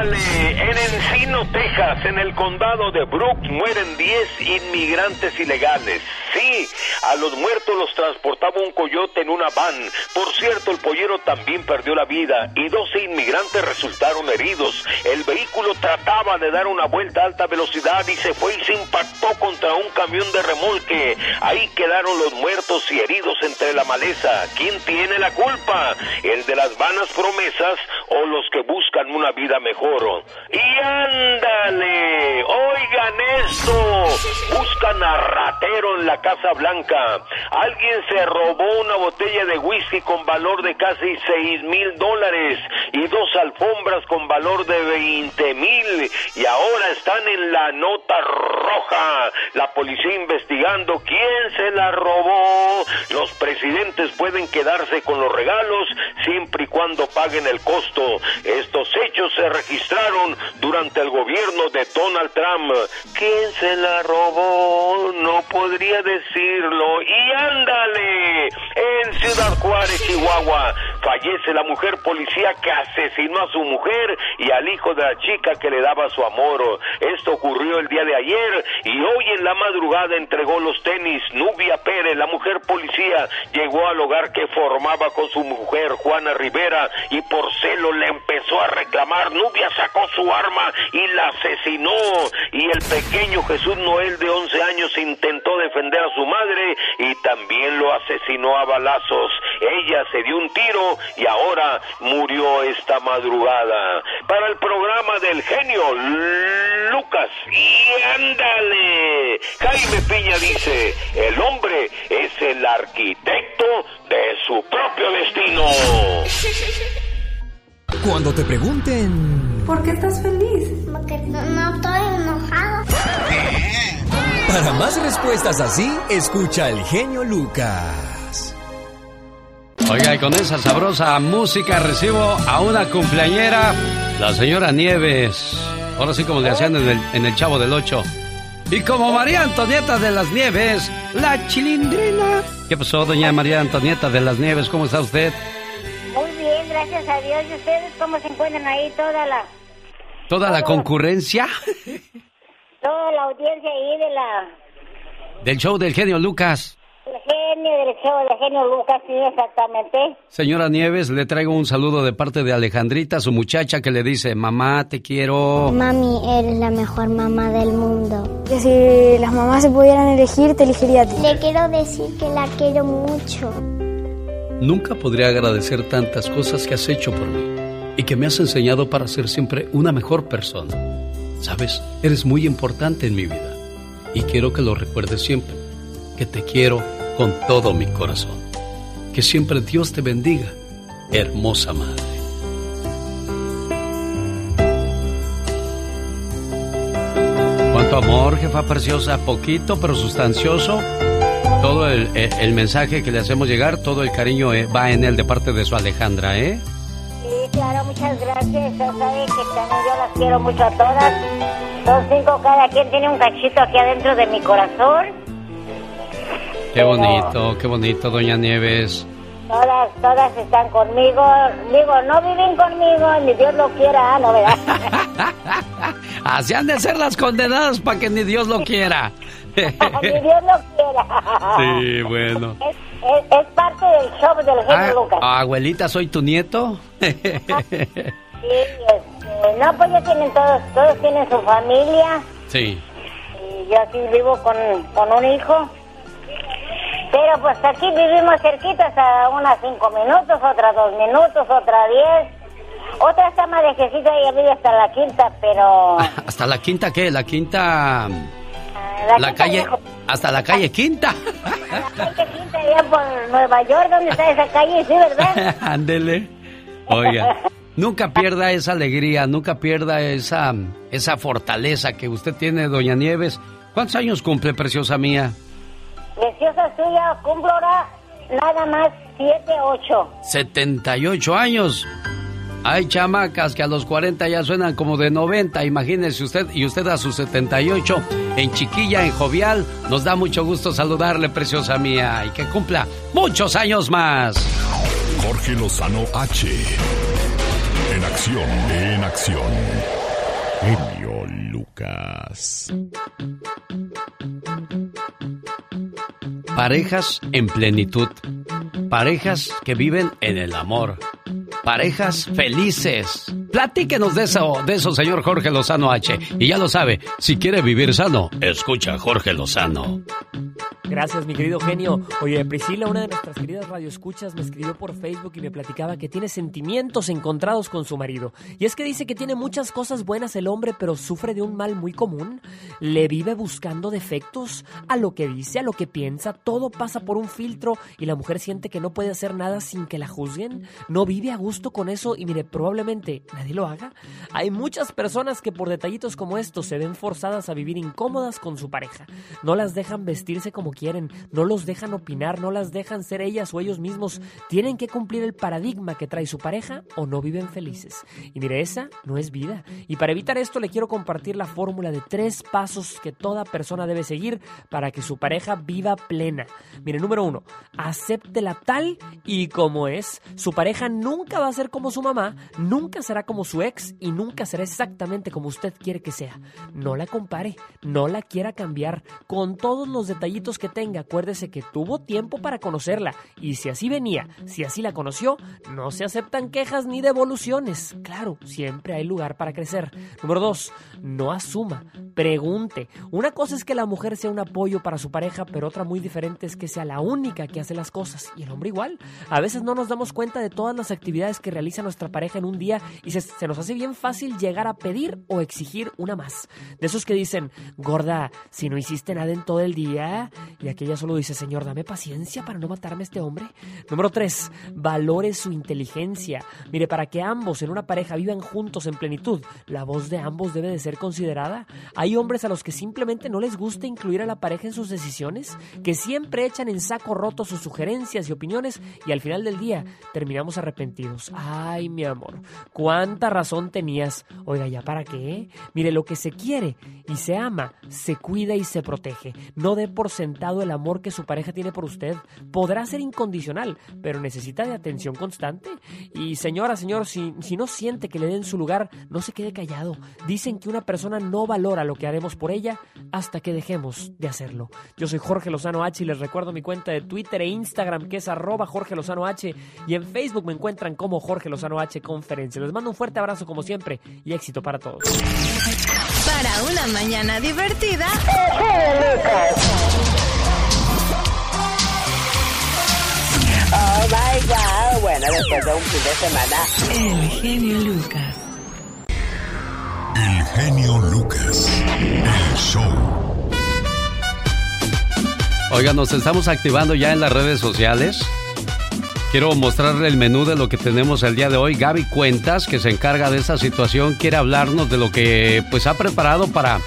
En Encino, Texas, en el condado de Brooks, mueren 10 inmigrantes ilegales. Sí, a los muertos los transportaba un coyote en una van. Por cierto, el pollero también perdió la vida y 12 inmigrantes resultaron heridos. El vehículo trataba de dar una vuelta a alta velocidad y se fue y se impactó contra un camión de remolque. Ahí quedaron los muertos y heridos entre la maleza. ¿Quién tiene la culpa? ¿El de las vanas promesas o los que buscan una vida mejor? Y ándale, oigan esto. Buscan a ratero en la Casa Blanca. Alguien se robó una botella de whisky con valor de casi 6 mil dólares y dos alfombras con valor de 20 mil y ahora están en la nota roja. La policía investigando quién se la robó. Los presidentes pueden quedarse con los regalos siempre y cuando paguen el costo. Estos hechos se registraron durante el gobierno de Donald Trump. ¿Quién se la robó? No podría decirlo. Y ándale, en Ciudad Juárez, Chihuahua, fallece la mujer policía que asesinó a su mujer y al hijo de la chica que le daba su amor. Esto ocurrió el día de ayer y hoy en la madrugada entregó los tenis. Nubia Pérez, la mujer policía, llegó al hogar que formaba con su mujer Juana Rivera y por celo le empezó a reclamar. Nubia sacó su arma y la asesinó y el pequeño Jesús Noel de 11 años intentó defender a su madre y también lo asesinó a balazos. Ella se dio un tiro y ahora murió esta madrugada. Para el programa del genio Lucas, y ándale. Jaime Piña dice, el hombre es el arquitecto de su propio destino. Cuando te pregunten ¿Por qué estás feliz? Porque no, no estoy enojado. para más respuestas así, escucha al genio Lucas. Oiga, y con esa sabrosa música recibo a una cumpleañera, la señora Nieves. Ahora sí como le hacían en el, en el Chavo del Ocho. Y como María Antonieta de las Nieves, la chilindrina. ¿Qué pasó, doña María Antonieta de las Nieves? ¿Cómo está usted? Gracias a Dios. ¿Y ustedes cómo se encuentran ahí toda la... ¿Toda la concurrencia? Toda la audiencia ahí de la... Del show del genio Lucas. El genio del show del genio Lucas, sí, exactamente. Señora Nieves, le traigo un saludo de parte de Alejandrita, su muchacha, que le dice, mamá, te quiero. Mami, eres la mejor mamá del mundo. Que si las mamás se pudieran elegir, te elegiría a ti. Le quiero decir que la quiero mucho. Nunca podría agradecer tantas cosas que has hecho por mí y que me has enseñado para ser siempre una mejor persona. Sabes, eres muy importante en mi vida y quiero que lo recuerdes siempre, que te quiero con todo mi corazón. Que siempre Dios te bendiga, hermosa madre. Cuánto amor, jefa preciosa, poquito pero sustancioso. Todo el, el- el mensaje que le hacemos llegar, todo el cariño eh, va en él de parte de su Alejandra, ¿eh? Sí, claro, muchas gracias. Ya saben que también yo las quiero mucho a todas. Son cinco, cada quien tiene un cachito aquí adentro de mi corazón. Qué bonito, qué bonito, doña Nieves. Todas, todas están conmigo. Digo, no viven conmigo, ni Dios lo quiera, ¿no, verdad? Así han de ser las condenadas para que ni Dios lo quiera. ni Dios lo quiera. Sí, bueno. Es, es- es parte del show del genio Ah, Lucas. abuelita, ¿soy tu nieto? Sí, este, no, pues ya tienen todos, todos tienen su familia. sí. Y yo aquí vivo con, con un hijo. Pero pues aquí vivimos cerquitas a unas cinco minutos, otras dos minutos, otra diez. Otra está más lejecita, ella vive hasta la quinta, pero... ¿Hasta la quinta qué? La quinta... La, calle... Hasta la calle quinta. La calle quinta allá por Nueva York, ¿dónde está esa calle? Sí, ¿verdad? Ándele. Oiga, nunca pierda esa alegría, nunca pierda esa, esa fortaleza que usted tiene, doña Nieves. ¿Cuántos años cumple, preciosa mía? Preciosa suya, cumplo ahora nada más siete, ocho. 78 años. Hay chamacas que a los 40 ya suenan como de 90, imagínese usted, y usted a sus 78, en chiquilla, en jovial, nos da mucho gusto saludarle, preciosa mía, y que cumpla muchos años más. Jorge Lozano H. En acción, en acción. Genio Lucas. Parejas en plenitud. Parejas que viven en el amor. Parejas felices. Platíquenos de eso, de eso, señor Jorge Lozano H. Y ya lo sabe, si quiere vivir sano, escucha a Jorge Lozano. Gracias, mi querido genio. Oye, Priscila, una de nuestras queridas radioescuchas, me escribió por Facebook y me platicaba que tiene sentimientos encontrados con su marido. Y es que dice que tiene muchas cosas buenas el hombre, pero sufre de un mal muy común. Le vive buscando defectos a lo que dice, a lo que piensa. Todo pasa por un filtro y la mujer siente que no puede hacer nada sin que la juzguen. No vive a gusto con eso y mire, probablemente nadie lo haga. Hay muchas personas que por detallitos como estos se ven forzadas a vivir incómodas con su pareja. No las dejan vestirse como quieren, no los dejan opinar, no las dejan ser ellas o ellos mismos. Tienen que cumplir el paradigma que trae su pareja o no viven felices. Y mire, esa no es vida. Y para evitar esto le quiero compartir la fórmula de tres pasos que toda persona debe seguir para que su pareja viva plena. Mire, número uno, acéptela tal y como es. Su pareja nunca va a ser como su mamá, nunca será como su ex y nunca será exactamente como usted quiere que sea. No la compare, no la quiera cambiar. Con todos los detallitos que tenga, acuérdese que tuvo tiempo para conocerla y si así venía, si así la conoció, no se aceptan quejas ni devoluciones. Claro, siempre hay lugar para crecer. Número dos, no asuma, pregunte. Una cosa es que la mujer sea un apoyo para su pareja, pero otra muy diferente es que sea la única que hace las cosas. Y el hombre igual. A veces no nos damos cuenta de todas las actividades que realiza nuestra pareja en un día y se, nos hace bien fácil llegar a pedir o exigir una más. De esos que dicen, gorda, si no hiciste nada en todo el día, y aquella solo dice, señor, dame paciencia para no matarme a este hombre. Número 3. Valore su inteligencia. Mire, para que ambos en una pareja vivan juntos en plenitud, la voz de ambos debe de ser considerada. Hay hombres a los que simplemente no les gusta incluir a la pareja en sus decisiones, que siempre echan en saco roto sus sugerencias y opiniones y al final del día terminamos arrepentidos. Ay, mi amor, cuánta razón tenías. Oiga, ¿ya para qué? Mire, lo que se quiere y se ama, se cuida y se protege. No dé por sentado el amor que su pareja tiene por usted. Podrá ser incondicional, pero necesita de atención constante. Y señora, señor, si, si no siente que le den su lugar, no se quede callado. Dicen que una persona no valora lo que haremos por ella hasta que dejemos de hacerlo. Yo soy Jorge Lozano H y les recuerdo mi cuenta de Twitter e Instagram que es arroba Jorge Lozano H y en Facebook me encuentran como Jorge Lozano H Conferencia. Les mando un fuerte abrazo como siempre y éxito para todos. Para una mañana divertida. Oh my God. Bueno, después de un fin de semana. El genio Lucas. El genio Lucas. El show. Oigan, nos estamos activando ya en las redes sociales. Quiero mostrarle el menú de lo que tenemos el día de hoy. Gaby Cuentas, que se encarga de esta situación, quiere hablarnos de lo que pues ha preparado para,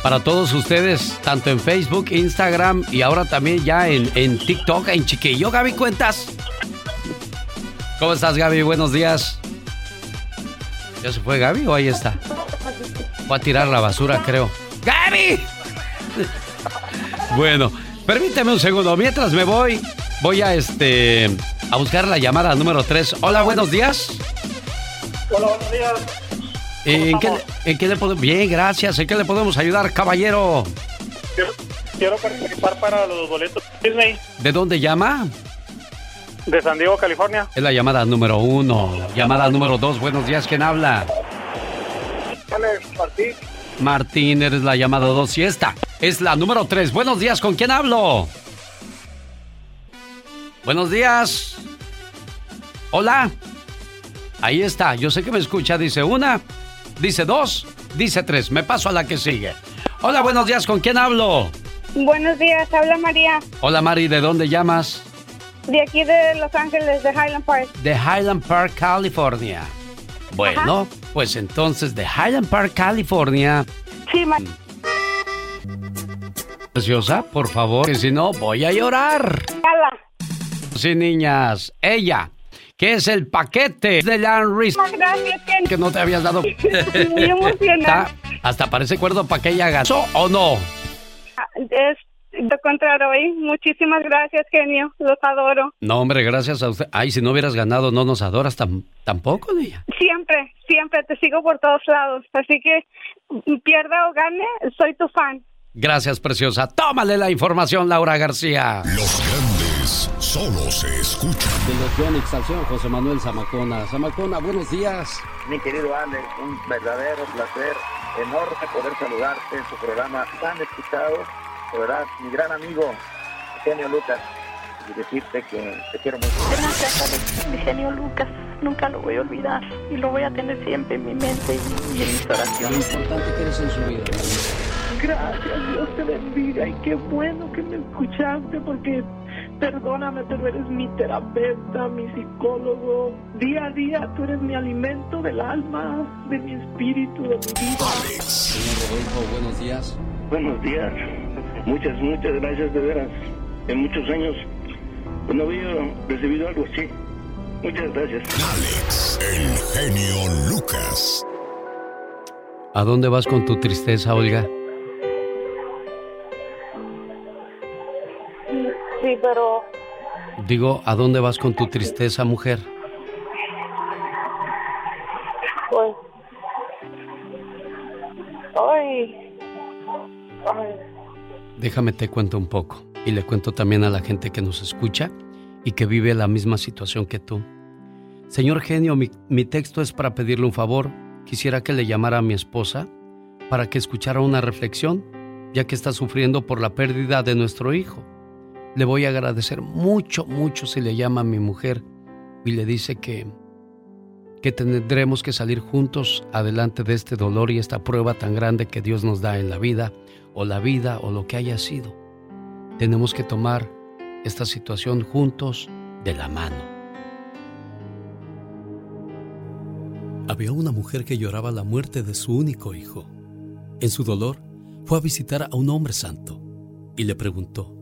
para todos ustedes, tanto en Facebook, Instagram y ahora también ya en, en TikTok, en Chiquillo. Gaby Cuentas. ¿Cómo estás, Gaby? Buenos días. ¿Ya se fue Gaby o ahí está? Fue a tirar la basura, creo. ¡Gaby! Bueno, permíteme un segundo. Mientras me voy, voy a este a buscar la llamada número 3. Hola, buenos días. Hola, buenos días. ¿En qué, en qué le podemos...? Bien, gracias. ¿En qué le podemos ayudar, caballero? Quiero, quiero participar para los boletos de Disney ¿De dónde llama? de San Diego, California. Es la llamada número uno. Llamada número dos. Buenos días, ¿quién habla? Martín. Martín, eres la llamada dos. Y esta es la número tres. Buenos días, ¿con quién hablo? Buenos días. Hola. Ahí está. Yo sé que me escucha. Dice una, dice dos, dice tres. Me paso a la que sigue. Hola, buenos días. ¿Con quién hablo? Buenos días, habla María, Hola, Mari. ¿De dónde llamas? de aquí de Los Ángeles, de Highland Park. De Highland Park, California. Bueno, pues entonces de Highland Park, California. Sí, ma- Preciosa, por favor, que si no voy a llorar. Hola. Sí, niñas. Ella, que es el paquete de Land Risk Gracias, Ken. que no te habías dado. Muy emocionada. Hasta parece cuerdo para que ella ganó o no. Es lo contrario, ¿eh? Muchísimas gracias, genio. Los adoro. No, hombre, gracias a usted. Ay, si no hubieras ganado, no nos adoras tam- tampoco, niña. Siempre, siempre te sigo por todos lados. Así que pierda o gane, soy tu fan. Gracias, preciosa. Tómale la información, Laura García. Los grandes solo se escuchan. De los Yonix José Manuel Zamacona. Zamacona, buenos días. Mi querido Alex, un verdadero placer enorme poder saludarte en tu programa tan escuchado. De verdad, mi gran amigo, Eugenio Lucas, y decirte que te quiero mucho. Gracias, Alex. Mi genio Lucas. Nunca lo voy a olvidar. Y lo voy a tener siempre en mi mente y, y en mis oraciones. importante que eres en su vida. Gracias, Dios te bendiga. Y qué bueno que me escuchaste porque perdóname, pero eres mi terapeuta, mi psicólogo. Día a día tú eres mi alimento del alma, de mi espíritu, de mi vida. Señor Rodolfo, buenos días. Buenos días. Muchas, muchas gracias de veras. En muchos años no había recibido algo así. Muchas gracias. Alex, el genio Lucas. ¿A dónde vas con tu tristeza, Olga? Sí, pero Digo, ¿a dónde vas con tu tristeza, mujer? pues... Ay... Ay... Déjame te cuento un poco y le cuento también a la gente que nos escucha y que vive la misma situación que tú. Señor genio, mi, mi texto es para pedirle un favor. Quisiera que le llamara a mi esposa para que escuchara una reflexión, ya que está sufriendo por la pérdida de nuestro hijo. Le voy a agradecer mucho, mucho si le llama a mi mujer y le dice que, que tendremos que salir juntos adelante de este dolor y esta prueba tan grande que Dios nos da en la vida, o la vida, o lo que haya sido. Tenemos que tomar esta situación juntos de la mano. Había una mujer que lloraba la muerte de su único hijo. En su dolor, fue a visitar a un hombre santo y le preguntó,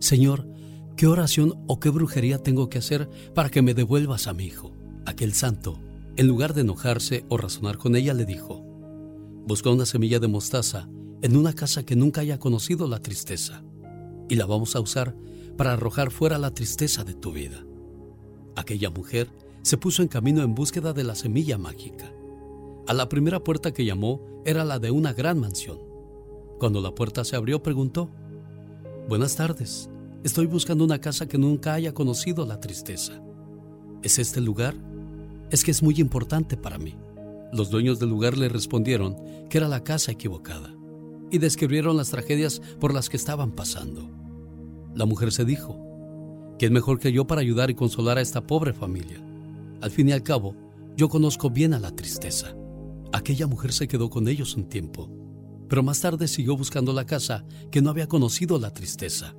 Señor, ¿qué oración o qué brujería tengo que hacer para que me devuelvas a mi hijo? Aquel santo en lugar de enojarse o razonar con ella, le dijo, busca una semilla de mostaza en una casa que nunca haya conocido la tristeza y la vamos a usar para arrojar fuera la tristeza de tu vida. Aquella mujer se puso en camino en búsqueda de la semilla mágica. A la primera puerta que llamó era la de una gran mansión. Cuando la puerta se abrió preguntó, Buenas tardes, estoy buscando una casa que nunca haya conocido la tristeza. ¿Es este el lugar? Es que es muy importante para mí. Los dueños del lugar le respondieron que era la casa equivocada y describieron las tragedias por las que estaban pasando. La mujer se dijo, ¿quién mejor que yo para ayudar y consolar a esta pobre familia? Al fin y al cabo, yo conozco bien a la tristeza. Aquella mujer se quedó con ellos un tiempo, pero más tarde siguió buscando la casa que no había conocido la tristeza.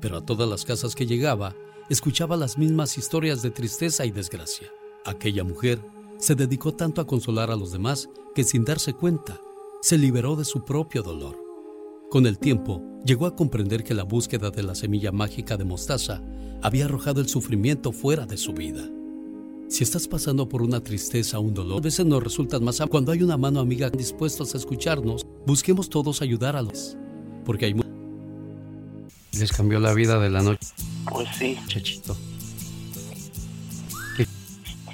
Pero a todas las casas que llegaba, escuchaba las mismas historias de tristeza y desgracia. Aquella mujer se dedicó tanto a consolar a los demás que sin darse cuenta, se liberó de su propio dolor. Con el tiempo, llegó a comprender que la búsqueda de la semilla mágica de mostaza había arrojado el sufrimiento fuera de su vida. Si estás pasando por una tristeza o un dolor, a veces nos resultan más cuando hay una mano amiga dispuestos a escucharnos, busquemos todos ayudar a los, porque hay les cambió la vida de la noche. Pues sí. Chachito.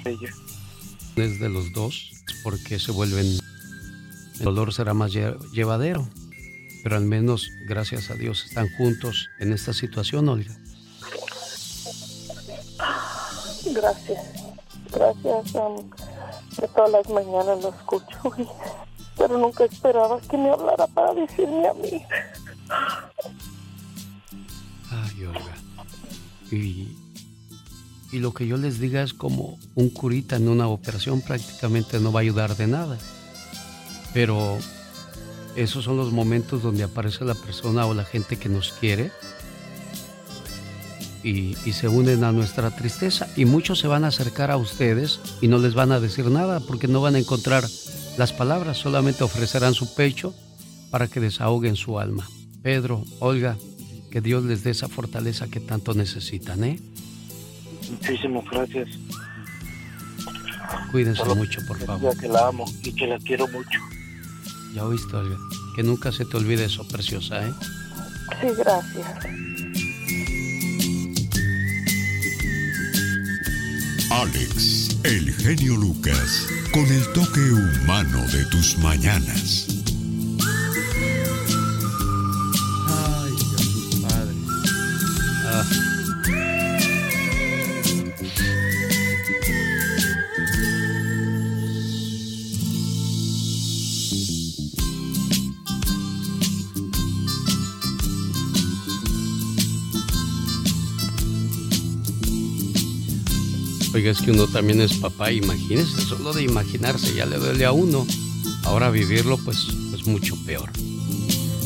Ella. Es de los dos, porque se vuelven. El dolor será más llevadero pero al menos, gracias a Dios, están juntos en esta situación, Olga. Gracias, gracias. Um, de todas las mañanas lo escucho, pero nunca esperaba que me hablara para decirme a mí. Ay, Olga. Y, y lo que yo les diga es como un curita en una operación prácticamente no va a ayudar de nada. Pero esos son los momentos donde aparece la persona o la gente que nos quiere y, se unen a nuestra tristeza. Y muchos se van a acercar a ustedes y no les van a decir nada porque no van a encontrar las palabras, solamente ofrecerán su pecho para que desahoguen su alma. Pedro, Olga, que Dios les dé esa fortaleza que tanto necesitan, ¿eh? Muchísimas gracias. Cuídense mucho, por favor. que la amo y que la quiero mucho. Ya oíste, Olga. Que nunca se te olvide eso, preciosa, ¿eh? Sí, gracias. Alex, el genio Lucas, con el toque humano de tus mañanas. Es que uno también es papá, imagínese, solo de imaginarse ya le duele a uno. Ahora vivirlo, pues, es mucho peor.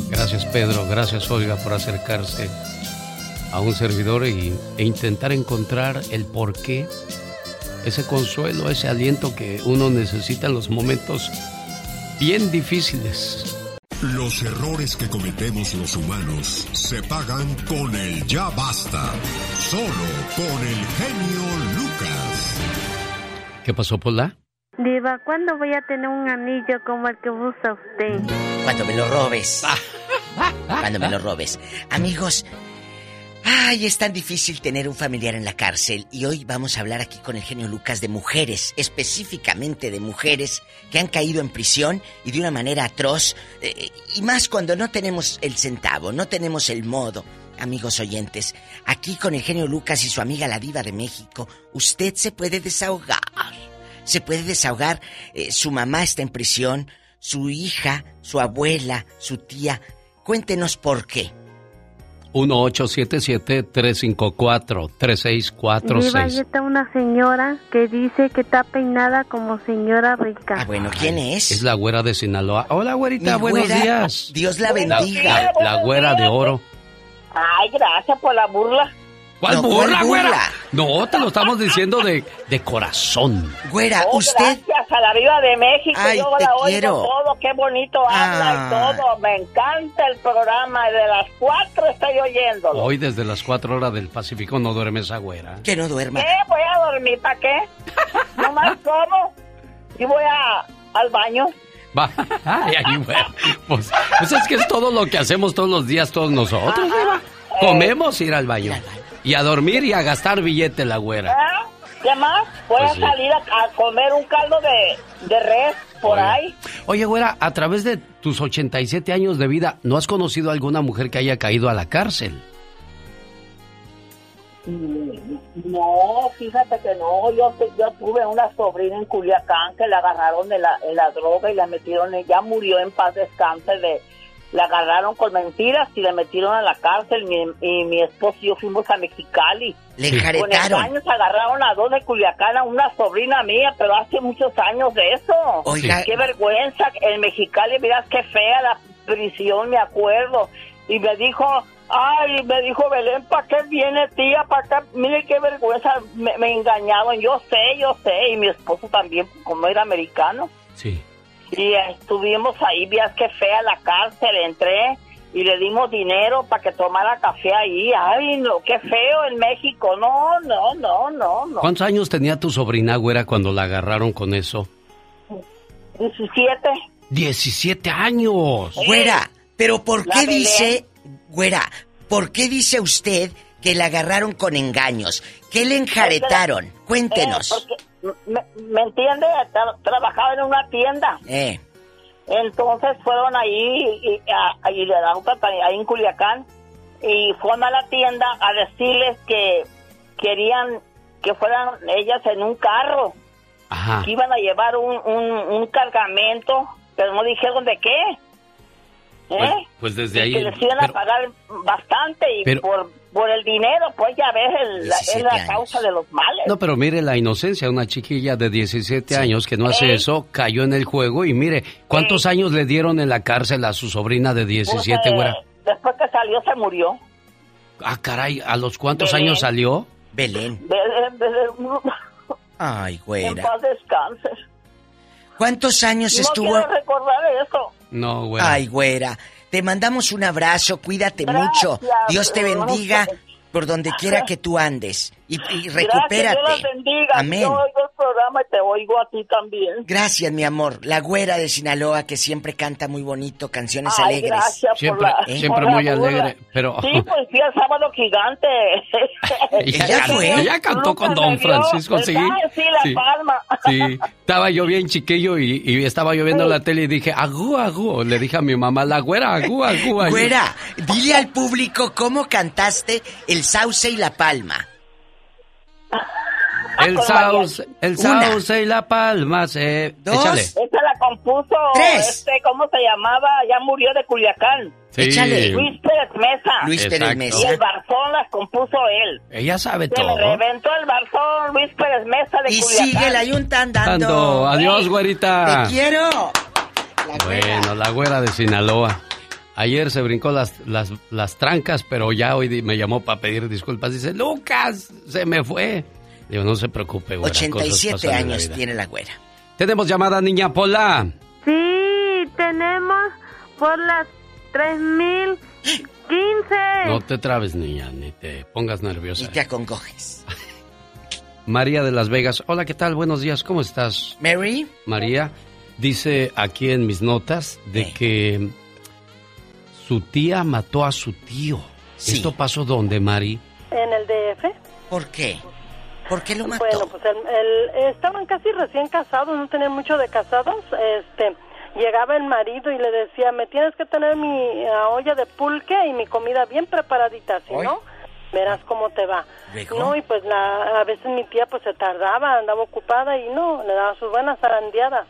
Gracias, Pedro, gracias, Olga, por acercarse a un servidor e intentar encontrar el porqué, ese consuelo, ese aliento que uno necesita en los momentos bien difíciles. Los errores que cometemos los humanos se pagan con el ya basta. Solo con el genio Lucas. ¿Qué pasó, Pola? Diva, ¿cuándo voy a tener un anillo como el que usa usted? Cuando me lo robes. Cuando me lo robes. Amigos, Ay, es tan difícil tener un familiar en la cárcel y hoy vamos a hablar aquí con el genio Lucas de mujeres, específicamente de mujeres que han caído en prisión y de una manera atroz, eh, y más cuando no tenemos el centavo, no tenemos el modo. Amigos oyentes, aquí con el genio Lucas y su amiga la diva de México, usted se puede desahogar. Se puede desahogar, eh, su mamá está en prisión, su hija, su abuela, su tía. Cuéntenos por qué. 1-877-354-3646. Ahí está una señora que dice que está peinada como señora rica. Ah, bueno, ¿quién es? Es la güera de Sinaloa. Hola, güerita, buenos días. Dios la bendiga. la güera de oro. Ay, gracias por la burla. ¿Cuál No, burla, ¿cuál güera? burla? No, te lo estamos diciendo de, de corazón. Güera, Oh, usted. Gracias a la Viva de México. Ay, yo te la oigo quiero. todo. Qué bonito habla Ah. y todo. Me encanta el programa. De las cuatro estoy oyéndolo. Hoy desde las 4 horas del Pacífico no duerme esa güera. Que no duerma. ¿Qué? ¿Voy a dormir para qué? ¿No más como? y voy a, al baño. Va. Ay, ay, bueno. Pues, pues es que es todo lo que hacemos todos los días, todos nosotros. Diva. Comemos ir al baño. Y a dormir y a gastar billete la güera. ¿Ah? ¿Qué más? Voy Pues a sí. salir a, a comer un caldo de, de res por Oye. ahí. Oye, güera, a través de tus 87 años de vida, ¿no has conocido a alguna mujer que haya caído a la cárcel? No, fíjate que no. Yo, yo tuve una sobrina en Culiacán que la agarraron en la, en la droga y la metieron, ella murió en paz descanse de... La agarraron con mentiras y la metieron a la cárcel. Mi, y mi esposo y yo fuimos a Mexicali. Le Con años agarraron a dos de Culiacán, a una sobrina mía, pero hace muchos años de eso. Oiga. Qué vergüenza. En Mexicali, miras qué fea la prisión, me acuerdo. Y me dijo, ay, me dijo Belén, ¿para qué viene tía? ¿Para qué? Mire qué vergüenza, me, me engañaron. Yo sé, yo sé. Y mi esposo también, como era americano. Sí. Y estuvimos ahí, vías qué fea la cárcel, entré y le dimos dinero para que tomara café ahí. Ay, no, qué feo en México. No, no, no, no, no. ¿Cuántos años tenía tu sobrina, güera, cuando la agarraron con eso? 17. 17 años. Güera, pero ¿por La qué Belén. dice, güera, por qué dice usted que la agarraron con engaños? ¿Qué le enjaretaron? Cuéntenos. Eh, porque, ¿me, me entiende? Tra- trabajaba en una tienda. Eh, Entonces fueron ahí y, a, y le dan ahí en Culiacán y fueron a la tienda a decirles que querían que fueran ellas en un carro, Ajá. que iban a llevar un, un, un cargamento, pero no dijeron de qué. ¿Eh? Pues, pues desde ahí. que les iban a pero- pagar bastante y pero- por, por el dinero, pues ya ves, el- la- es 17 la años. causa de los males. No, pero mire la inocencia, una chiquilla de 17 años que no hace Ey. eso, cayó en el juego y mire, ¿cuántos años le dieron en la cárcel a su sobrina de 17, Pues, eh, güera? Después que salió se murió. Ah, caray, ¿a los cuántos Belén. años salió? Belén. Belén, Belén, Ay, en güera. paz descanse. ¿Cuántos años No estuvo? quiero recordar eso. No, güera. Ay, güera. Te mandamos un abrazo, cuídate Gracias, mucho. Dios te bendiga. Por donde quiera que tú andes. Y, y Gracias, recupérate. Dios los bendiga. Amén. Yo oigo el programa y te oigo a ti también. Gracias, mi amor. La güera de Sinaloa que siempre canta muy bonito, canciones Ay, alegres. gracias Siempre, por la, siempre por muy alegre, pero... Sí, pues fui al sábado gigante. Ella ya cantó- fue. ella cantó con Don Francisco, sí. ¿verdad? Sí, la Sí. palma. Sí, estaba yo bien chiquillo y, y estaba yo viendo la tele y dije, agú, agú. Le dije a mi mamá, la güera, agú, agú. agú. Güera, dile al público cómo cantaste el sauce y la palma. El Con sauce, el Una. sauce y la palma se... Dos. Échale. Esta la compuso, Tres. este, ¿cómo se llamaba? Ya murió de Culiacán. Sí. Échale. Luis Pérez Mesa. Luis Pérez Exacto. Y Mesa. el Barzón las compuso él. Ella sabe Se le todo. reventó el Barzón Luis Pérez Mesa de Y Culiacán. sigue la yunta andando. Ando. Adiós, güerita. Te quiero. La. Bueno, la güera de Sinaloa. Ayer se brincó las, las, las trancas, pero ya hoy me llamó para pedir disculpas. Dice, Lucas, se me fue. Digo, no se preocupe, güera. cosas 87 pasan en la años vida. tiene la güera. Tenemos llamada, niña Pola. Sí, tenemos por las 3015. No te trabes, niña, ni te pongas nerviosa. Y te acongojes. María de Las Vegas. Hola, ¿qué tal? Buenos días, ¿cómo estás? Mary, María dice aquí en mis notas de Eh. que su tía mató a su tío. Sí. ¿Esto pasó dónde, Mari? En el DF. ¿por qué? ¿Por qué lo mató? Bueno, pues el, el- estaban casi recién casados, no tenían mucho de casados. Este, llegaba el marido y le decía, me tienes que tener mi eh, olla de pulque y mi comida bien preparadita, si no, verás cómo te va. No, y pues la, a veces mi tía pues se tardaba, andaba ocupada y no, le daba sus buenas zarandeadas.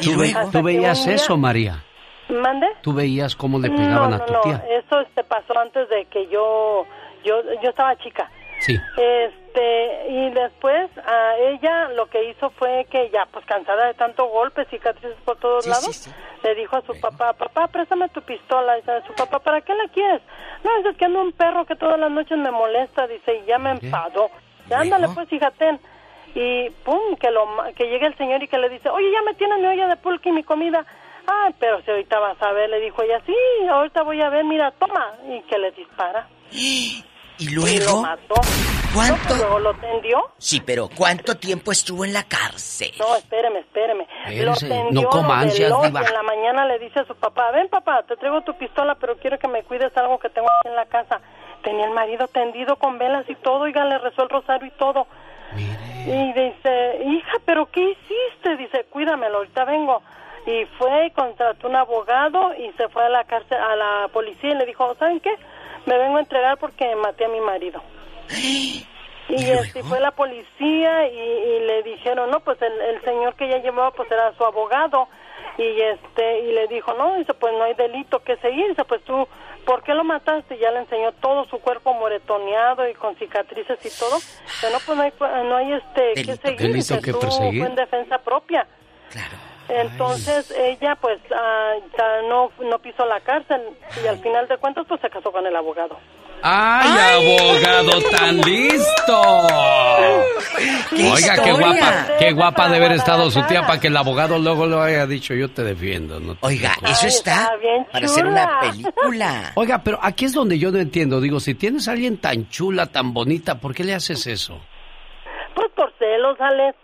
¿Y ¿Tú, ve- luego? tú veías día- eso, María? ¿Mande? ¿Tú veías cómo le pegaban no, a no, tu no, tía? eso este pasó antes de que yo, yo, yo estaba chica. Sí. Este, y después a ella lo que hizo fue que ya, pues cansada de tanto golpe, cicatrices por todos Sí, lados, sí, sí. le dijo a su papá, papá, préstame tu pistola. Dice a su papá, ¿para qué la quieres? No, es que anda un perro que todas las noches me molesta, dice, y ya me ¿Qué? enfadó. Ya, ándale, pues, fíjate. Y pum, que, lo, que llega el señor y que le dice, oye, ya me tienes mi olla de pulque y mi comida. Ah, pero si ahorita vas a ver, le dijo ella, sí, ahorita voy a ver, mira, toma. Y que le dispara. ¿Y ¿Y luego? lo mató. ¿Cuánto? No, pues luego lo tendió. Sí, pero ¿cuánto tiempo estuvo en la cárcel? No, espéreme, espéreme. Lo tendió, no coma ansias, y en la mañana le dice a su papá, ven papá, te traigo tu pistola, pero quiero que me cuides algo que tengo aquí en la casa. Tenía el marido tendido con velas y todo, oiga, le rezó el rosario y todo. Y dice, hija, pero ¿qué hiciste? Dice, cuídamelo, ahorita vengo. Y fue y contrató un abogado y se fue a la cárcel, a la policía y le dijo, ¿saben qué? Me vengo a entregar porque maté a mi marido. Y este, fue la policía y, y le dijeron, no, pues el, el señor que ella llevaba pues era su abogado y este y le dijo, no, dice, pues no hay delito que seguir, dice, pues tú, ¿por qué lo mataste? Y ya le enseñó todo su cuerpo moretoneado y con cicatrices y todo. Pero no, pues no hay, no hay este que seguir, delito dice, que tú perseguir. fue en defensa propia. Entonces ella pues ah, ya no, no pisó la cárcel y al final de cuentas pues se casó con el abogado. ¡Ay, abogado tan listo! Oiga, qué guapa, qué guapa de haber estado su tía para que el abogado luego lo haya dicho, yo te defiendo. No te Oiga, preocupes. eso está para hacer una película. Oiga, pero aquí es donde yo no entiendo. Digo, si tienes a alguien tan chula, tan bonita, ¿por qué le haces eso? Pues por celos, Alex.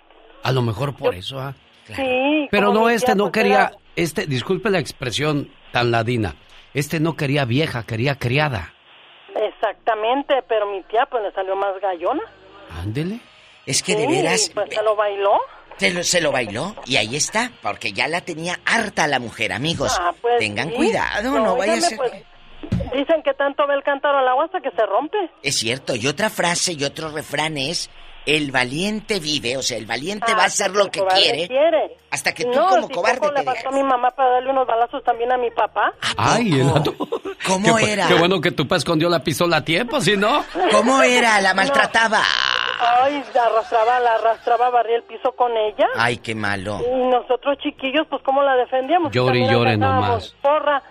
A lo mejor por eso, ¿ah? Sí. Pero no, este no pues, quería, era- este, disculpe la expresión tan ladina, este no quería vieja, quería criada. Exactamente, pero mi tía pues le salió más gallona. Ándele. Es que de veras Pues se lo bailó. se lo, se lo bailó y ahí está, porque ya la tenía harta la mujer, amigos. Ah, pues, Tengan sí. cuidado, no, vaya a ser... pues, dicen que tanto ve el cántaro al agua hasta que se rompe. Es cierto, y otra frase y otro refrán es, el valiente vive, o sea, el valiente va a Ah, hacer lo que quiere, quiere. hasta que tú no, como si cobarde te le bastó a mi mamá para darle unos balazos también a mi papá. Ay, el ¿Cómo qué, era? Qué bueno que tu papá escondió la pistola a tiempo, si no. ¿Cómo era? ¿La maltrataba? Ay, la arrastraba, la arrastraba, barría el piso con ella. Ay, qué malo. Y nosotros chiquillos, pues, ¿cómo la defendíamos? Llore y llore nomás. Porra.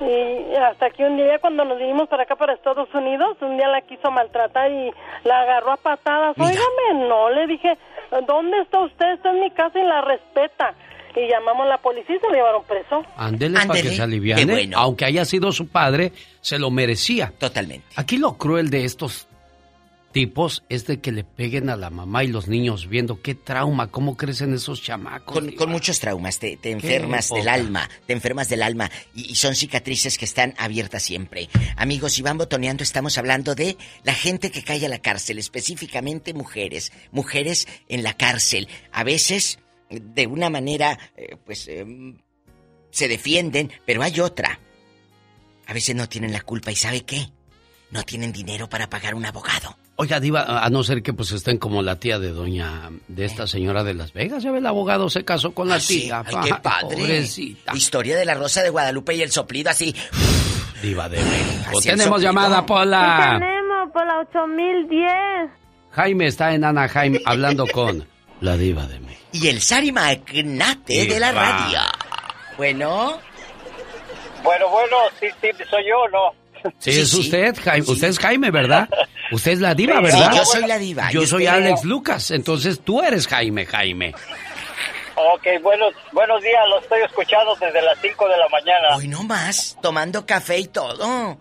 Y hasta que un día cuando nos vinimos para acá, para Estados Unidos, un día la quiso maltratar y la agarró a patadas. Óigame, no, le dije, ¿dónde está usted? Está en mi casa y la respeta. Y llamamos a la policía y se lo llevaron preso. Ándele para que se aliviane. qué bueno. Aunque haya sido su padre, se lo merecía. Totalmente. Aquí lo cruel de estos tipos es de que le peguen a la mamá y los niños viendo qué trauma, cómo crecen esos chamacos. Con, con muchos traumas, te, te enfermas del alma, te enfermas del alma y, y son cicatrices que están abiertas siempre. Amigos, Iván Botoneando, estamos hablando de la gente que cae a la cárcel, específicamente mujeres, mujeres en la cárcel. A veces, de una manera, eh, pues, em, se defienden, pero hay otra. A veces no tienen la culpa y ¿sabe qué? No tienen dinero para pagar un abogado. Oiga, Diva, a no ser que pues estén como la tía de doña, de esta señora de Las Vegas. Ya ve, el abogado se casó con la Ah, sí, tía. ay, qué padre. Pobrecita. Historia de la Rosa de Guadalupe y el soplido así. Diva de México. El Tenemos llamada, Sí Pola. tenemos por la 8010. Jaime está en Anaheim hablando con la Diva de México. Y el Sari Magnate de la radio. Bueno. Bueno, bueno, sí, sí, soy yo, ¿no? Sí, es usted, Jaime. Usted es Jaime, ¿verdad? Usted es la diva, Sí, ¿verdad? yo soy la diva. Yo Yo soy soy- Alex Lucas. Entonces tú eres Jaime, Jaime. Ok, buenos, buenos días, lo estoy escuchando desde las 5 de la mañana. Hoy no más, tomando café y todo.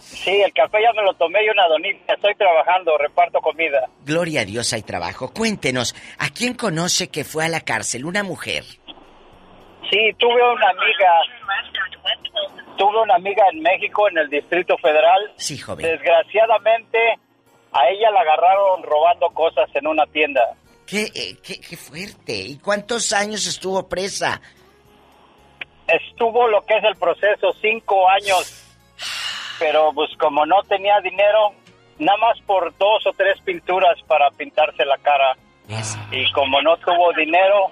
Sí, el café ya me lo tomé y una donita. Estoy trabajando, reparto comida. Gloria a Dios hay trabajo. Cuéntenos, ¿a quién conoce que fue a la cárcel? Una mujer. Sí, tuve una amiga. Tuve una amiga en México, en el Distrito Federal. Sí, joven. Desgraciadamente, a ella la agarraron robando cosas en una tienda. ¿Qué, eh, qué, qué fuerte? ¿Y cuántos años estuvo presa? Estuvo lo que es el proceso, cinco años. Pero pues como no tenía dinero, nada más por dos o tres pinturas para pintarse la cara. Y como no tuvo dinero,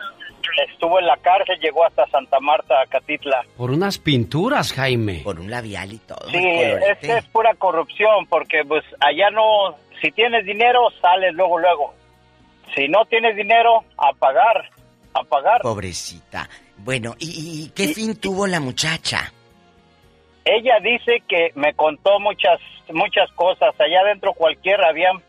estuvo en la cárcel, llegó hasta Santa Marta, Catitla. Por unas pinturas, Jaime. Por un labial y todo. Sí, es, es pura corrupción, porque pues allá no, si tienes dinero, sales luego, luego. Si no tienes dinero, a pagar, a pagar. Pobrecita. Bueno, ¿y, y qué fin tuvo la muchacha? Ella dice que me contó muchas, muchas cosas. Allá adentro cualquiera, habían,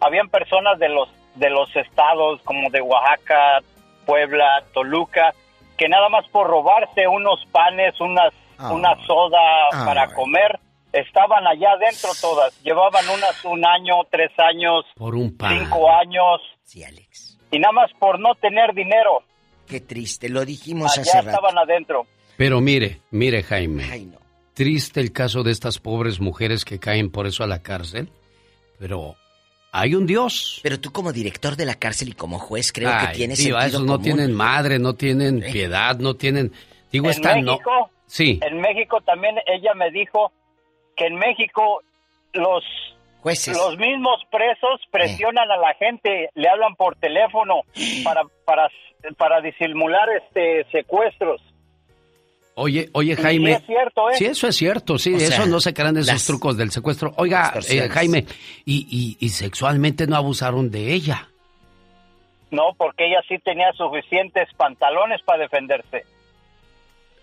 habían personas de los, de los estados como de Oaxaca, Puebla, Toluca, que nada más por robarse unos panes, unas, Ah. una soda Ah. para comer, estaban allá adentro todas. Llevaban unas un año, tres años, Por un pan. cinco años. Sí, Alex. Y nada más por no tener dinero. Qué triste, lo dijimos allá hace rato. estaban adentro. Pero mire, mire Jaime. Triste el caso de estas pobres mujeres que caen por eso a la cárcel. Pero hay un Dios. Pero tú como director de la cárcel y como juez creo Ay, que tienes diva, sentido esos no común. tienen madre, no tienen piedad, no tienen... Digo, en están... No... México, Sí. en México también ella me dijo que en México los Jueces. los mismos presos presionan a la gente, le hablan por teléfono para para para disimular este secuestros. Oye, oye, Sí, Jaime. es cierto, ¿eh? Sí, eso es cierto, sí, O sea, eso no se crean de esos las trucos del secuestro. Oiga, eh. Jaime, y, y, y sexualmente no abusaron de ella. No, porque ella sí tenía suficientes pantalones para defenderse.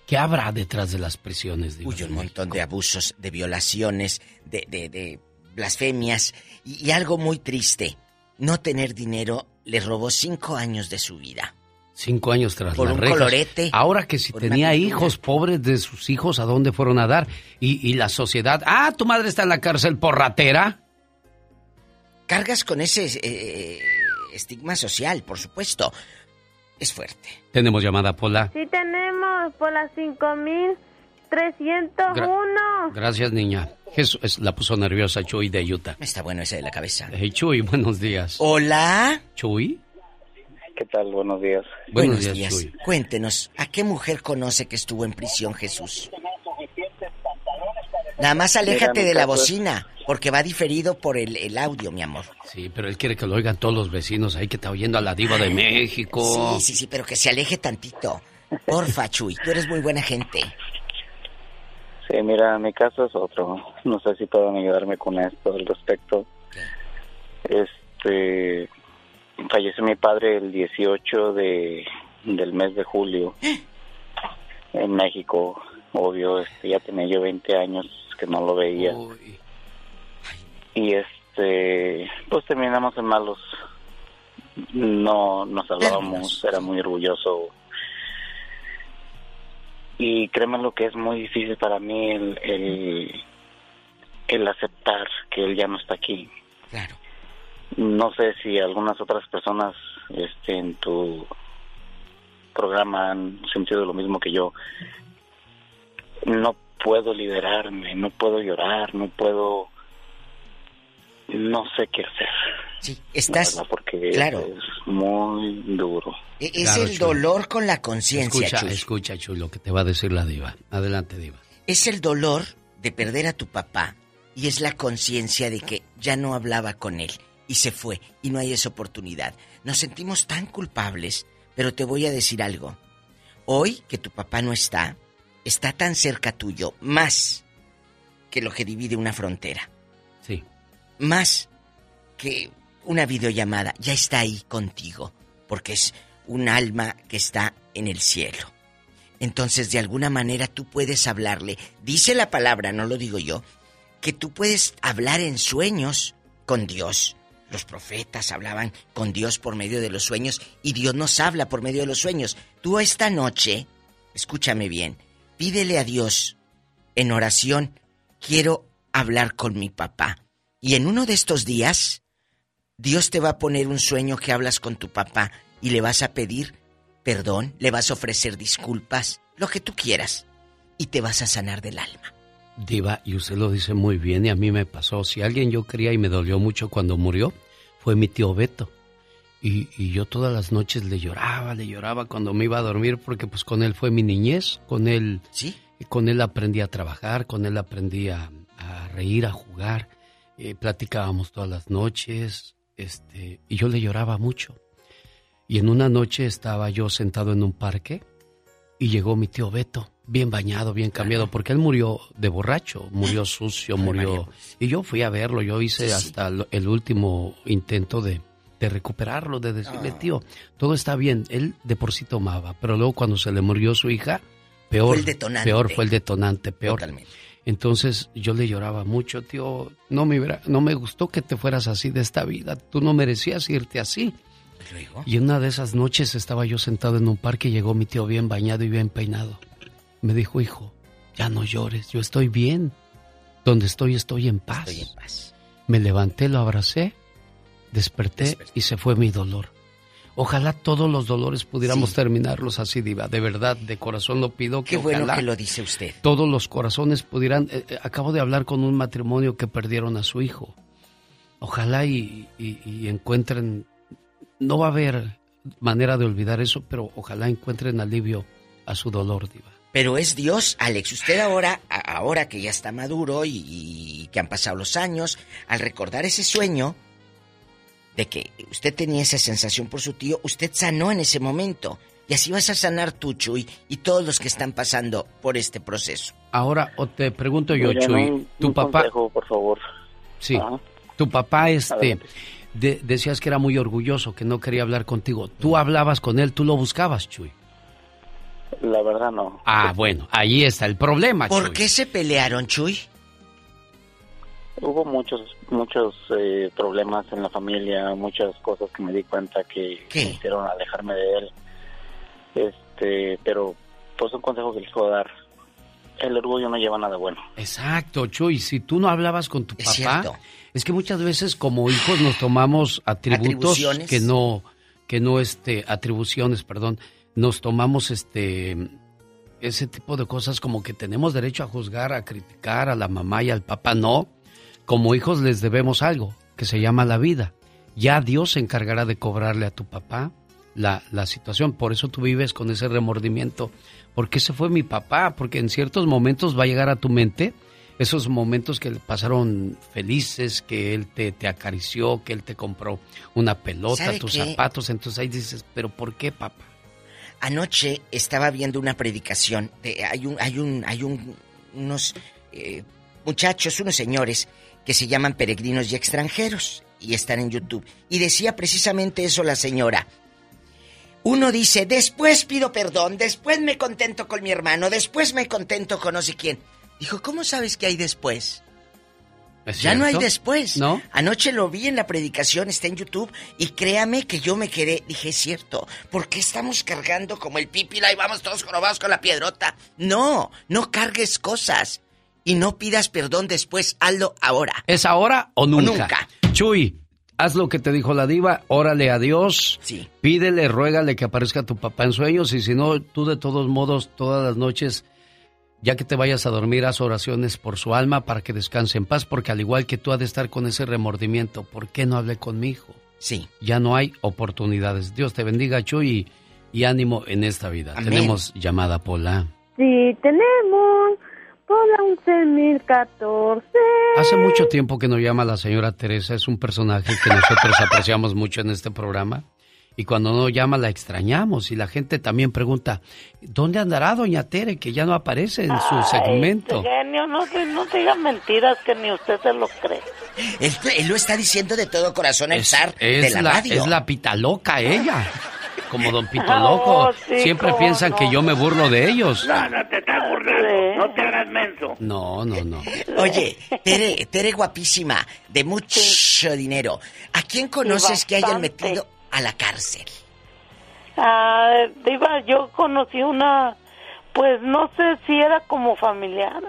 ¿Qué habrá detrás de las prisiones? Uy, de un montón de abusos, de violaciones, de, de, de blasfemias y, y algo muy triste. No tener dinero le robó cinco años de su vida. Cinco años tras Por las un rejas. colorete, Ahora que si por tenía hijos pobres de sus hijos, ¿a dónde fueron a dar? Y, y la sociedad, ah, tu madre está en la cárcel por ratera. Cargas con ese eh, estigma social, por supuesto. Es fuerte. Tenemos llamada, Pola. Sí tenemos por las 5301. Gracias, niña. Jesús es- la puso nerviosa Chuy de Utah. Está bueno ese de la cabeza. Hey, Chuy, buenos días. Hola. Chuy. ¿Qué tal? Buenos días. Buenos días, Chuy. Cuéntenos, ¿a qué mujer conoce que estuvo en prisión Jesús? Nada más aléjate Mira, de la bocina, porque va diferido por el, el audio, mi amor. Sí, pero él quiere que lo oigan todos los vecinos ahí que está oyendo a la diva de México. Sí, sí, sí, pero que se aleje tantito. Porfa, Chuy, tú eres muy buena gente. Sí, mira, mi caso es otro. No sé si pueden ayudarme con esto al respecto. Este, falleció mi padre el 18 de, del mes de julio en México. Obvio, este, ya tenía yo 20 años que no lo veía. Y este, pues terminamos en malos. No nos hablábamos, era muy orgulloso y créeme lo que es muy difícil para mí el, el, el aceptar que él ya no está aquí. Claro. No sé si algunas otras personas este, en tu programa han sentido lo mismo que yo. No puedo liberarme, no puedo llorar, no puedo... No sé qué hacer. Sí, estás... Verdad, porque claro. es muy duro. E- Es Claro, el Chuy. dolor con la conciencia, Escucha, Chuy. escucha, Chuy, lo que te va a decir la diva. Adelante, diva. Es el dolor de perder a tu papá y es la conciencia de que ya no hablaba con él y se fue y no hay esa oportunidad. Nos sentimos tan culpables, pero te voy a decir algo. Hoy que tu papá no está, está tan cerca tuyo, más que lo que divide una frontera. Sí. Más que una videollamada, ya está ahí contigo, porque es un alma que está en el cielo. Entonces, de alguna manera tú puedes hablarle. Dice la palabra, no lo digo yo, que tú puedes hablar en sueños con Dios. Los profetas hablaban con Dios por medio de los sueños y Dios nos habla por medio de los sueños. Tú esta noche, escúchame bien, pídele a Dios en oración, quiero hablar con mi papá. Y en uno de estos días, Dios te va a poner un sueño que hablas con tu papá y le vas a pedir perdón, le vas a ofrecer disculpas, lo que tú quieras, y te vas a sanar del alma. Diva, y usted lo dice muy bien y a mí me pasó. Si alguien yo quería y me dolió mucho cuando murió, fue mi tío Beto. Y, y yo todas las noches le lloraba, le lloraba cuando me iba a dormir porque pues con él fue mi niñez, con él, ¿Sí? con él aprendí a trabajar, con él aprendí a, a reír, a jugar, eh, platicábamos todas las noches, este, y yo le lloraba mucho. Y en una noche estaba yo sentado en un parque y llegó mi tío Beto, bien bañado, bien cambiado, porque él murió de borracho, murió sucio, murió... Y yo fui a verlo, yo hice hasta el último intento de, de recuperarlo, de decirle, Ah. tío, todo está bien, él de por sí tomaba, pero luego cuando se le murió su hija, peor, Fue el detonante. peor fue el detonante, peor. Totalmente. Entonces yo le lloraba mucho, tío, no me, no me gustó que te fueras así de esta vida, tú no merecías irte así. Y en una de esas noches estaba yo sentado en un parque y llegó mi tío bien bañado y bien peinado. Me dijo, hijo, ya no llores, yo estoy bien. Donde estoy, estoy en paz. Estoy en paz. Me levanté, lo abracé, desperté, y se fue mi dolor. Ojalá todos los dolores pudiéramos terminarlos así, Diva. De verdad, de corazón lo pido. Que Qué bueno ojalá que lo dice usted. Todos los corazones pudieran. eh, eh, acabo de hablar con un matrimonio que perdieron a su hijo. Ojalá y, y- y encuentren. No va a haber manera de olvidar eso, pero ojalá encuentren alivio a su dolor, Diva. Pero es Dios, Alex. Usted ahora, ahora que ya está maduro y, y que han pasado los años, al recordar ese sueño de que usted tenía esa sensación por su tío, usted sanó en ese momento. Y así vas a sanar tú, Chuy, y todos los que están pasando por este proceso. Ahora o te pregunto yo, Oigan, Chuy, un- tu papá. consejo, por favor. Sí. Tu papá, este, de- decías que era muy orgulloso, que no quería hablar contigo. Tú hablabas con él, tú lo buscabas, Chuy. La verdad no. Ah, bueno, ahí está el problema, ¿Por Chuy. qué se pelearon, Chuy? Hubo muchos muchos eh, problemas en la familia, muchas cosas que me di cuenta que me hicieron alejarme de él. Este, pero pues un consejo que les puedo dar. El orgullo no lleva nada bueno. Exacto, Chuy. Si tú no hablabas con tu Es papá, cierto. es que muchas veces como hijos nos tomamos atributos Atribuciones. que no, que no, este, atribuciones, perdón, nos tomamos, este, ese tipo de cosas como que tenemos derecho a juzgar, a criticar a la mamá y al papá. No, como hijos les debemos algo que se llama la vida. Ya Dios se encargará de cobrarle a tu papá la, la situación. Por eso tú vives con ese remordimiento. Porque ese fue mi papá. Porque en ciertos momentos va a llegar a tu mente esos momentos que le pasaron felices, que él te, te acarició, que él te compró una pelota, ¿Sabe tus qué? zapatos. Entonces ahí dices, ¿pero por qué, papá? Anoche estaba viendo una predicación. De, hay un, hay un, hay un, unos eh, muchachos, unos señores que se llaman peregrinos y extranjeros y están en YouTube. Y decía precisamente eso la señora. Uno dice, después pido perdón, después me contento con mi hermano, después me contento con no sé quién. Dijo, ¿cómo sabes que hay después? ¿Es Ya no hay después. ¿No? Anoche lo vi en la predicación, está en YouTube, y créame que yo me quedé, dije, es cierto, ¿por qué estamos cargando como el pipila y vamos todos jorobados con la piedrota? No, no cargues cosas y no pidas perdón después, hazlo ahora. ¿Es ahora o nunca? nunca. Chuy, haz lo que te dijo la diva, órale a Dios. Sí. Pídele, ruégale que aparezca tu papá en sueños y si no, tú de todos modos, todas las noches, ya que te vayas a dormir, haz oraciones por su alma para que descanse en paz, porque al igual que tú has de estar con ese remordimiento, ¿por qué no hablé con mi hijo? Sí. Ya no hay oportunidades. Dios te bendiga, Chuy, y, y ánimo en esta vida. Amén. Tenemos llamada Pola. Sí, tenemos por la 11.014. Hace mucho tiempo que no llama la señora Teresa, es un personaje que nosotros apreciamos mucho en este programa. Y cuando no llama la extrañamos y la gente también pregunta, ¿dónde andará doña Tere que ya no aparece en su Ay, segmento? este genio, no, no diga mentiras que ni usted se lo cree. Él, él lo está diciendo de todo corazón el Es, zar de es la, la, radio. es la pita loca ella. Como don Pito Ah, Loco. oh, sí, Siempre piensan no. que yo me burlo de ellos. No, no te estás burlando. No te hagas menso. No, no, no. Oye, Tere, Tere guapísima, de mucho dinero. ¿A quién conoces que hayan metido a la cárcel? Ah, Diva, yo conocí una, pues no sé si era como familiar,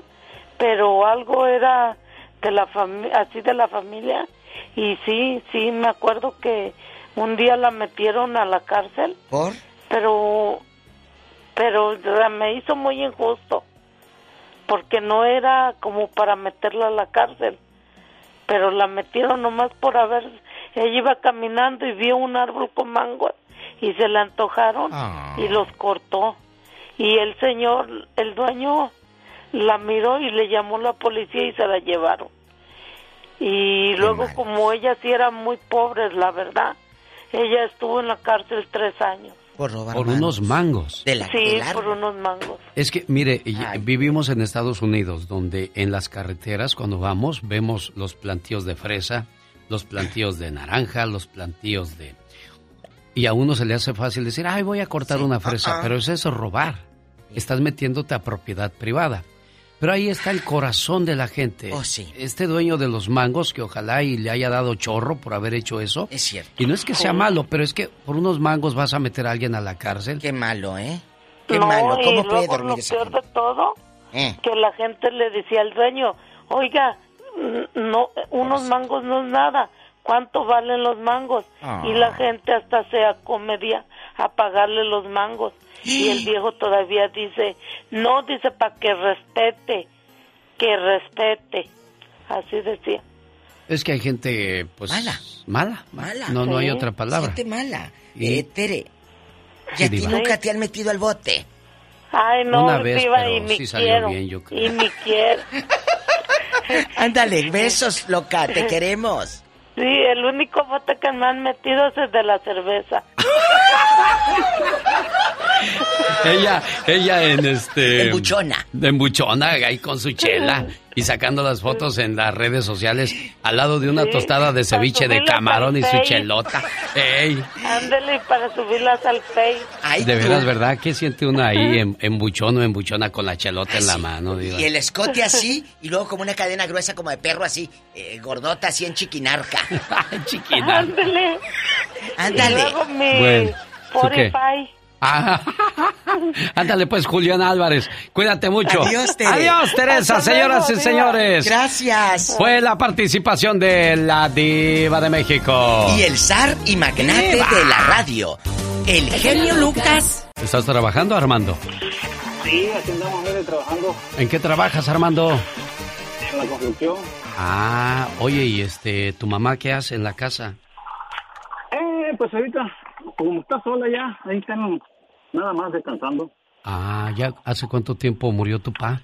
pero algo era de la así de la familia. Y sí, sí, me acuerdo que un día la metieron a la cárcel, ¿Por? pero, pero me hizo muy injusto, porque no era como para meterla a la cárcel, pero la metieron nomás por haber, ella iba caminando y vio un árbol con mangos y se le antojaron y los cortó. Y el señor, el dueño, la miró y le llamó la policía y se la llevaron. Y luego como ella sí era muy pobre, la verdad, ella estuvo en la cárcel tres años. Por robar Por unos mangos. sí, por unos mangos. Es que, mire, vivimos en Estados Unidos, donde en las carreteras, cuando vamos, vemos los plantíos de fresa, los plantíos de naranja, los plantíos de... Y a uno se le hace fácil decir, ay, voy a cortar una fresa, ah. pero es eso, robar. Estás metiéndote a propiedad privada. Pero ahí está el corazón de la gente. Oh, sí. Este dueño de los mangos, que ojalá y le haya dado chorro por haber hecho eso. Es cierto. Y no es que sea malo, pero es que por unos mangos vas a meter a alguien a la cárcel. Qué malo, ¿eh? Qué no, malo. y ¿Cómo puede luego lo dormir esa peor de todo, Eh. que la gente le decía al dueño, Oiga, no, unos mangos no es nada. ¿Cuánto valen los mangos? Y la gente hasta se acomedia a pagarle los mangos. Y el viejo todavía dice, no, dice para que respete, que respete. Así decía. Es que hay gente, pues... Mala. Mala. Mala. No, no hay otra palabra. Gente mala. Eh, Tere, ¿y a ti nunca te han metido al bote? Ay, no, Una vez, Diva, pero y me sí salió quiero. bien, yo creo. Y me quiero. Ándale, besos, loca, te queremos. Sí, el único bote que me han metido es el de la cerveza. Ella, ella en este... Embuchona. Embuchona, ahí con su chela. Y sacando las fotos en las redes sociales al lado de una Sí, tostada de ceviche de camarón y su chelota. ¡Ey! Ándele para subirlas al Face. De veras, ¿verdad? ¿Qué siente una ahí en, en buchón o en buchona con la chelota en la mano? diva? Y el escote así, y luego como una cadena gruesa como de perro así, eh, gordota así en chiquinarca. Chiquinarca. Ándele. Ándale. Y luego mi Bueno. Spotify. Ah, ándale pues, Julián Álvarez. Cuídate mucho. Adiós, Tere. Adiós, Teresa, Hasta señoras y señores. Gracias. Fue la participación de la diva de México. Y el zar y magnate Diva. de la radio, el genio Lucas. ¿Estás trabajando, Armando? Sí, aquí andamos trabajando ¿En qué trabajas, Armando? en la construcción. Ah, oye, ¿y este, tu mamá qué hace en la casa? Eh, pues ahorita, como está sola ya, ahí están nada más descansando. Ah, ¿ya hace cuánto tiempo murió tu pa?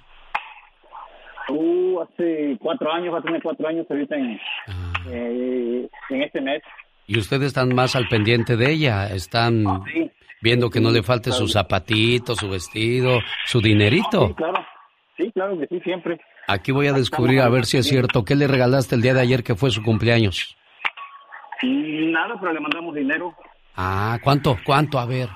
Uh, hace cuatro años, va a tener cuatro años ahorita en, Ah. eh, en este mes. ¿Y ustedes están más al pendiente de ella? ¿Están sí. viendo que no le falte claro. sus zapatitos, su vestido, su dinerito? Sí, claro. Sí, claro que sí, siempre. Aquí voy a descubrir a ver si es cierto. ¿Qué le regalaste el día de ayer que fue su cumpleaños? Nada, pero le mandamos dinero. Ah, ¿cuánto? ¿Cuánto? A ver.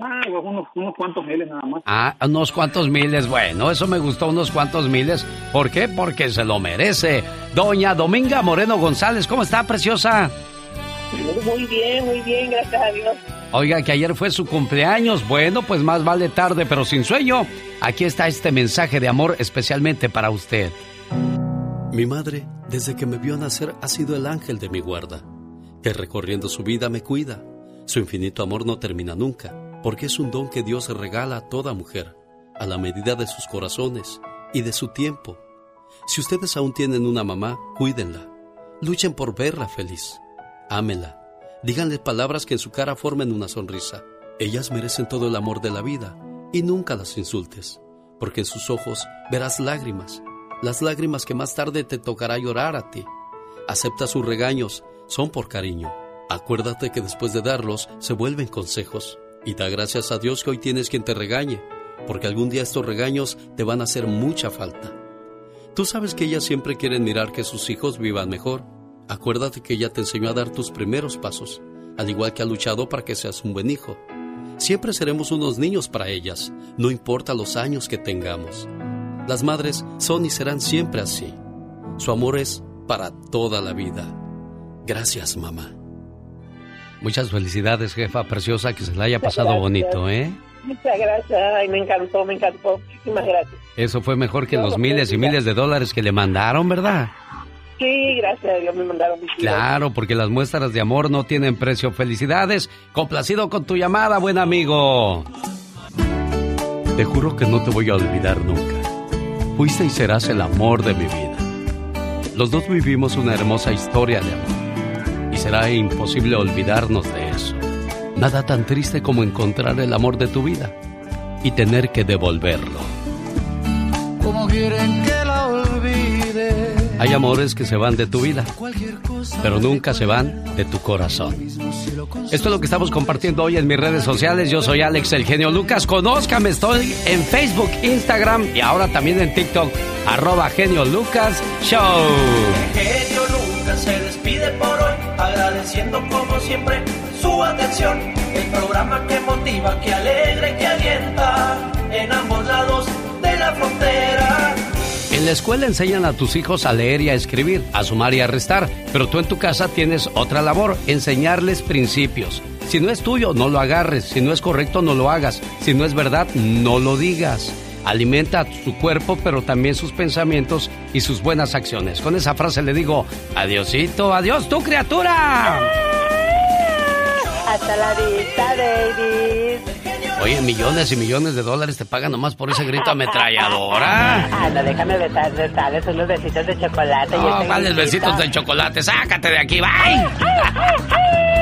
Ah, unos, unos cuantos miles nada más. Ah, unos cuantos miles. Bueno, eso me gustó, unos cuantos miles. ¿Por qué? Porque se lo merece. Doña Dominga Moreno González, ¿cómo está, preciosa? Muy bien, muy bien, gracias a Dios. Oiga, que ayer fue su cumpleaños. Bueno, pues más vale tarde, pero sin sueño. Aquí está este mensaje de amor especialmente para usted. Mi madre, desde que me vio nacer, ha sido el ángel de mi guarda, que recorriendo su vida me cuida. Su infinito amor no termina nunca, porque es un don que Dios regala a toda mujer, a la medida de sus corazones y de su tiempo. Si ustedes aún tienen una mamá, cuídenla. Luchen por verla feliz. Ámenla. Díganle palabras que en su cara formen una sonrisa. Ellas merecen todo el amor de la vida y nunca las insultes, porque en sus ojos verás lágrimas, las lágrimas que más tarde te tocará llorar a ti. Acepta sus regaños, son por cariño. Acuérdate que después de darlos se vuelven consejos y da gracias a Dios que hoy tienes quien te regañe, porque algún día estos regaños te van a hacer mucha falta. Tú sabes que ellas siempre quieren mirar que sus hijos vivan mejor. Acuérdate que ella te enseñó a dar tus primeros pasos, al igual que ha luchado para que seas un buen hijo. Siempre seremos unos niños para ellas, no importa los años que tengamos. Las madres son y serán siempre así. Su amor es para toda la vida. Gracias, mamá. Muchas felicidades, jefa preciosa, que se la haya Muchas pasado gracias. bonito, ¿eh? Muchas gracias, ay, me encantó, me encantó. Muchísimas gracias. Eso fue mejor que los miles y miles de dólares que le mandaron, ¿verdad? Sí, gracias a Dios me mandaron visitas. Claro, porque las muestras de amor no tienen precio. Felicidades. Complacido con tu llamada, buen amigo. Te juro que no te voy a olvidar nunca. Fuiste y serás el amor de mi vida. Los dos vivimos una hermosa historia de amor. Será imposible olvidarnos de eso. Nada tan triste como encontrar el amor de tu vida y tener que devolverlo. ¿Cómo quieren que la olvide? Hay amores que se van de tu vida, pero nunca se van de tu corazón. Esto es lo que estamos compartiendo hoy en mis redes sociales. Yo soy Alex el genio Lucas. Conózcame, estoy en Facebook, Instagram y ahora también en TikTok. Arroba genio Lucas Show. Agradeciendo como siempre su atención. El programa que motiva, que alegra y que alienta en ambos lados de la frontera. En la escuela enseñan a tus hijos a leer y a escribir, a sumar y a restar, pero tú en tu casa tienes otra labor, enseñarles principios. Si no es tuyo, no lo agarres. Si no es correcto, no lo hagas. Si no es verdad, no lo digas. Alimenta su cuerpo, pero también sus pensamientos y sus buenas acciones. Con esa frase le digo, adiosito, adiós tu criatura. Hasta la vista, baby. Oye, millones y millones de dólares te pagan nomás por ese grito ametralladora. Ah, no, déjame besar, besarles unos besitos de chocolate. No, vale, besitos de chocolate. Sácate de aquí, bye.